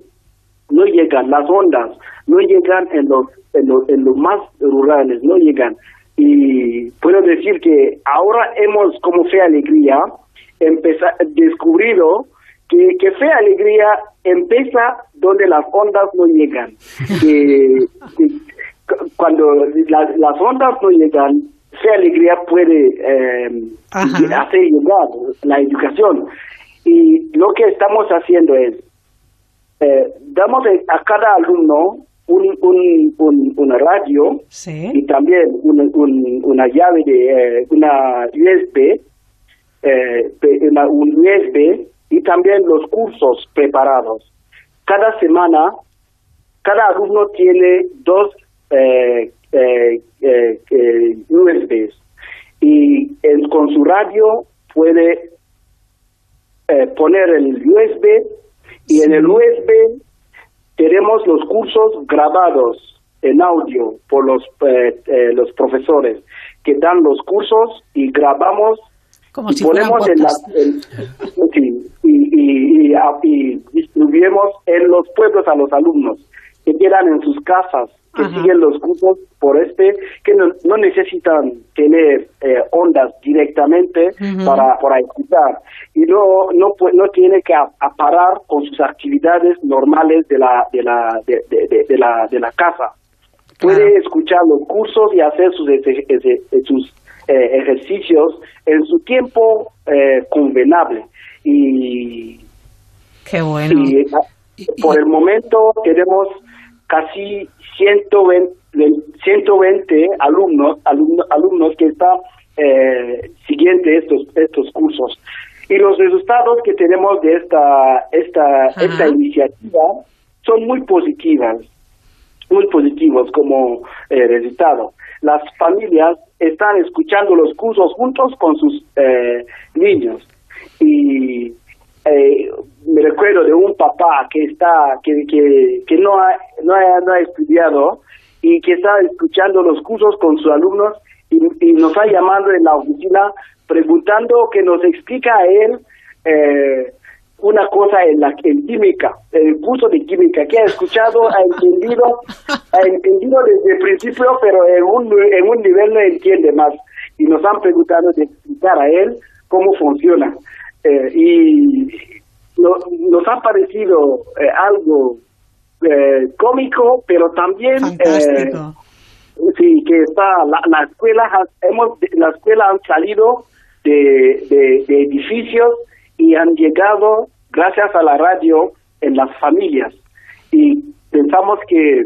no llegan, las ondas no llegan en los, en los, en los más rurales, no llegan. Y puedo decir que ahora hemos, como Fe Alegría, empezar, descubrido que, que Fe Alegría empieza donde las ondas no llegan. que, que cuando la, las ondas no llegan, Fe Alegría puede eh, hacer llegar la educación. Y lo que estamos haciendo es, eh, damos a cada alumno un, un, un, una radio y también un, un, una llave de eh, una USB, eh, una, un USB y también los cursos preparados. Cada semana, cada alumno tiene dos eh, eh, USBs y con su radio puede poner el USB y en el USB tenemos los cursos grabados en audio por los, eh, eh, los profesores que dan los cursos y grabamos Como si ponemos en la, en- y, y, y, y distribuimos en los pueblos a los alumnos que quedan en sus casas, que Ajá. siguen los cursos por este, que no, no necesitan tener eh, ondas directamente para, para escuchar y no no pu- no tiene que a, a parar con sus actividades normales de la de la de, de- la de la casa. Puede escuchar los cursos y hacer sus eje- sus eh, ejercicios en su tiempo eh, convenable. Y Qué bueno. y, ah, por el momento tenemos casi 120, 120 alumnos, alumnos, alumnos que están eh, siguiendo estos, estos cursos. Y los resultados que tenemos de esta, esta, esta iniciativa son muy positivas, muy positivos como eh, resultado. Las familias están escuchando los cursos juntos con sus eh, niños y eh, me recuerdo de un papá que está que, que, que no, ha, no, ha, no ha estudiado y que está escuchando los cursos con sus alumnos y, nos ha llamado en la oficina preguntando que nos explica a él eh, una cosa en la en química, el curso de química que ha escuchado, ha entendido, ha entendido desde el principio, pero en un, en un nivel no entiende más. Y nos han preguntado de explicar a él cómo funciona. Eh, y no- nos ha parecido eh, algo eh, cómico, pero también eh, sí que está la, la escuela ha- hemos la escuela han salido de, de, de edificios y han llegado gracias a la radio en las familias y pensamos que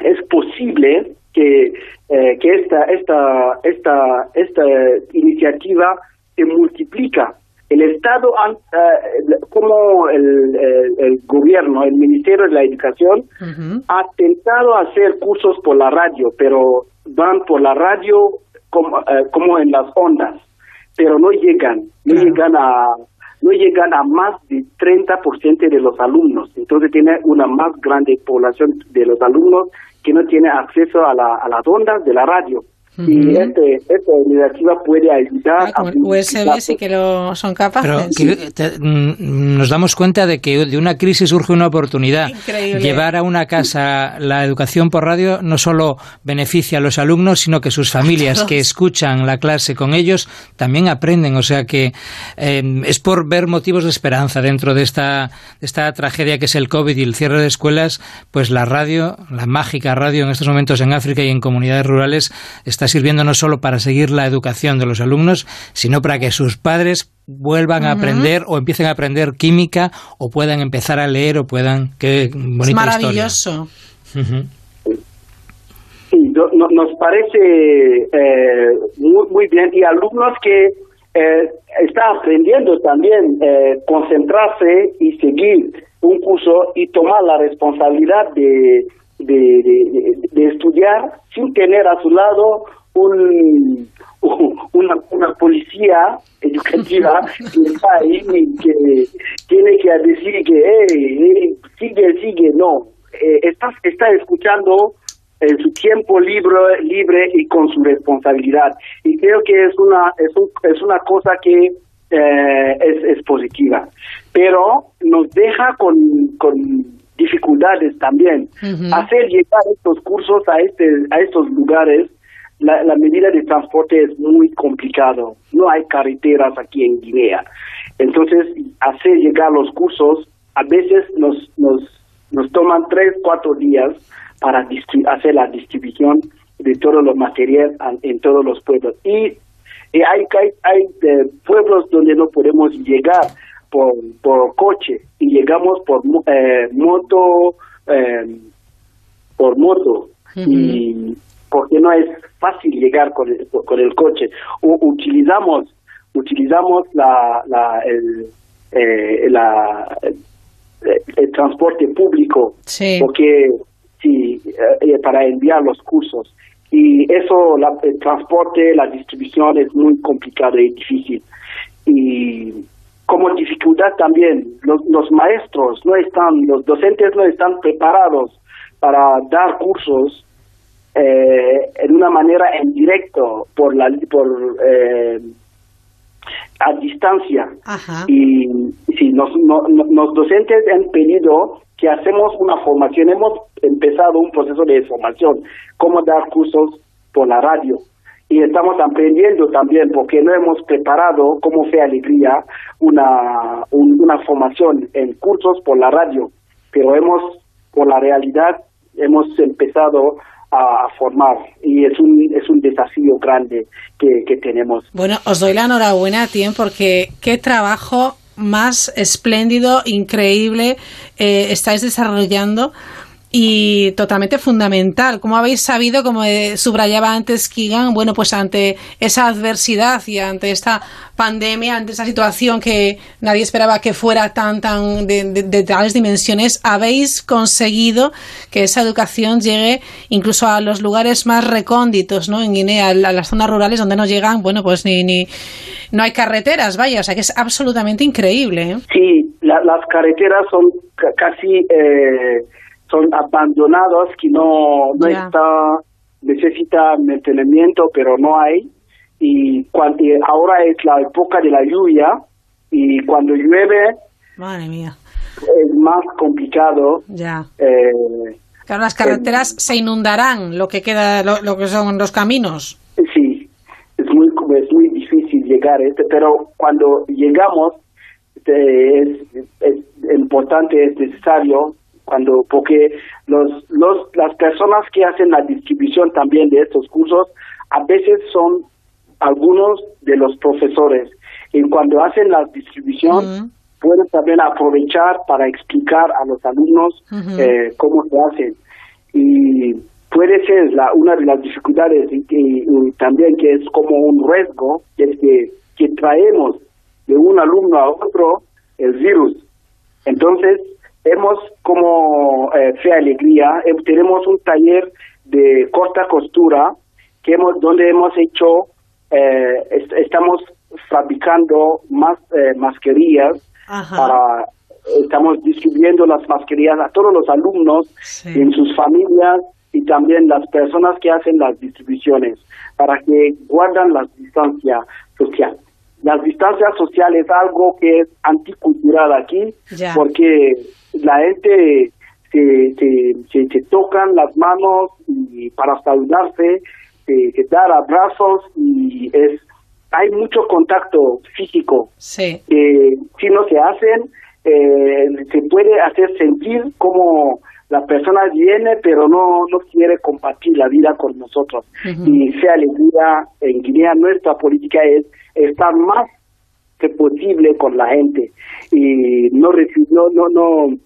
es posible que, eh, que esta, esta, esta, esta iniciativa se multiplica. El Estado, eh, como el, el- el gobierno, el Ministerio de la Educación, ha tentado hacer cursos por la radio, pero van por la radio como, eh, como en las ondas, pero no llegan, no llegan a no llegan a más del 30% de los alumnos. Entonces tiene una más grande población de los alumnos que no tiene acceso a, la, a las ondas de la radio. Y este, esta iniciativa puede ayudar Ah, a USB sí que lo son Pero capaces. que te- mm, nos damos cuenta de que de una crisis surge una oportunidad. Increíble. Llevar a una casa la educación por radio no solo beneficia a los alumnos, sino que sus familias que escuchan la clase con ellos también aprenden. O sea que eh, es por ver motivos de esperanza dentro de esta, de esta tragedia que es el COVID y el cierre de escuelas, pues la radio, la mágica radio en estos momentos en África y en comunidades rurales está sirviendo no solo para seguir la educación de los alumnos, sino para que sus padres vuelvan a aprender o empiecen a aprender química o puedan empezar a leer o puedan qué bonita es historia. maravilloso. Sí, no- no- nos parece eh, muy, muy bien y alumnos que eh, están aprendiendo también eh, concentrarse y seguir un curso y tomar la responsabilidad de, de, de- de estudiar sin tener a su lado un, una, una policía educativa que está ahí y que tiene que decir que hey, sigue, sigue, no. Eh, está, está escuchando en su tiempo libre, libre y con su responsabilidad. Y creo que es una, es un- es una cosa que eh, es, es positiva. Pero nos deja con, con dificultades también. Hacer llegar estos cursos a, este, a estos lugares, la, la medida de transporte es muy complicado. No hay carreteras aquí en Guinea. Entonces, hacer llegar los cursos a veces nos, nos, nos toman tres, cuatro días para hacer la distribución de todos los materiales en todos los pueblos. Y, y hay, hay, hay eh, pueblos donde no podemos llegar por, por coche y llegamos por eh, moto, eh, por moto. Y porque no es fácil llegar con el, con el coche. U- utilizamos utilizamos la, la, el, eh, la, eh, el transporte público Sí. porque sí, eh, para enviar los cursos y eso la- el transporte la distribución es muy complicado y difícil y como dificultad también los, los maestros no están los docentes no están preparados para dar cursos eh, en una manera en directo por la por eh, a distancia Ajá. y sí, nos, no- no- los docentes han pedido que hacemos una formación, hemos empezado un proceso de formación, cómo dar cursos por la radio. Y estamos aprendiendo también, porque no hemos preparado, como Fe Alegría, una, un- una formación en cursos por la radio. Pero hemos, por la realidad, hemos empezado a, formar. Y es un, es un desafío grande que, que tenemos. Bueno, os doy la enhorabuena a porque qué trabajo más espléndido, increíble eh, estáis desarrollando y totalmente fundamental. Como habéis sabido, como eh, subrayaba antes Kigan, bueno, pues ante esa adversidad y ante esta pandemia, ante esa situación que nadie esperaba que fuera tan, tan de, de- de tales dimensiones, habéis conseguido que esa educación llegue incluso a los lugares más recónditos, ¿no? En Guinea, a las zonas rurales donde no llegan, bueno, pues ni, ni no hay carreteras, vaya, o sea que es absolutamente increíble. ¿eh? Sí, la- las carreteras son ca- casi eh, son abandonadas, que no, no está, necesita mantenimiento, pero no hay. Y, cuan- y ahora es la época de la lluvia y cuando llueve Madre mía, es más complicado. ya. Eh, Claro, las carreteras se inundarán, lo que queda, lo, lo que son los caminos. Sí, es muy, es muy difícil llegar este, pero cuando llegamos eh, es, es importante, es necesario, cuando porque los, los, las personas que hacen la distribución también de estos cursos a veces son algunos de los profesores. Y cuando hacen la distribución pueden también aprovechar para explicar a los alumnos eh, cómo se hacen. Y puede ser la, una de las dificultades y, y- y también que es como un riesgo es que, que traemos de un alumno a otro el virus. Entonces hemos como eh, Fe Alegría eh, tenemos un taller de corta costura que hemos donde hemos hecho eh, est- estamos fabricando más eh, mascarillas Ajá. para estamos distribuyendo las mascarillas a todos los alumnos en sus familias y también las personas que hacen las distribuciones para que guardan la distancia social. La distancia social es algo que es anticultural aquí Ya. porque la gente se, se, se tocan las manos y para saludarse, se, se dar abrazos y es hay mucho contacto físico Sí. que si no se hacen, eh, se puede hacer sentir como la persona viene pero no, no quiere compartir la vida con nosotros. Y sea alegría en Guinea, nuestra política es estar más que posible con la gente y no no no no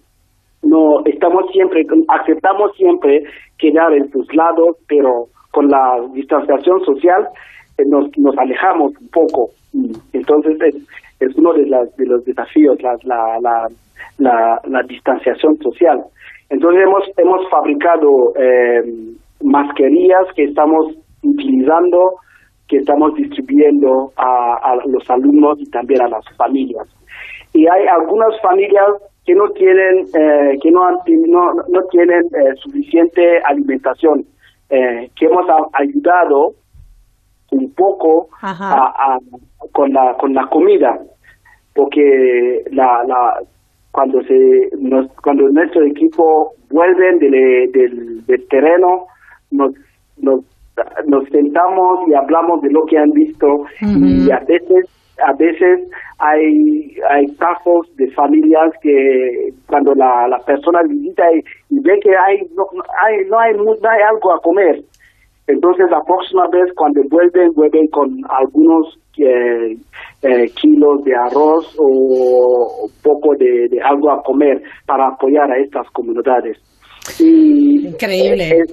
no estamos siempre aceptamos siempre quedar en sus lados pero con la distanciación social eh, nos, nos alejamos un poco. Entonces es, es uno de, las, de los desafíos la, la, la, la, la distanciación social. Entonces hemos hemos fabricado eh, mascarillas que estamos utilizando que estamos distribuyendo a, a los alumnos y también a las familias. Y hay algunas familias que no tienen eh, que no, no, no tienen eh, suficiente alimentación eh, que hemos a- ayudado un poco a- a- con la con la comida porque la, la cuando se nos- cuando nuestro equipo vuelven del, del, del terreno nos, nos nos sentamos y hablamos de lo que han visto y a veces a veces hay hay casos de familias que cuando la, la persona visita y, y ve que hay no, hay no hay no hay algo a comer entonces la próxima vez cuando vuelven vuelven con algunos eh, eh, kilos de arroz o un poco de, de algo a comer para apoyar a estas comunidades y Increíble. eh,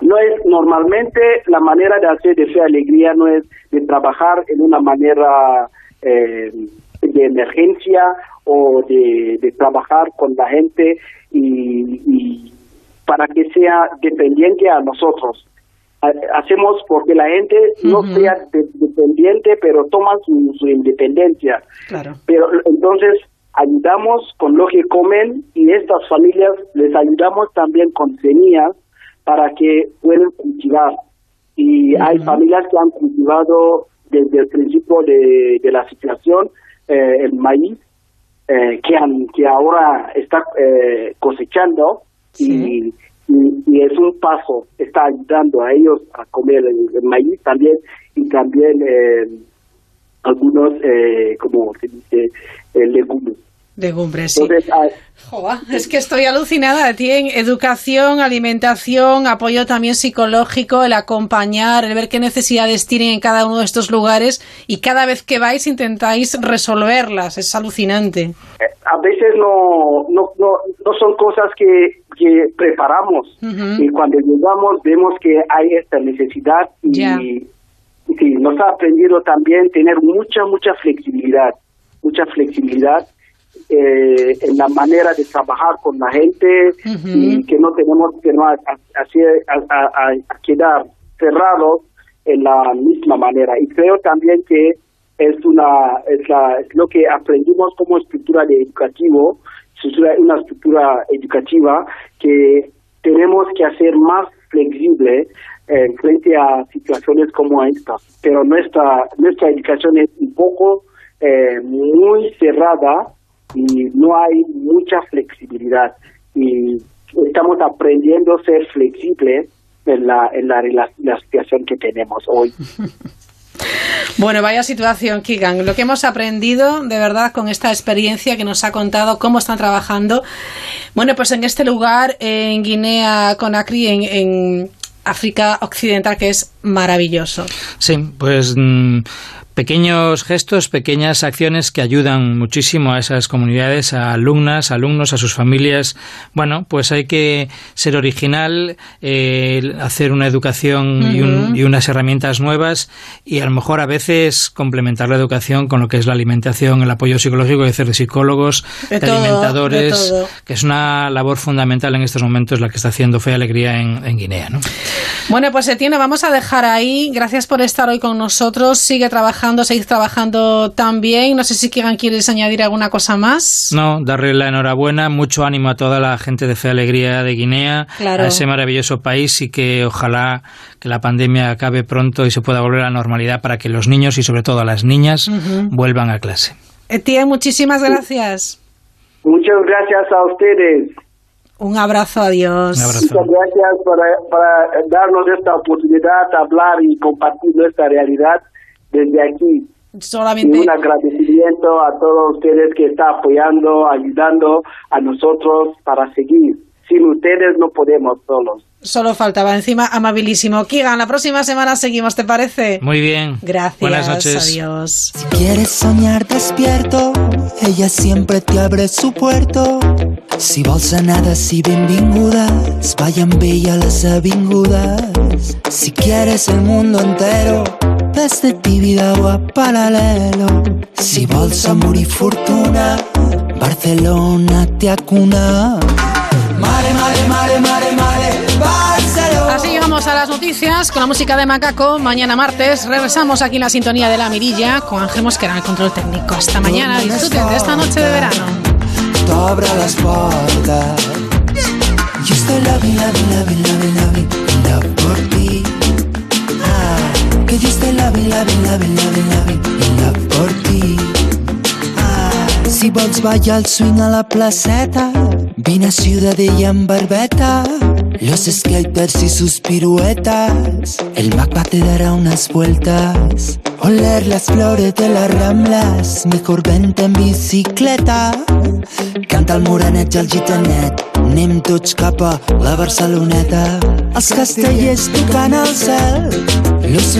no es normalmente la manera de hacer de fe alegría no es de trabajar en una manera eh, de emergencia o de, de trabajar con la gente y, y para que sea dependiente a nosotros. Ha- hacemos porque la gente no sea de- dependiente pero toma su, su independencia. Claro. pero entonces ayudamos con lo que comen y estas familias les ayudamos también con semillas para que puedan cultivar. Y hay familias que han cultivado desde el principio de, de la situación eh, el maíz, eh, que, han, que ahora está eh, cosechando y, y, y es un paso, está ayudando a ellos a comer el, el maíz también y también eh, algunos, eh, como se dice, eh, legumbres. Legumbres, sí. Entonces, hay- Joa, es que estoy alucinada. Tienen educación, alimentación, apoyo también psicológico, el acompañar, el ver qué necesidades tienen en cada uno de estos lugares y cada vez que vais intentáis resolverlas. Es alucinante. a veces no, no, no, no son cosas que, que preparamos y cuando llegamos vemos que hay esta necesidad y Ya. sí, nos ha aprendido también tener mucha, mucha flexibilidad, mucha flexibilidad eh, en la manera de trabajar con la gente y que no tenemos que no ha- ha- hacer, a, a- a- a quedar cerrados en la misma manera. Y creo también que es una es, la, es lo que aprendimos como estructura de educativo, estructura- una estructura educativa que tenemos que hacer más flexible eh, frente a situaciones como esta. Pero nuestra nuestra educación es un poco eh, muy cerrada y no hay mucha flexibilidad y estamos aprendiendo a ser flexibles en la en la, situación que tenemos hoy. Bueno, vaya situación, Kigan. Lo que hemos aprendido, de verdad, con esta experiencia que nos ha contado cómo están trabajando. Bueno, pues en este lugar, en Guinea Conakry, en, en África Occidental, que es maravilloso. Sí, pues mm, pequeños gestos, pequeñas acciones que ayudan muchísimo a esas comunidades, a alumnas, alumnos, a sus familias. Bueno, pues hay que ser original, eh, hacer una educación y, un- y unas herramientas nuevas y a lo mejor a veces complementar la educación con lo que es la alimentación, el apoyo psicológico, decir, de psicólogos, De de, todo, alimentadores, de que es una labor fundamental en estos momentos la que está haciendo Fe y Alegría en, en Guinea. ¿no? Bueno, pues Etienne, vamos a dejar ahí. Gracias por estar hoy con nosotros. Sigue trabajando seguís trabajando también. No sé si Kigan quieres añadir alguna cosa más. No, darle la enhorabuena, mucho ánimo a toda la gente de Fe Alegría de Guinea, Claro. a ese maravilloso país y que ojalá que la pandemia acabe pronto y se pueda volver a la normalidad para que los niños y sobre todo las niñas Ujú. vuelvan a clase. Etienne, muchísimas gracias. Muchas gracias a ustedes. Un abrazo, adiós. Muchas gracias para, para darnos esta oportunidad de hablar y compartir nuestra realidad desde aquí. Solamente Y un agradecimiento a todos ustedes que están apoyando, ayudando a nosotros para seguir. Sin ustedes no podemos solos. solo faltaba encima amabilísimo. Kigan, la próxima semana seguimos, ¿te parece? Muy bien. Gracias. Buenas noches. Adiós. Quieres soñar despierto, ella siempre te abre su puerto. Si vols anar d'ací benvingudes, vayan bella les avingudes. Si quieres el mundo entero, o a paralelo. Si vols amor y fortuna, Barcelona te acuna. Mare, mare, mare, mare, mare, Barcelona. Así llegamos a las noticias con la música de Macaco. Mañana martes regresamos aquí en la sintonía de la mirilla con Ángel Mosquera en el control técnico. Hasta mañana. Disfruten de esta noche de verano. t'obre les portes. Estoy por ti. Que yo estoy loving, loving, loving, loving, loving, in love por ti. Ah, si vols ballar el swing a la placeta, vine a Ciudadella en barbeta. Los skaters y sus piruetas, el Mac te dará unas vueltas. Oler las flores de las ramblas, mejor vente en bicicleta. Canta el morenet i el gitanet, anem tots cap a la Barceloneta. Els castellers tocant al cel, los